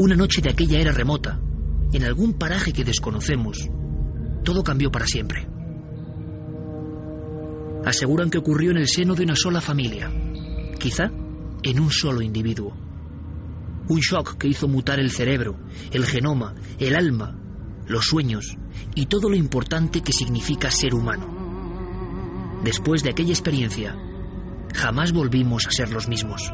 Una noche de aquella era remota, en algún paraje que desconocemos, todo cambió para siempre. Aseguran que ocurrió en el seno de una sola familia, quizá en un solo individuo. Un shock que hizo mutar el cerebro, el genoma, el alma, los sueños y todo lo importante que significa ser humano. Después de aquella experiencia, jamás volvimos a ser los mismos.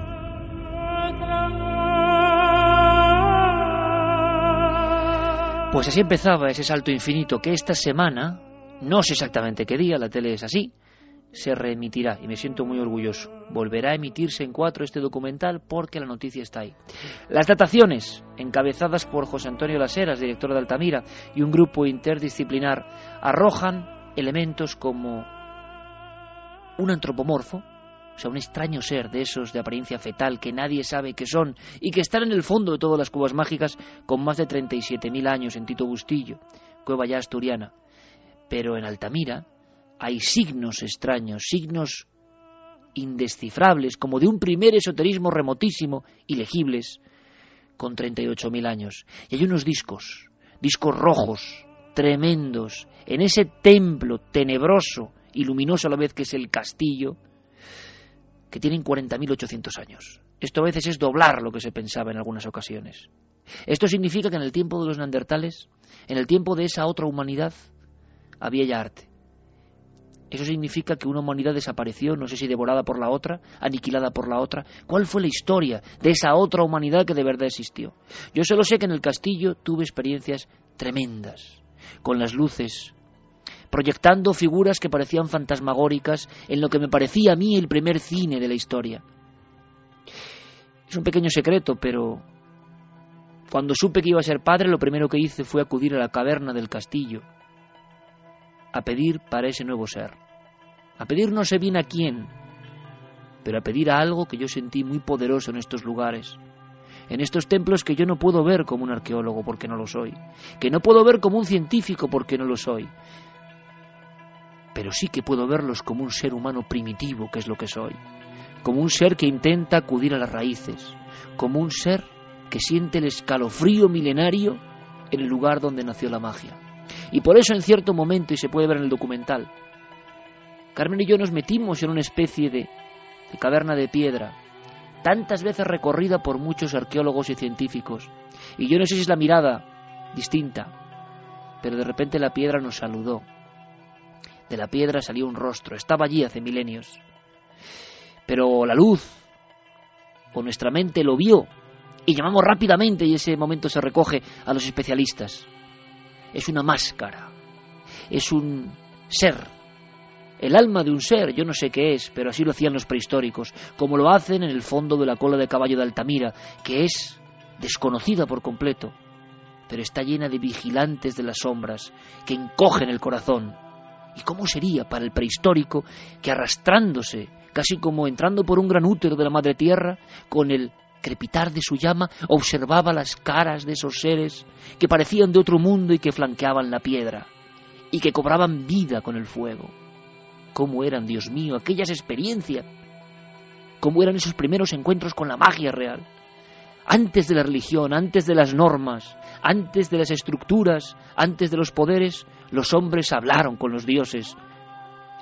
Pues así empezaba ese salto infinito que esta semana, no sé exactamente qué día, la tele es así, se reemitirá y me siento muy orgulloso. Volverá a emitirse en cuatro este documental porque la noticia está ahí. Las dataciones, encabezadas por José Antonio Laseras, director de Altamira, y un grupo interdisciplinar, arrojan elementos como un antropomorfo, O sea, un extraño ser de esos de apariencia fetal que nadie sabe qué son y que están en el fondo de todas las cuevas mágicas con más de 37.000 años en Tito Bustillo, cueva ya asturiana. Pero en Altamira hay signos extraños, signos indescifrables, como de un primer esoterismo remotísimo, ilegibles, con 38.000 años. Y hay unos discos, discos rojos, tremendos, en ese templo tenebroso y luminoso a la vez que es el castillo, que tienen 40.800 años. Esto a veces es doblar lo que se pensaba en algunas ocasiones. Esto significa que en el tiempo de los neandertales, en el tiempo de esa otra humanidad, había ya arte. Eso significa que una humanidad desapareció, no sé si devorada por la otra, aniquilada por la otra. ¿Cuál fue la historia de esa otra humanidad que de verdad existió? Yo solo sé que en el castillo tuve experiencias tremendas, con las luces, proyectando figuras que parecían fantasmagóricas en lo que me parecía a mí el primer cine de la historia. Es un pequeño secreto, pero cuando supe que iba a ser padre, lo primero que hice fue acudir a la caverna del castillo a pedir para ese nuevo ser. A pedir no sé bien a quién, pero a pedir a algo que yo sentí muy poderoso en estos lugares, en estos templos que yo no puedo ver como un arqueólogo porque no lo soy, que no puedo ver como un científico porque no lo soy, pero sí que puedo verlos como un ser humano primitivo, que es lo que soy, como un ser que intenta acudir a las raíces, como un ser que siente el escalofrío milenario en el lugar donde nació la magia. Y por eso en cierto momento, y se puede ver en el documental, Carmen y yo nos metimos en una especie de, caverna de piedra, tantas veces recorrida por muchos arqueólogos y científicos. Y yo no sé si es la mirada distinta, pero de repente la piedra nos saludó. De la piedra salió un rostro, estaba allí hace milenios. Pero la luz, o nuestra mente lo vio, y llamamos rápidamente, y ese momento se recoge a los especialistas. Es una máscara, es un ser, el alma de un ser, yo no sé qué es, pero así lo hacían los prehistóricos, como lo hacen en el fondo de la cola de caballo de Altamira, que es desconocida por completo, pero está llena de vigilantes de las sombras que encogen el corazón. ¿Y cómo sería para el prehistórico que arrastrándose, casi como entrando por un gran útero de la madre tierra, con el crepitar de su llama, observaba las caras de esos seres que parecían de otro mundo y que flanqueaban la piedra, y que cobraban vida con el fuego. ¿Cómo eran, Dios mío, aquellas experiencias? ¿Cómo eran esos primeros encuentros con la magia real? Antes de la religión, antes de las normas, antes de las estructuras, antes de los poderes, los hombres hablaron con los dioses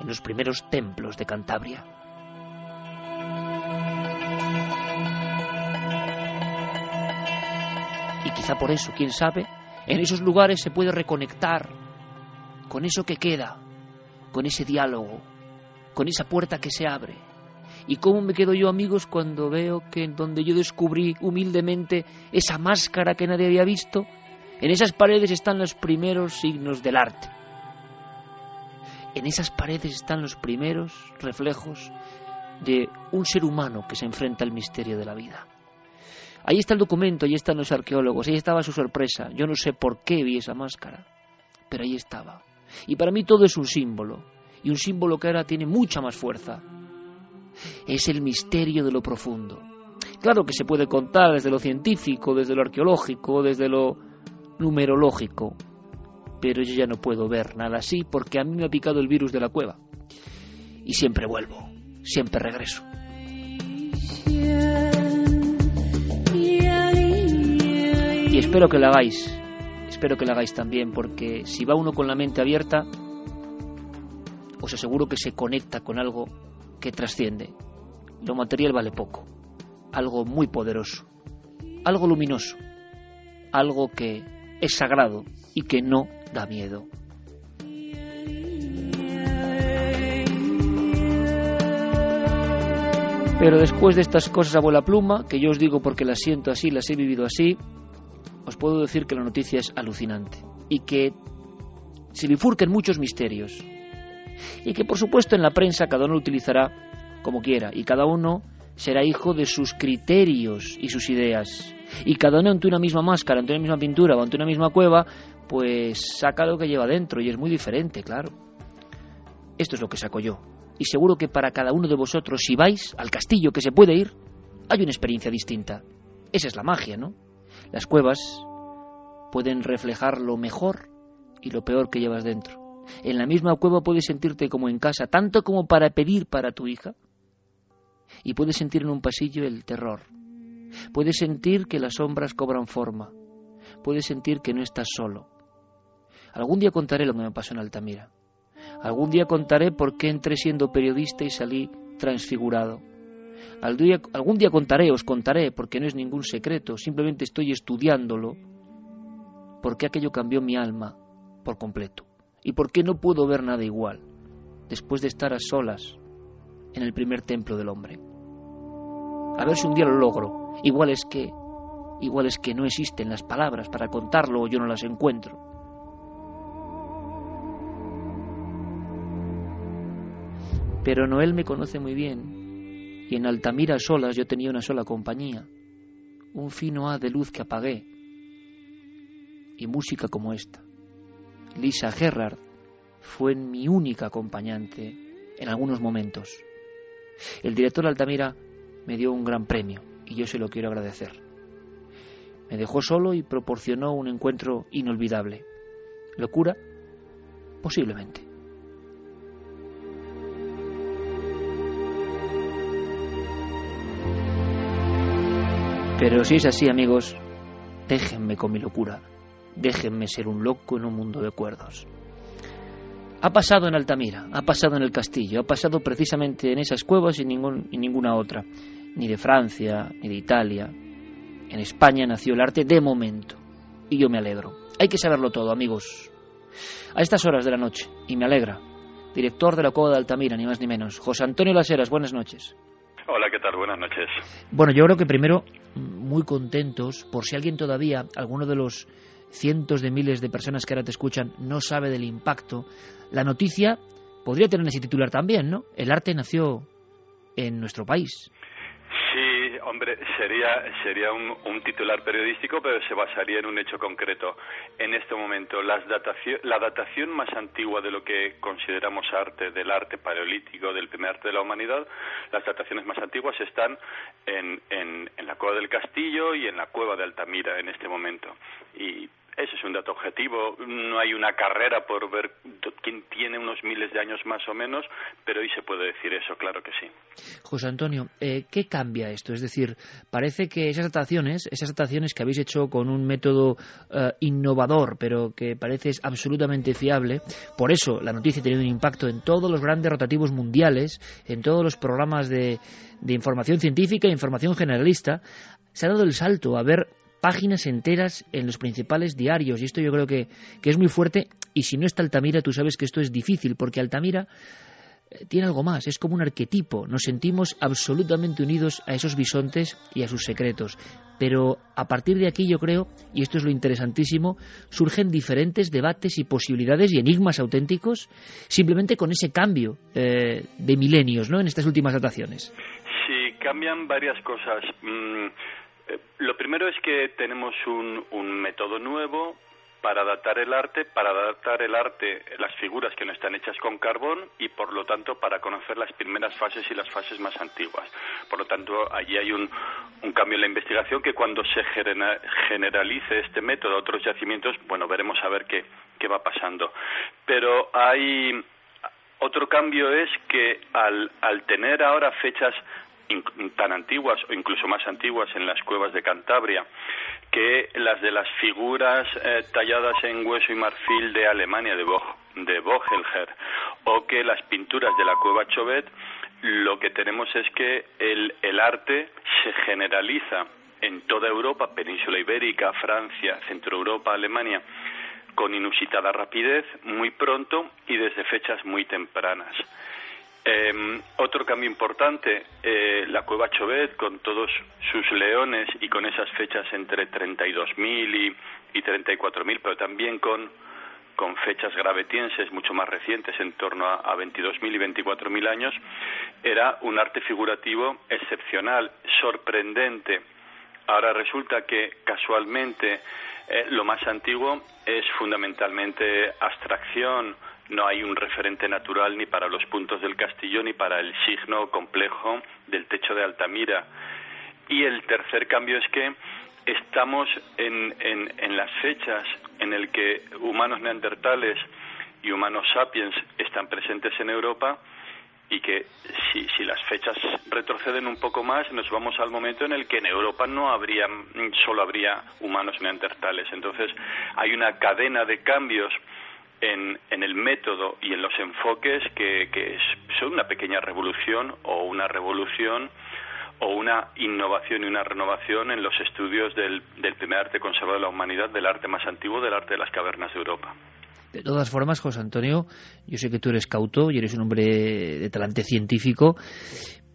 en los primeros templos de Cantabria. Y quizá por eso, quién sabe, en esos lugares se puede reconectar con eso que queda, con ese diálogo, con esa puerta que se abre. ¿Y cómo me quedo yo, amigos, cuando veo que en donde yo descubrí humildemente esa máscara que nadie había visto, en esas paredes están los primeros signos del arte? En esas paredes están los primeros reflejos de un ser humano que se enfrenta al misterio de la vida. Ahí está el documento, ahí están los arqueólogos, ahí estaba su sorpresa. Yo no sé por qué vi esa máscara, pero ahí estaba. Y para mí todo es un símbolo, y un símbolo que ahora tiene mucha más fuerza. Es el misterio de lo profundo. Claro que se puede contar desde lo científico, desde lo arqueológico, desde lo numerológico, pero yo ya no puedo ver nada así porque a mí me ha picado el virus de la cueva. Y siempre vuelvo, siempre regreso. Y espero que lo hagáis, espero que lo hagáis también, porque si va uno con la mente abierta, os aseguro que se conecta con algo que trasciende. Lo material vale poco, algo muy poderoso, algo luminoso, algo que es sagrado y que no da miedo. Pero después de estas cosas abuela pluma, que yo os digo porque las siento así, las he vivido así, os puedo decir que la noticia es alucinante y que se bifurquen muchos misterios y que por supuesto en la prensa cada uno utilizará como quiera y cada uno será hijo de sus criterios y sus ideas y cada uno ante una misma máscara, ante una misma pintura o ante una misma cueva pues saca lo que lleva dentro y es muy diferente, claro. Esto es lo que saco yo y seguro que para cada uno de vosotros, si vais al castillo que se puede ir, hay una experiencia distinta. Esa es la magia, ¿no? Las cuevas pueden reflejar lo mejor y lo peor que llevas dentro. En la misma cueva puedes sentirte como en casa, tanto como para pedir para tu hija. Y puedes sentir en un pasillo el terror. Puedes sentir que las sombras cobran forma. Puedes sentir que no estás solo. Algún día contaré lo que me pasó en Altamira. Algún día contaré por qué entré siendo periodista y salí transfigurado. algún día contaré, os contaré, porque no es ningún secreto, simplemente estoy estudiándolo, por qué aquello cambió mi alma por completo y por qué no puedo ver nada igual después de estar a solas en el primer templo del hombre. A ver si un día lo logro. Igual es que igual es que no existen las palabras para contarlo o yo no las encuentro. Pero Noel me conoce muy bien y en Altamira solas yo tenía una sola compañía, un fino haz de luz que apagué y música como esta. Lisa Gerrard fue mi única acompañante en algunos momentos. El director Altamira me dio un gran premio y yo se lo quiero agradecer. Me dejó solo y proporcionó un encuentro inolvidable. ¿Locura? Posiblemente. Pero si es así, amigos, déjenme con mi locura. Déjenme ser un loco en un mundo de cuerdos. Ha pasado en Altamira, ha pasado en el castillo, ha pasado precisamente en esas cuevas y ningún, ninguna otra, ni de Francia, ni de Italia. En España nació el arte de momento, y yo me alegro. Hay que saberlo todo, amigos. A estas horas de la noche, y me alegra, director de la Cueva de Altamira, ni más ni menos, José Antonio Laseras, buenas noches. Hola, ¿qué tal? Buenas noches. Bueno, yo creo que primero, muy contentos, por si alguien todavía, alguno de los cientos de miles de personas que ahora te escuchan no sabe del impacto, la noticia podría tener ese titular también, ¿no? El arte nació en nuestro país. Sí, hombre, sería, sería un, titular periodístico, pero se basaría en un hecho concreto. En este momento, las datación, la datación más antigua de lo que consideramos arte, del arte paleolítico, del primer arte de la humanidad, las dataciones más antiguas están en, en, en la cueva del Castillo y en la cueva de Altamira en este momento. Y ese es un dato objetivo. No hay una carrera por ver quién tiene unos miles de años más o menos, pero hoy se puede decir eso, claro que sí. José Antonio, eh, ¿qué cambia esto? Es decir, parece que esas dataciones, esas dataciones que habéis hecho con un método eh, innovador, pero que parece absolutamente fiable, por eso la noticia ha tenido un impacto en todos los grandes rotativos mundiales, en todos los programas de, de información científica e información generalista, se ha dado el salto a ver páginas enteras en los principales diarios. Y esto yo creo que, es muy fuerte. Y si no está Altamira, tú sabes que esto es difícil, porque Altamira eh, tiene algo más, es como un arquetipo. Nos sentimos absolutamente unidos a esos bisontes y a sus secretos. Pero a partir de aquí yo creo, y esto es lo interesantísimo, surgen diferentes debates y posibilidades y enigmas auténticos simplemente con ese cambio eh, de milenios ¿no? en estas últimas dataciones. Sí, cambian varias cosas. Mm, lo primero es que tenemos un, método nuevo para datar el arte, para datar el arte, las figuras que no están hechas con carbón y por lo tanto para conocer las primeras fases y las fases más antiguas. Por lo tanto, allí hay un, cambio en la investigación que cuando se generalice este método a otros yacimientos, bueno, veremos a ver qué, qué va pasando. Pero hay otro cambio es que al, al tener ahora fechas tan antiguas o incluso más antiguas en las cuevas de Cantabria que las de las figuras eh, talladas en hueso y marfil de Alemania, de, de Bogelher, o que las pinturas de la cueva Chauvet, lo que tenemos es que el arte se generaliza en toda Europa, península ibérica, Francia, Centro Europa, Alemania, con inusitada rapidez, muy pronto y desde fechas muy tempranas. Eh, otro cambio importante, eh, la cueva Chauvet con todos sus leones y con esas fechas entre 32.000 y, y 34.000, pero también con, fechas gravetienses mucho más recientes, en torno a, a 22.000 y 24.000 años, era un arte figurativo excepcional, sorprendente. Ahora resulta que casualmente eh, lo más antiguo es fundamentalmente abstracción, no hay un referente natural ni para los puntos del castillo ni para el signo complejo del techo de Altamira. Y el tercer cambio es que estamos en, en, las fechas en el que humanos neandertales y humanos sapiens están presentes en Europa y que si, si las fechas retroceden un poco más nos vamos al momento en el que en Europa no habría solo habría humanos neandertales entonces hay una cadena de cambios en, en el método y en los enfoques que, que son una pequeña revolución o una revolución o una innovación y una renovación en los estudios del, del primer arte conservado de la humanidad, del arte más antiguo, del arte de las cavernas de Europa. De todas formas, José Antonio, yo sé que tú eres cauto y eres un hombre de talante científico,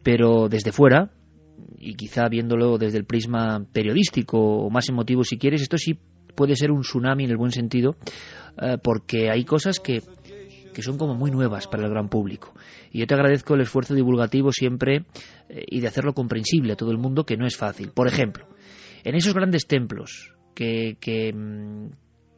pero desde fuera, y quizá viéndolo desde el prisma periodístico o más emotivo si quieres, esto sí puede ser un tsunami en el buen sentido, eh, porque hay cosas que, que son como muy nuevas para el gran público. Y yo te agradezco el esfuerzo divulgativo siempre eh, y de hacerlo comprensible a todo el mundo, que no es fácil. Por ejemplo, en esos grandes templos que, que, mm,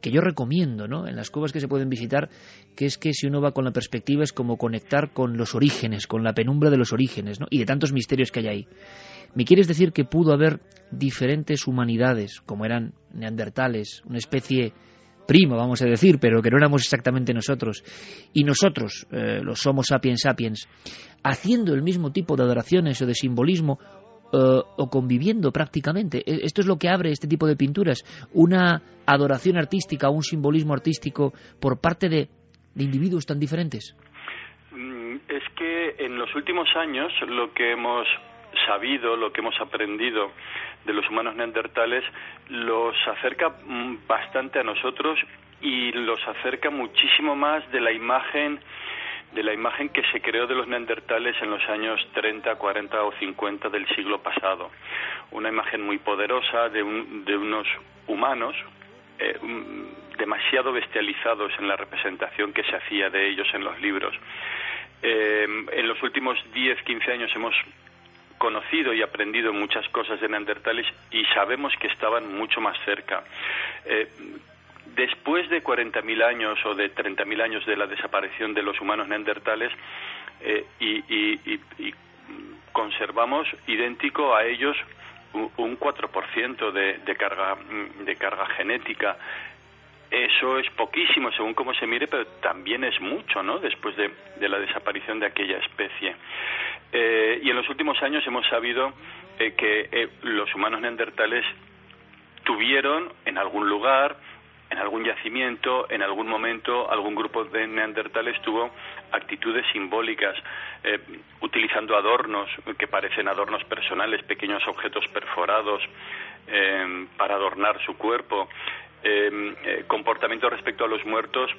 que yo recomiendo, ¿no? En las cuevas que se pueden visitar, que es que si uno va con la perspectiva es como conectar con los orígenes, con la penumbra de los orígenes, ¿no? Y de tantos misterios que hay ahí. ¿Me quieres decir que pudo haber diferentes humanidades, como eran neandertales, una especie prima, vamos a decir, pero que no éramos exactamente nosotros, y nosotros, eh, los somos sapiens sapiens, haciendo el mismo tipo de adoraciones o de simbolismo, Uh, o conviviendo prácticamente. E, esto es lo que abre este tipo de pinturas, una adoración artística, un simbolismo artístico por parte de, de individuos tan diferentes. Mm, es que en los últimos años lo que hemos sabido, lo que hemos aprendido de los humanos neandertales, los acerca mm, bastante a nosotros y los acerca muchísimo más de la imagen de la imagen que se creó de los neandertales en los años 30, 40 o 50 del siglo pasado. Una imagen muy poderosa de, de unos humanos eh, demasiado bestializados en la representación que se hacía de ellos en los libros. Eh, en los últimos 10, 15 años hemos conocido y aprendido muchas cosas de neandertales y sabemos que estaban mucho más cerca. Eh, después de 40.000 años o de 30.000 años de la desaparición de los humanos neandertales eh, y, conservamos idéntico a ellos un 4% de, de, carga, de carga genética. Eso es poquísimo según cómo se mire, pero también es mucho, ¿no? Después de, la desaparición de aquella especie. Eh, y en los últimos años hemos sabido eh, que eh, los humanos neandertales tuvieron en algún lugar en algún yacimiento, en algún momento, algún grupo de neandertales tuvo actitudes simbólicas, utilizando adornos que parecen adornos personales, pequeños objetos perforados para adornar su cuerpo, eh, comportamientos respecto a los muertos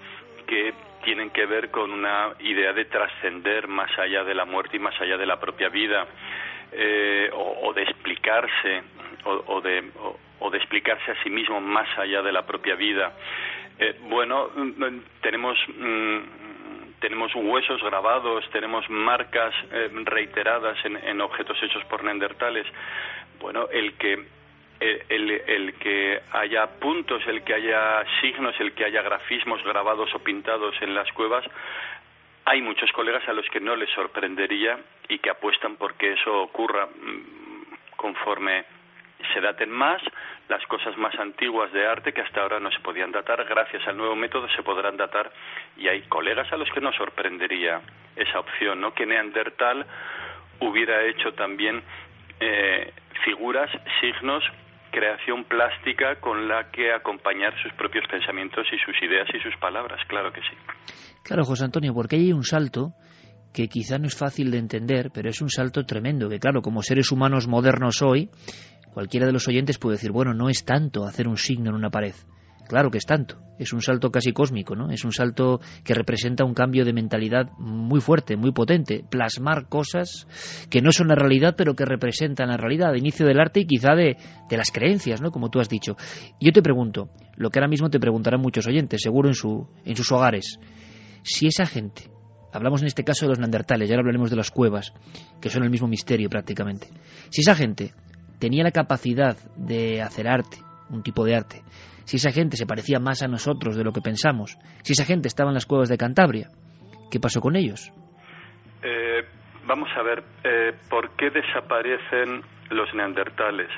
que tienen que ver con una idea de trascender más allá de la muerte y más allá de la propia vida, o, de explicarse, o, de o de explicarse a sí mismo más allá de la propia vida. Eh, bueno, mm, tenemos mm, tenemos huesos grabados, tenemos marcas eh, reiteradas en, objetos hechos por neandertales. Bueno, el que el, el, que haya puntos, el que haya signos, el que haya grafismos grabados o pintados en las cuevas, hay muchos colegas a los que no les sorprendería y que apuestan porque eso ocurra mm, conforme se daten más las cosas más antiguas de arte que hasta ahora no se podían datar. Gracias al nuevo método se podrán datar y hay colegas a los que nos sorprendería esa opción, ¿no? Que Neandertal hubiera hecho también eh, figuras, signos, creación plástica con la que acompañar sus propios pensamientos y sus ideas y sus palabras, claro que sí. Claro, José Antonio, porque hay un salto que quizá no es fácil de entender, pero es un salto tremendo, que claro, como seres humanos modernos hoy, Cualquiera de los oyentes puede decir, bueno, no es tanto hacer un signo en una pared. Claro que es tanto, es un salto casi cósmico, ¿no? Es un salto que representa un cambio de mentalidad muy fuerte, muy potente, plasmar cosas que no son la realidad, pero que representan la realidad, de inicio del arte y quizá de, de las creencias, ¿no? Como tú has dicho. Yo te pregunto, lo que ahora mismo te preguntarán muchos oyentes, seguro en, su, en sus hogares, si esa gente, hablamos en este caso de los neandertales, ya ahora hablaremos de las cuevas, que son el mismo misterio prácticamente, si esa gente tenía la capacidad de hacer arte, un tipo de arte, si esa gente se parecía más a nosotros de lo que pensamos, si esa gente estaba en las cuevas de Cantabria. ¿Qué pasó con ellos? Eh, vamos a ver, eh, ¿por qué desaparecen los neandertales?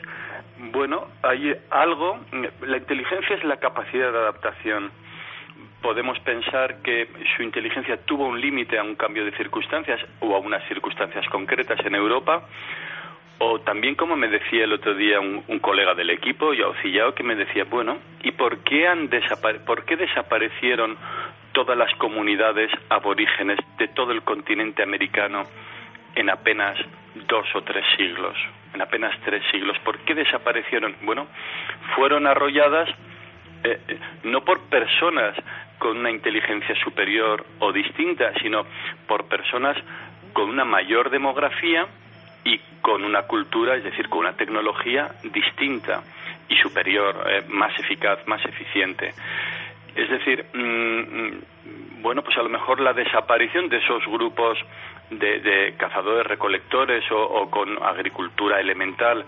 Bueno, hay algo, la inteligencia es la capacidad de adaptación. Podemos pensar que su inteligencia tuvo un límite a un cambio de circunstancias o a unas circunstancias concretas en Europa, o también como me decía el otro día un, colega del equipo, Yaucillao, que me decía, bueno, ¿y por qué, han por qué desaparecieron todas las comunidades aborígenes de todo el continente americano en apenas dos o tres siglos? En apenas tres siglos. ¿Por qué desaparecieron? Bueno, fueron arrolladas eh, eh, no por personas con una inteligencia superior o distinta, sino por personas con una mayor demografía y con una cultura, es decir, con una tecnología distinta y superior, eh, más eficaz, más eficiente. Es decir, mm, bueno, pues a lo mejor la desaparición de esos grupos de, de cazadores recolectores o, con agricultura elemental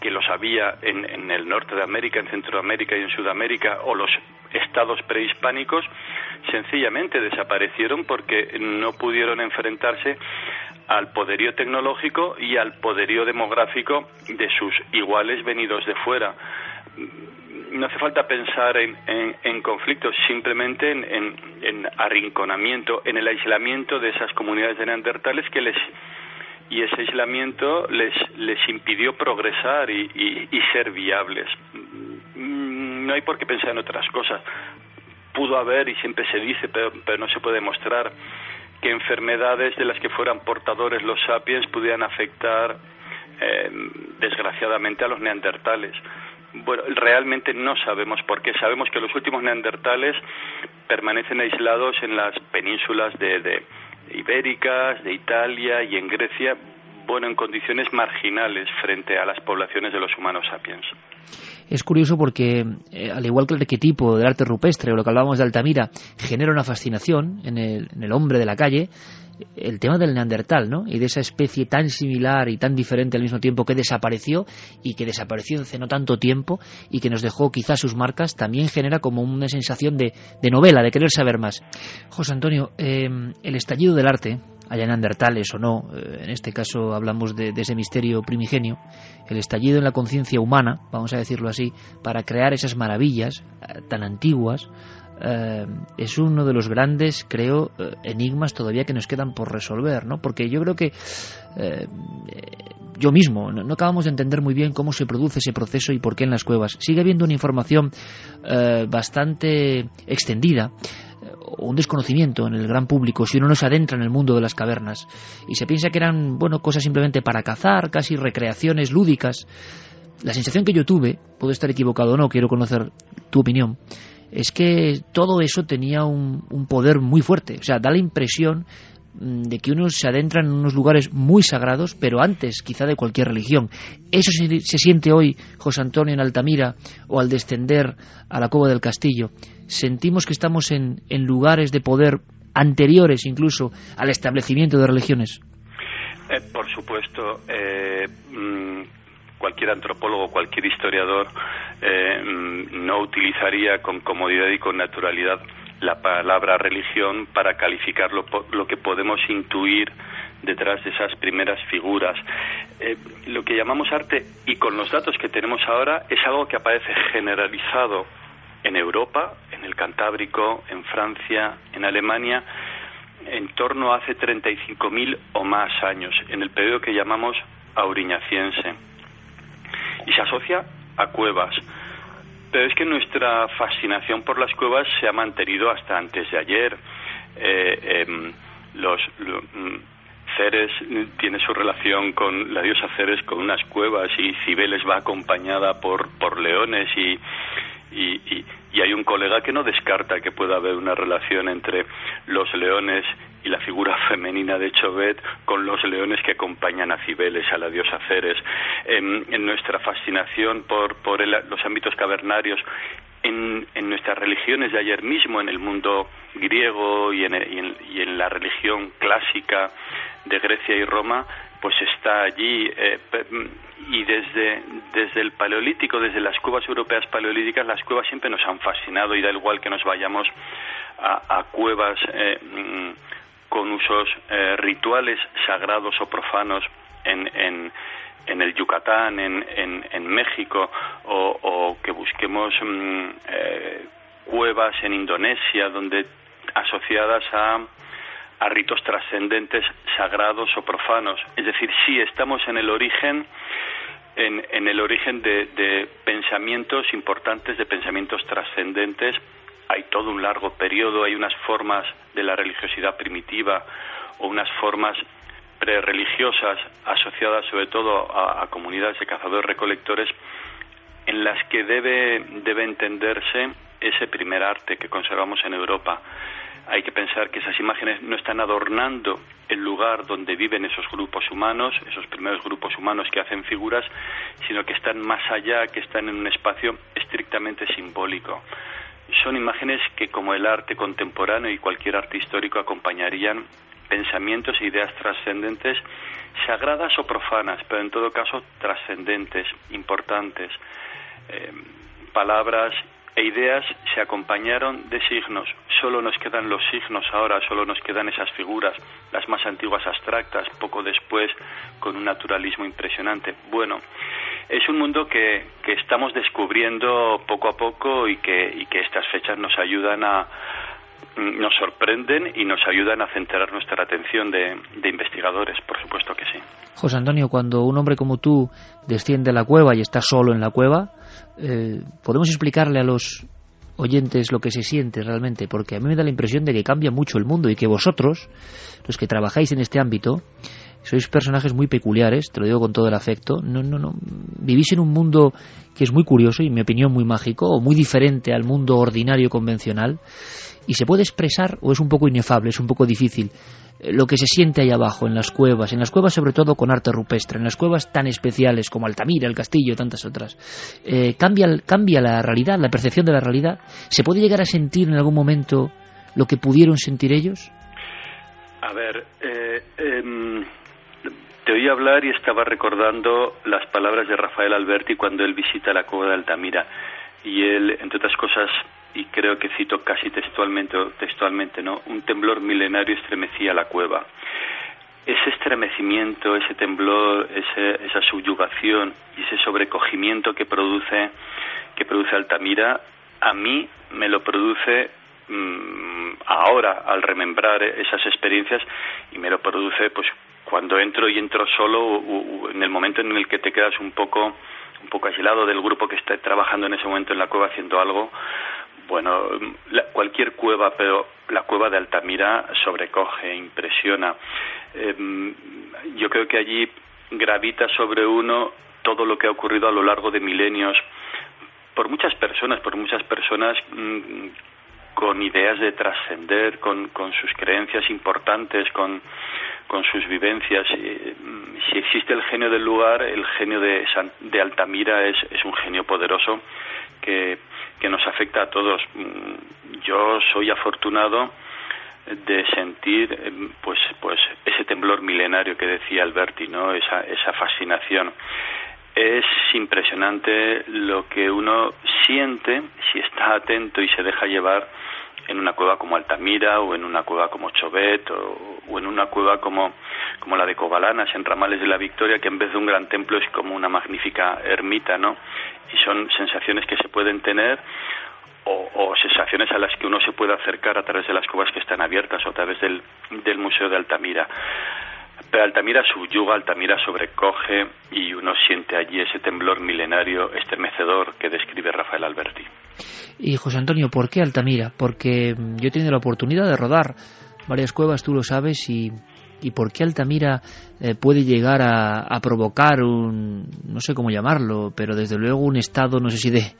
que los había en, el norte de América, en Centroamérica y en Sudamérica, o los estados prehispánicos, sencillamente desaparecieron porque no pudieron enfrentarse al poderío tecnológico y al poderío demográfico de sus iguales venidos de fuera no hace falta pensar en, en, conflictos, simplemente en, en, arrinconamiento, en el aislamiento de esas comunidades de neandertales que les y ese aislamiento les, les impidió progresar y, y, ser viables. No hay por qué pensar en otras cosas. Pudo haber, y siempre se dice, pero, pero no se puede demostrar, que enfermedades de las que fueran portadores los sapiens pudieran afectar eh, desgraciadamente a los neandertales bueno, realmente no sabemos por qué. Sabemos que los últimos neandertales permanecen aislados en las penínsulas de, de ibéricas, de Italia y en Grecia, bueno, en condiciones marginales frente a las poblaciones de los humanos sapiens. Es curioso porque, eh, al igual que el arquetipo del arte rupestre o lo que hablábamos de Altamira, genera una fascinación en el, hombre de la calle, el tema del neandertal, ¿no? Y de esa especie tan similar y tan diferente al mismo tiempo que desapareció y que desapareció hace no tanto tiempo y que nos dejó quizás sus marcas, también genera como una sensación de, de novela, de querer saber más. José Antonio, eh, el estallido del arte, haya o no, eh, en este caso hablamos de, de, ese misterio primigenio, el estallido en la conciencia humana, vamos a decirlo así, para crear esas maravillas eh, tan antiguas, eh, es uno de los grandes, creo, eh, enigmas todavía que nos quedan por resolver, ¿no? Porque yo creo que eh, yo mismo no, acabamos de entender muy bien cómo se produce ese proceso y por qué en las cuevas. Sigue habiendo una información bastante extendida un desconocimiento en el gran público si uno no se adentra en el mundo de las cavernas y se piensa que eran bueno cosas simplemente para cazar, casi recreaciones lúdicas. La sensación que yo tuve, puedo estar equivocado o no, quiero conocer tu opinión, es que todo eso tenía un, un, poder muy fuerte. O sea, da la impresión mm, de que uno se adentra en unos lugares muy sagrados, pero antes quizá de cualquier religión. Eso se, siente hoy, José Antonio, en Altamira o al descender a la Cova del Castillo. Sentimos que estamos en, en lugares de poder anteriores incluso al establecimiento de religiones. Eh, por supuesto, eh, mmm, cualquier antropólogo, cualquier historiador eh, no utilizaría con comodidad y con naturalidad la palabra religión para calificar lo, lo que podemos intuir detrás de esas primeras figuras. Eh, lo que llamamos arte, y con los datos que tenemos ahora, es algo que aparece generalizado en Europa, en el Cantábrico, en Francia, en Alemania, en torno a hace 35.000 o más años, en el periodo que llamamos auriñaciense y se asocia a cuevas. Pero es que nuestra fascinación por las cuevas se ha mantenido hasta antes de ayer. Eh, eh, los, lo, Ceres tiene su relación con la diosa Ceres con unas cuevas y Cibeles va acompañada por, por leones y, y hay un colega que no descarta que pueda haber una relación entre los leones y la figura femenina de Chauvet con los leones que acompañan a Cibeles, a la diosa Ceres. En, nuestra fascinación por, por el, los ámbitos cavernarios, en, en, nuestras religiones de ayer mismo, en el mundo griego y en, y en, y en la religión clásica de Grecia y Roma, pues está allí eh, y desde, desde el paleolítico, desde las cuevas europeas paleolíticas, las cuevas siempre nos han fascinado y da igual que nos vayamos a, cuevas eh, mm, con usos eh, rituales sagrados o profanos en, en, el Yucatán, en, en, México, o, que busquemos mm, cuevas en Indonesia, donde asociadas a a ritos trascendentes, sagrados o profanos. Es decir, sí estamos en el origen, en, en el origen de, de, pensamientos importantes, de pensamientos trascendentes. Hay todo un largo periodo, hay unas formas de la religiosidad primitiva o unas formas prereligiosas asociadas sobre todo a, a comunidades de cazadores-recolectores en las que debe, debe entenderse ese primer arte que conservamos en Europa hay que pensar que esas imágenes no están adornando el lugar donde viven esos grupos humanos, esos primeros grupos humanos que hacen figuras, sino que están más allá, que están en un espacio estrictamente simbólico. Son imágenes que, como el arte contemporáneo y cualquier arte histórico, acompañarían pensamientos e ideas trascendentes, sagradas o profanas, pero en todo caso trascendentes, importantes. Eh, palabras e ideas se acompañaron de signos. Solo nos quedan los signos ahora, solo nos quedan esas figuras, las más antiguas abstractas, poco después con un naturalismo impresionante. Bueno, es un mundo que, que estamos descubriendo poco a poco y que, que estas fechas nos ayudan a, nos sorprenden y nos ayudan a centrar nuestra atención de, de, investigadores, por supuesto que sí. José Antonio, cuando un hombre como tú desciende a la cueva y está solo en la cueva, eh, podemos explicarle a los oyentes lo que se siente realmente, porque a mí me da la impresión de que cambia mucho el mundo y que vosotros, los que trabajáis en este ámbito, sois personajes muy peculiares, te lo digo con todo el afecto, no, no, no, vivís en un mundo que es muy curioso y en mi opinión muy mágico, o muy diferente al mundo ordinario convencional, y se puede expresar o es un poco inefable, es un poco difícil lo que se siente ahí abajo, en las cuevas, en las cuevas sobre todo con arte rupestre, en las cuevas tan especiales como Altamira, el Castillo tantas otras. Eh, cambia, cambia la realidad, la percepción de la realidad. ¿Se puede llegar a sentir en algún momento lo que pudieron sentir ellos? A ver, eh, em, te oí hablar y estaba recordando las palabras de Rafael Alberti cuando él visita la cueva de Altamira. Y él, entre otras cosas, y creo que cito casi textualmente textualmente, ¿no? Un temblor milenario estremecía la cueva. Ese estremecimiento, ese temblor, ese, esa subyugación y ese sobrecogimiento que produce que produce Altamira, a mí me lo produce mm, ahora al remembrar esas experiencias y me lo produce pues cuando entro y entro solo en el momento en el que te quedas un poco un poco aislado del grupo que está trabajando en ese momento en la cueva haciendo algo bueno, cualquier cueva, pero la cueva de Altamira sobrecoge, impresiona. Em, yo creo que allí gravita sobre uno todo lo que ha ocurrido a lo largo de milenios por muchas personas, por muchas personas mm, con ideas de trascender, con, con sus creencias importantes, con, sus vivencias. Mm, si existe el genio del lugar, el genio de, de Altamira es, es un genio poderoso que que nos afecta a todos. Mm, yo soy afortunado de sentir em, pues pues ese temblor milenario que decía Alberti, ¿no? Esa esa fascinación. Es impresionante lo que uno siente si está atento y se deja llevar en una cueva como Altamira o en una cueva como Chobet o, o en una cueva como, como la de Cobalanas en Ramales de la Victoria que en vez de un gran templo es como una magnífica ermita, ¿no? y son sensaciones que se pueden tener o, sensaciones a las que uno se puede acercar a través de las cuevas que están abiertas o a través del, del Museo de Altamira. Pero Altamira subyuga, Altamira sobrecoge y uno siente allí ese temblor milenario estremecedor que describe Rafael Alberti. Y José Antonio, ¿por qué Altamira? Porque yo he tenido la oportunidad de rodar varias cuevas, tú lo sabes, y y por qué Altamira eh, puede llegar a, provocar un, no sé cómo llamarlo, pero desde luego un estado, no sé si de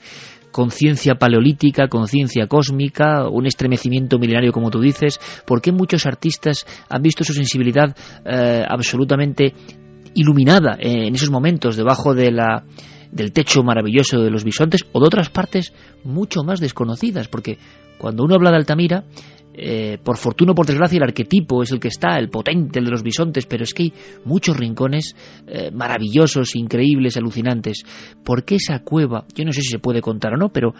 conciencia paleolítica, conciencia cósmica, un estremecimiento milenario como tú dices, por qué muchos artistas han visto su sensibilidad eh, absolutamente iluminada en esos momentos debajo de la del techo maravilloso de los bisontes o de otras partes mucho más desconocidas, porque cuando uno habla de Altamira eh, por fortuna o por desgracia el arquetipo es el que está, el potente, el de los bisontes, pero es que hay muchos rincones eh, maravillosos, increíbles, alucinantes. ¿Por qué esa cueva? Yo no sé si se puede contar o no, pero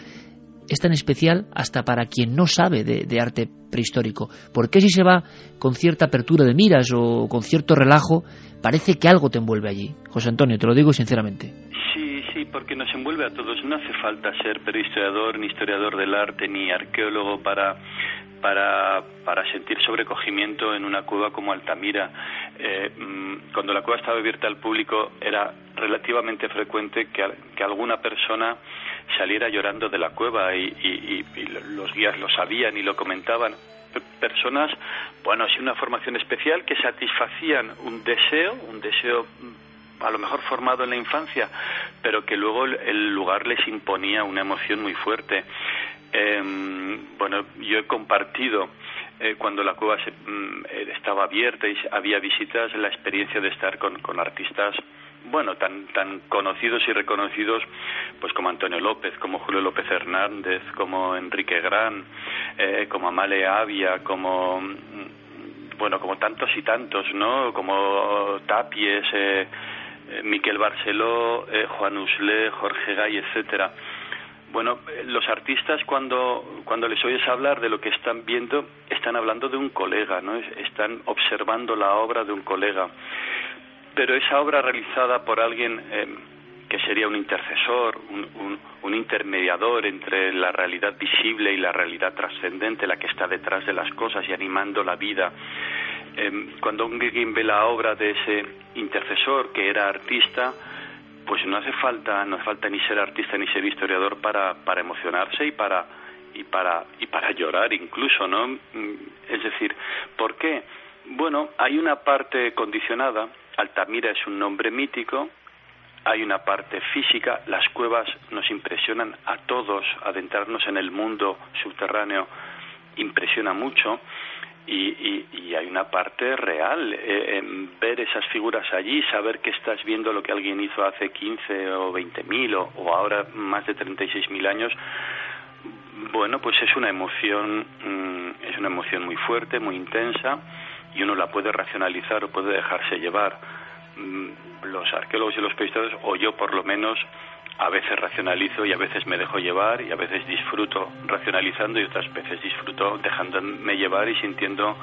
es tan especial hasta para quien no sabe de, arte prehistórico? ¿Por qué si se va con cierta apertura de miras o con cierto relajo, parece que algo te envuelve allí? José Antonio, te lo digo sinceramente. Sí, porque nos envuelve a todos. No hace falta ser prehistoriador, ni historiador del arte, ni arqueólogo para para, sentir sobrecogimiento en una cueva como Altamira. Eh, cuando la cueva estaba abierta al público era relativamente frecuente que, que alguna persona saliera llorando de la cueva y, y, y, los guías lo sabían y lo comentaban. Personas, bueno, sin una formación especial que satisfacían un deseo, un deseo a lo mejor formado en la infancia, pero que luego el lugar les imponía una emoción muy fuerte. Eh, bueno, yo he compartido eh, cuando la cueva se, mm, estaba abierta y había visitas la experiencia de estar con, con artistas bueno, tan, tan conocidos y reconocidos pues como Antonio López, como Julio López Hernández, como Enrique Gran, eh, como Amale Avia, como mm, bueno, como tantos y tantos, ¿no? Como Tapies, eh, eh Miquel Barceló, eh, Juan Usle, Jorge Gay, etcétera. Bueno, los artistas cuando, cuando les oyes hablar de lo que están viendo, están hablando de un colega, ¿no? Están observando la obra de un colega. Pero esa obra realizada por alguien eh, que sería un intercesor, un, un, un, intermediador entre la realidad visible y la realidad trascendente, la que está detrás de las cosas y animando la vida. Eh, cuando alguien ve la obra de ese intercesor que era artista, pues no hace falta no hace falta ni ser artista ni ser historiador para para emocionarse y para y para y para llorar incluso no es decir por qué bueno hay una parte condicionada. Altamira es un nombre mítico. Hay una parte física. Las cuevas nos impresionan a todos. Adentrarnos en el mundo subterráneo impresiona mucho y, y, y, hay una parte real eh, en ver esas figuras allí, saber que estás viendo lo que alguien hizo hace 15 o 20 mil o, ahora más de 36 mil años. Bueno, pues es una emoción, mm, es una emoción muy fuerte, muy intensa y uno la puede racionalizar o puede dejarse llevar. Mm, los arqueólogos y los periodistas, o yo por lo menos, a veces racionalizo y a veces me dejo llevar y a veces disfruto racionalizando y otras veces disfruto dejándome llevar y sintiendo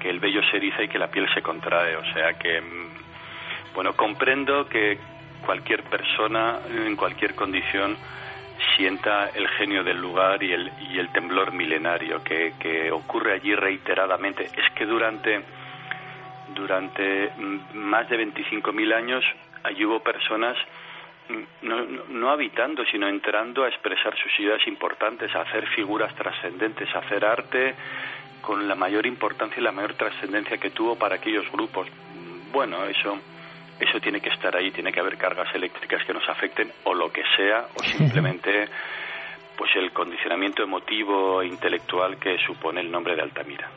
que el vello se eriza y que la piel se contrae. O sea que, mm, bueno, comprendo que cualquier persona en cualquier condición sienta el genio del lugar y el, y el temblor milenario que, que ocurre allí reiteradamente. Es que durante, durante mm, más de 25.000 años allí hubo personas no, no, habitando, sino entrando a expresar sus ideas importantes, a hacer figuras trascendentes, a hacer arte con la mayor importancia y la mayor trascendencia que tuvo para aquellos grupos. Bueno, eso eso tiene que estar ahí, tiene que haber cargas eléctricas que nos afecten o lo que sea, o simplemente pues el condicionamiento emotivo e intelectual que supone el nombre de Altamira.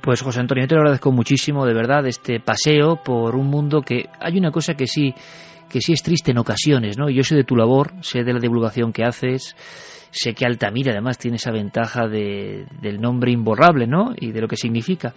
Pues José Antonio, te lo agradezco muchísimo, de verdad, este paseo por un mundo que hay una cosa que sí que sí es triste en ocasiones, ¿no? Yo sé de tu labor, sé de la divulgación que haces, sé que Altamira además tiene esa ventaja de, del nombre imborrable, ¿no? Y de lo que significa.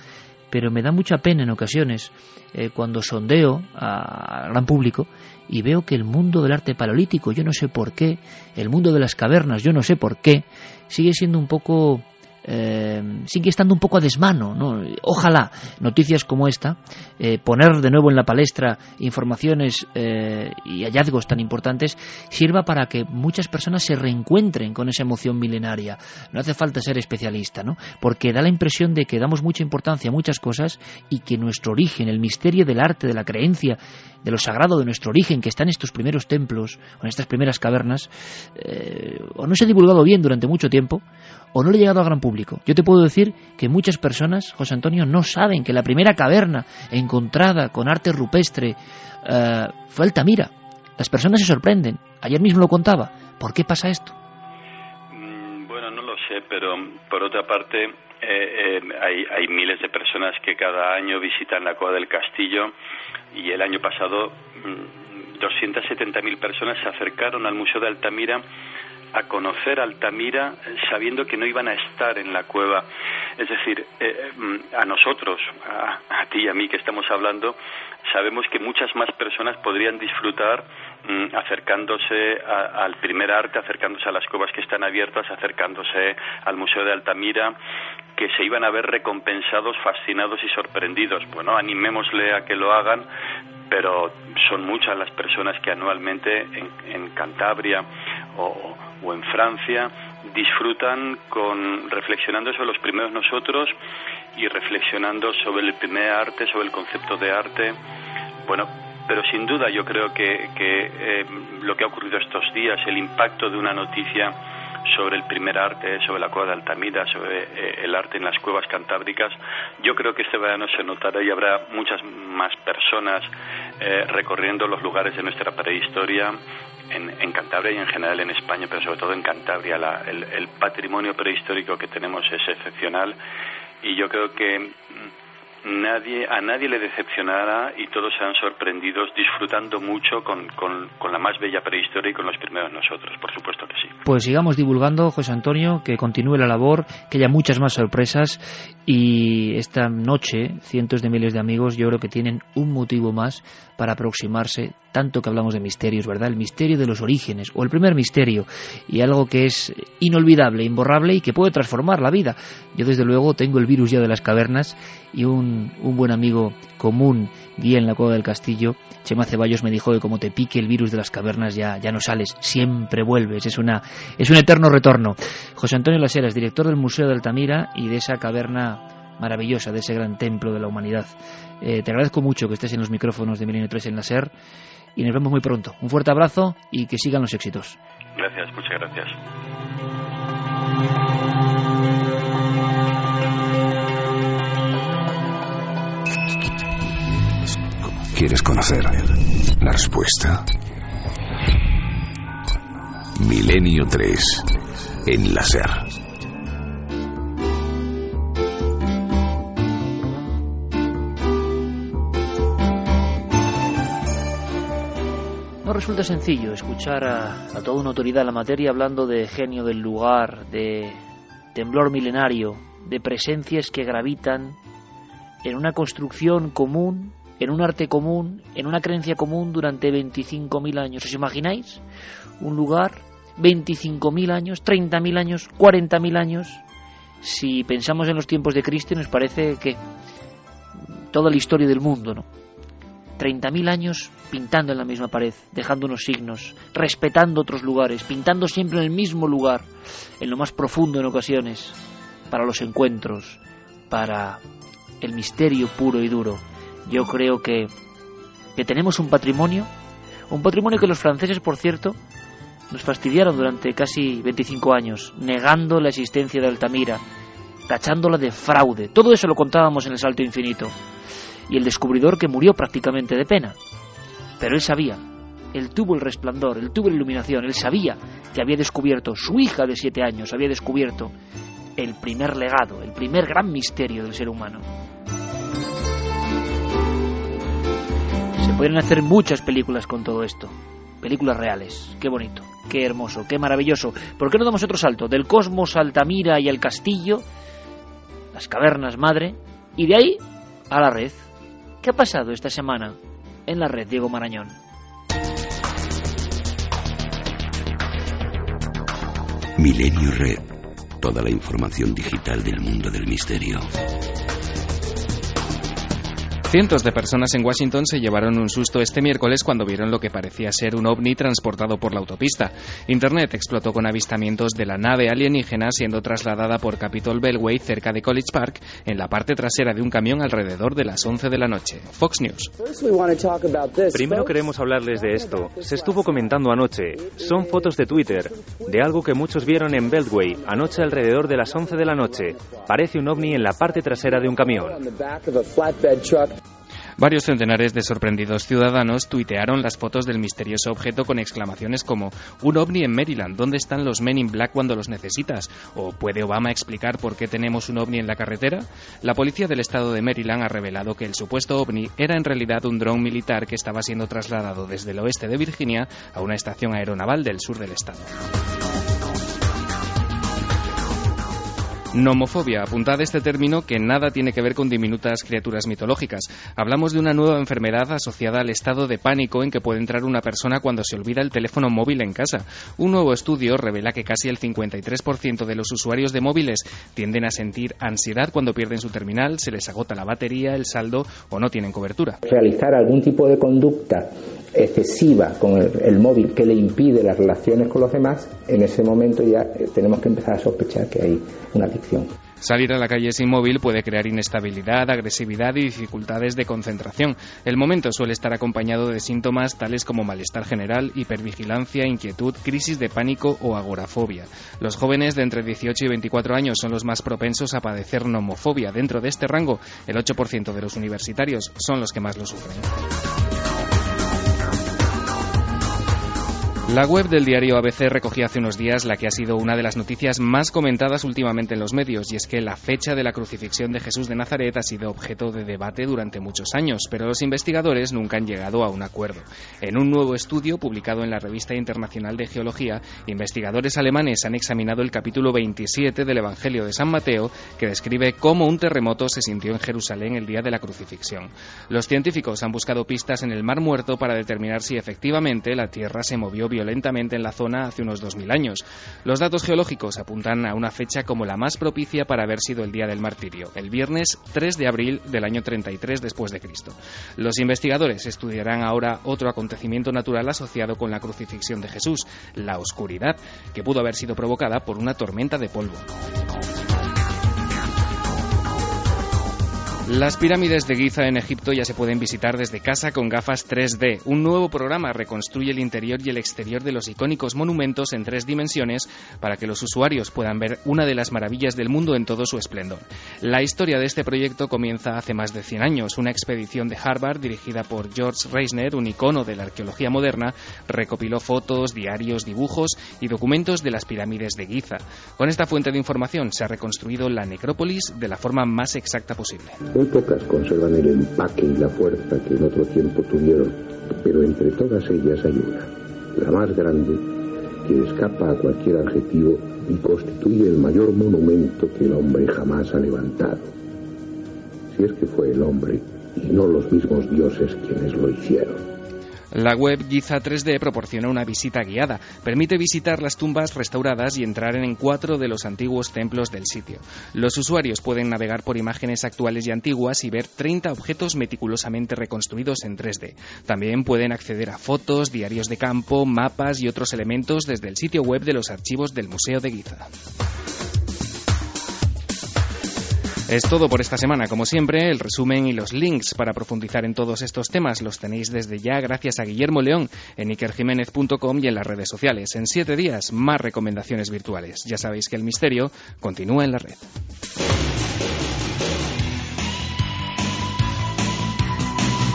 Pero me da mucha pena en ocasiones eh, cuando sondeo al gran público y veo que el mundo del arte paleolítico, yo no sé por qué, el mundo de las cavernas, yo no sé por qué, sigue siendo un poco eh, sigue estando un poco a desmano. ¿no? Ojalá noticias como esta, eh, poner de nuevo en la palestra informaciones eh, y hallazgos tan importantes, sirva para que muchas personas se reencuentren con esa emoción milenaria. No hace falta ser especialista, ¿no? porque da la impresión de que damos mucha importancia a muchas cosas y que nuestro origen, el misterio del arte, de la creencia, de lo sagrado de nuestro origen que está en estos primeros templos en estas primeras cavernas, eh, o no se ha divulgado bien durante mucho tiempo, o no le ha llegado al gran público. Yo te puedo decir que muchas personas, José Antonio, no saben que la primera caverna encontrada con arte rupestre eh, fue Altamira. Las personas se sorprenden. Ayer mismo lo contaba. ¿Por qué pasa esto? Mm, bueno, no lo sé, pero por otra parte, eh, eh, hay, hay miles de personas que cada año visitan la Cueva del Castillo y el año pasado 270.000 mm, personas se acercaron al Museo de Altamira a conocer Altamira sabiendo que no iban a estar en la cueva. Es decir, eh, mm, a nosotros, a, ti y a mí que estamos hablando, sabemos que muchas más personas podrían disfrutar mm, acercándose al primer arte, acercándose a las cuevas que están abiertas, acercándose al Museo de Altamira, que se iban a ver recompensados, fascinados y sorprendidos. Bueno, animémosle a que lo hagan, pero son muchas las personas que anualmente en, Cantabria o, o en Francia disfrutan con reflexionando sobre los primeros nosotros y reflexionando sobre el primer arte, sobre el concepto de arte. Bueno, pero sin duda yo creo que, que eh, lo que ha ocurrido estos días, el impacto de una noticia sobre el primer arte, sobre la cueva de Altamira, sobre eh, el arte en las cuevas cantábricas. Yo creo que este verano se notará y habrá muchas más personas eh, recorriendo los lugares de nuestra prehistoria en, Cantabria y en general en España, pero sobre todo en Cantabria. el patrimonio prehistórico que tenemos es excepcional y yo creo que nadie, a nadie le decepcionará y todos serán sorprendidos disfrutando mucho con, con, la más bella prehistoria y con los primeros nosotros, por supuesto que sí. Pues sigamos divulgando, José Antonio, que continúe la labor, que haya muchas más sorpresas y esta noche cientos de miles de amigos yo creo que tienen un motivo más para aproximarse, tanto que hablamos de misterios, ¿verdad? El misterio de los orígenes, o el primer misterio, y algo que es inolvidable, imborrable y que puede transformar la vida. Yo desde luego tengo el virus ya de las cavernas y un, un buen amigo común, guía en la cueva del castillo, Chema Ceballos me dijo que como te pique el virus de las cavernas ya, ya no sales, siempre vuelves, es, una, es un eterno retorno. José Antonio Laseras, director del Museo de Altamira y de esa caverna maravillosa, de ese gran templo de la humanidad. Eh, te agradezco mucho que estés en los micrófonos de Milenio 3 en la SER y nos vemos muy pronto. Un fuerte abrazo y que sigan los éxitos. Gracias, muchas gracias. ¿Quieres conocer la respuesta? Milenio 3 en la SER. resulta sencillo escuchar a, toda una autoridad en la materia hablando de genio del lugar, de temblor milenario, de presencias que gravitan en una construcción común, en un arte común, en una creencia común durante 25.000 años. ¿Os imagináis? Un lugar, 25.000 años, 30.000 años, 40.000 años. Si pensamos en los tiempos de Cristo nos parece que toda la historia del mundo, ¿no? 30.000 años pintando en la misma pared, dejando unos signos, respetando otros lugares, pintando siempre en el mismo lugar, en lo más profundo en ocasiones, para los encuentros, para el misterio puro y duro. Yo creo que, que tenemos un patrimonio, un patrimonio que los franceses, por cierto, nos fastidiaron durante casi 25 años, negando la existencia de Altamira, tachándola de fraude. Todo eso lo contábamos en el Salto Infinito y el descubridor que murió prácticamente de pena. Pero él sabía, él tuvo el resplandor, él tuvo la iluminación, él sabía que había descubierto, su hija de siete años había descubierto el primer legado, el primer gran misterio del ser humano. Pueden hacer muchas películas con todo esto, películas reales, qué bonito, qué hermoso, qué maravilloso. ¿Por qué no damos otro salto? Del cosmos Altamira y el castillo, las cavernas madre, y de ahí a la red. ¿Qué ha pasado esta semana en la red Diego Marañón? Milenio Red. Toda la información digital del mundo del misterio. Cientos de personas en Washington se llevaron un susto este miércoles cuando vieron lo que parecía ser un ovni transportado por la autopista. Internet explotó con avistamientos de la nave alienígena siendo trasladada por Capitol Beltway cerca de College Park en la parte trasera de un camión alrededor de las 11 de la noche. Fox News. Primero queremos hablarles de esto. Se estuvo comentando anoche. Son fotos de Twitter de algo que muchos vieron en Beltway anoche alrededor de las 11 de la noche. Parece un ovni en la parte trasera de un camión. Varios centenares de sorprendidos ciudadanos tuitearon las fotos del misterioso objeto con exclamaciones como un ovni en Maryland, ¿dónde están los men in black cuando los necesitas? ¿O puede Obama explicar por qué tenemos un ovni en la carretera? La policía del estado de Maryland ha revelado que el supuesto ovni era en realidad un dron militar que estaba siendo trasladado desde el oeste de Virginia a una estación aeronaval del sur del estado. Nomofobia, apuntad este término que nada tiene que ver con diminutas criaturas mitológicas. Hablamos de una nueva enfermedad asociada al estado de pánico en que puede entrar una persona cuando se olvida el teléfono móvil en casa. Un nuevo estudio revela que casi el 53% de los usuarios de móviles tienden a sentir ansiedad cuando pierden su terminal, se les agota la batería, el saldo o no tienen cobertura. Realizar algún tipo de conducta excesiva con el, el, móvil que le impide las relaciones con los demás, en ese momento ya eh, tenemos que empezar a sospechar que hay una adicción. Salir a la calle sin móvil puede crear inestabilidad, agresividad y dificultades de concentración. El momento suele estar acompañado de síntomas tales como malestar general, hipervigilancia, inquietud, crisis de pánico o agorafobia. Los jóvenes de entre 18 y 24 años son los más propensos a padecer nomofobia. Dentro de este rango, el 8% de los universitarios son los que más lo sufren. La web del diario ABC recogía hace unos días la que ha sido una de las noticias más comentadas últimamente en los medios, y es que la fecha de la crucifixión de Jesús de Nazaret ha sido objeto de debate durante muchos años, pero los investigadores nunca han llegado a un acuerdo. En un nuevo estudio publicado en la Revista Internacional de Geología, investigadores alemanes han examinado el capítulo 27 del Evangelio de San Mateo, que describe cómo un terremoto se sintió en Jerusalén el día de la crucifixión. Los científicos han buscado pistas en el Mar Muerto para determinar si efectivamente la Tierra se movió violentamente en la zona hace unos 2.000 años. Los datos geológicos apuntan a una fecha como la más propicia para haber sido el día del martirio, el viernes 3 de abril del año 33 después de Cristo. Los investigadores estudiarán ahora otro acontecimiento natural asociado con la crucifixión de Jesús, la oscuridad, que pudo haber sido provocada por una tormenta de polvo. Las pirámides de Giza en Egipto ya se pueden visitar desde casa con gafas 3D. Un nuevo programa reconstruye el interior y el exterior de los icónicos monumentos en tres dimensiones para que los usuarios puedan ver una de las maravillas del mundo en todo su esplendor. La historia de este proyecto comienza hace más de 100 años. Una expedición de Harvard dirigida por George Reisner, un icono de la arqueología moderna, recopiló fotos, diarios, dibujos y documentos de las pirámides de Giza. Con esta fuente de información se ha reconstruido la necrópolis de la forma más exacta posible. Muy pocas conservan el empaque y la fuerza que en otro tiempo tuvieron, pero entre todas ellas hay una, la más grande, que escapa a cualquier adjetivo y constituye el mayor monumento que el hombre jamás ha levantado. Si es que fue el hombre y no los mismos dioses quienes lo hicieron. La web Giza 3D proporciona una visita guiada. Permite visitar las tumbas restauradas y entrar en cuatro de los antiguos templos del sitio. Los usuarios pueden navegar por imágenes actuales y antiguas y ver 30 objetos meticulosamente reconstruidos en 3D. También pueden acceder a fotos, diarios de campo, mapas y otros elementos desde el sitio web de los archivos del Museo de Giza. Es todo por esta semana. Como siempre, el resumen y los links para profundizar en todos estos temas los tenéis desde ya gracias a Guillermo León en ikerjiménez.com y en las redes sociales. En siete días, más recomendaciones virtuales. Ya sabéis que el misterio continúa en la red.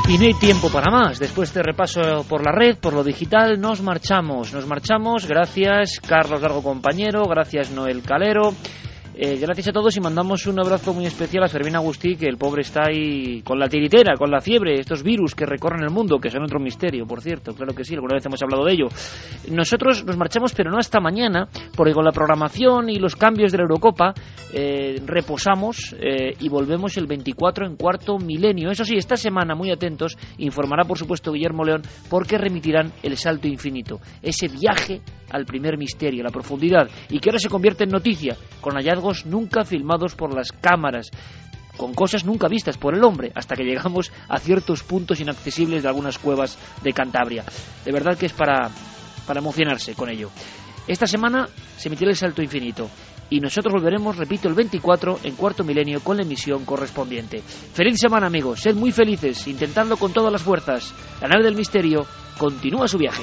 Y no hay tiempo para más. Después de repaso por la red, por lo digital, nos marchamos. Nos marchamos. Gracias, Carlos Largo, compañero. Gracias, Noel Calero. Eh, gracias a todos y mandamos un abrazo muy especial a Fermín Agustí, que el pobre está ahí con la tiritera, con la fiebre, estos virus que recorren el mundo, que son otro misterio, por cierto, claro que sí, alguna vez hemos hablado de ello. Nosotros nos marchamos, pero no hasta mañana, porque con la programación y los cambios de la Eurocopa eh, reposamos eh, y volvemos el 24 en cuarto milenio. Eso sí, esta semana, muy atentos, informará por supuesto Guillermo León, porque remitirán el salto infinito, ese viaje al primer misterio, la profundidad, y que ahora se convierte en noticia, con hallazgos nunca filmados por las cámaras, con cosas nunca vistas por el hombre, hasta que llegamos a ciertos puntos inaccesibles de algunas cuevas de Cantabria. De verdad que es para, para emocionarse con ello. Esta semana se emitirá el salto infinito y nosotros volveremos, repito, el 24 en cuarto milenio con la emisión correspondiente. Feliz semana amigos, sed muy felices, intentando con todas las fuerzas. La nave del misterio continúa su viaje.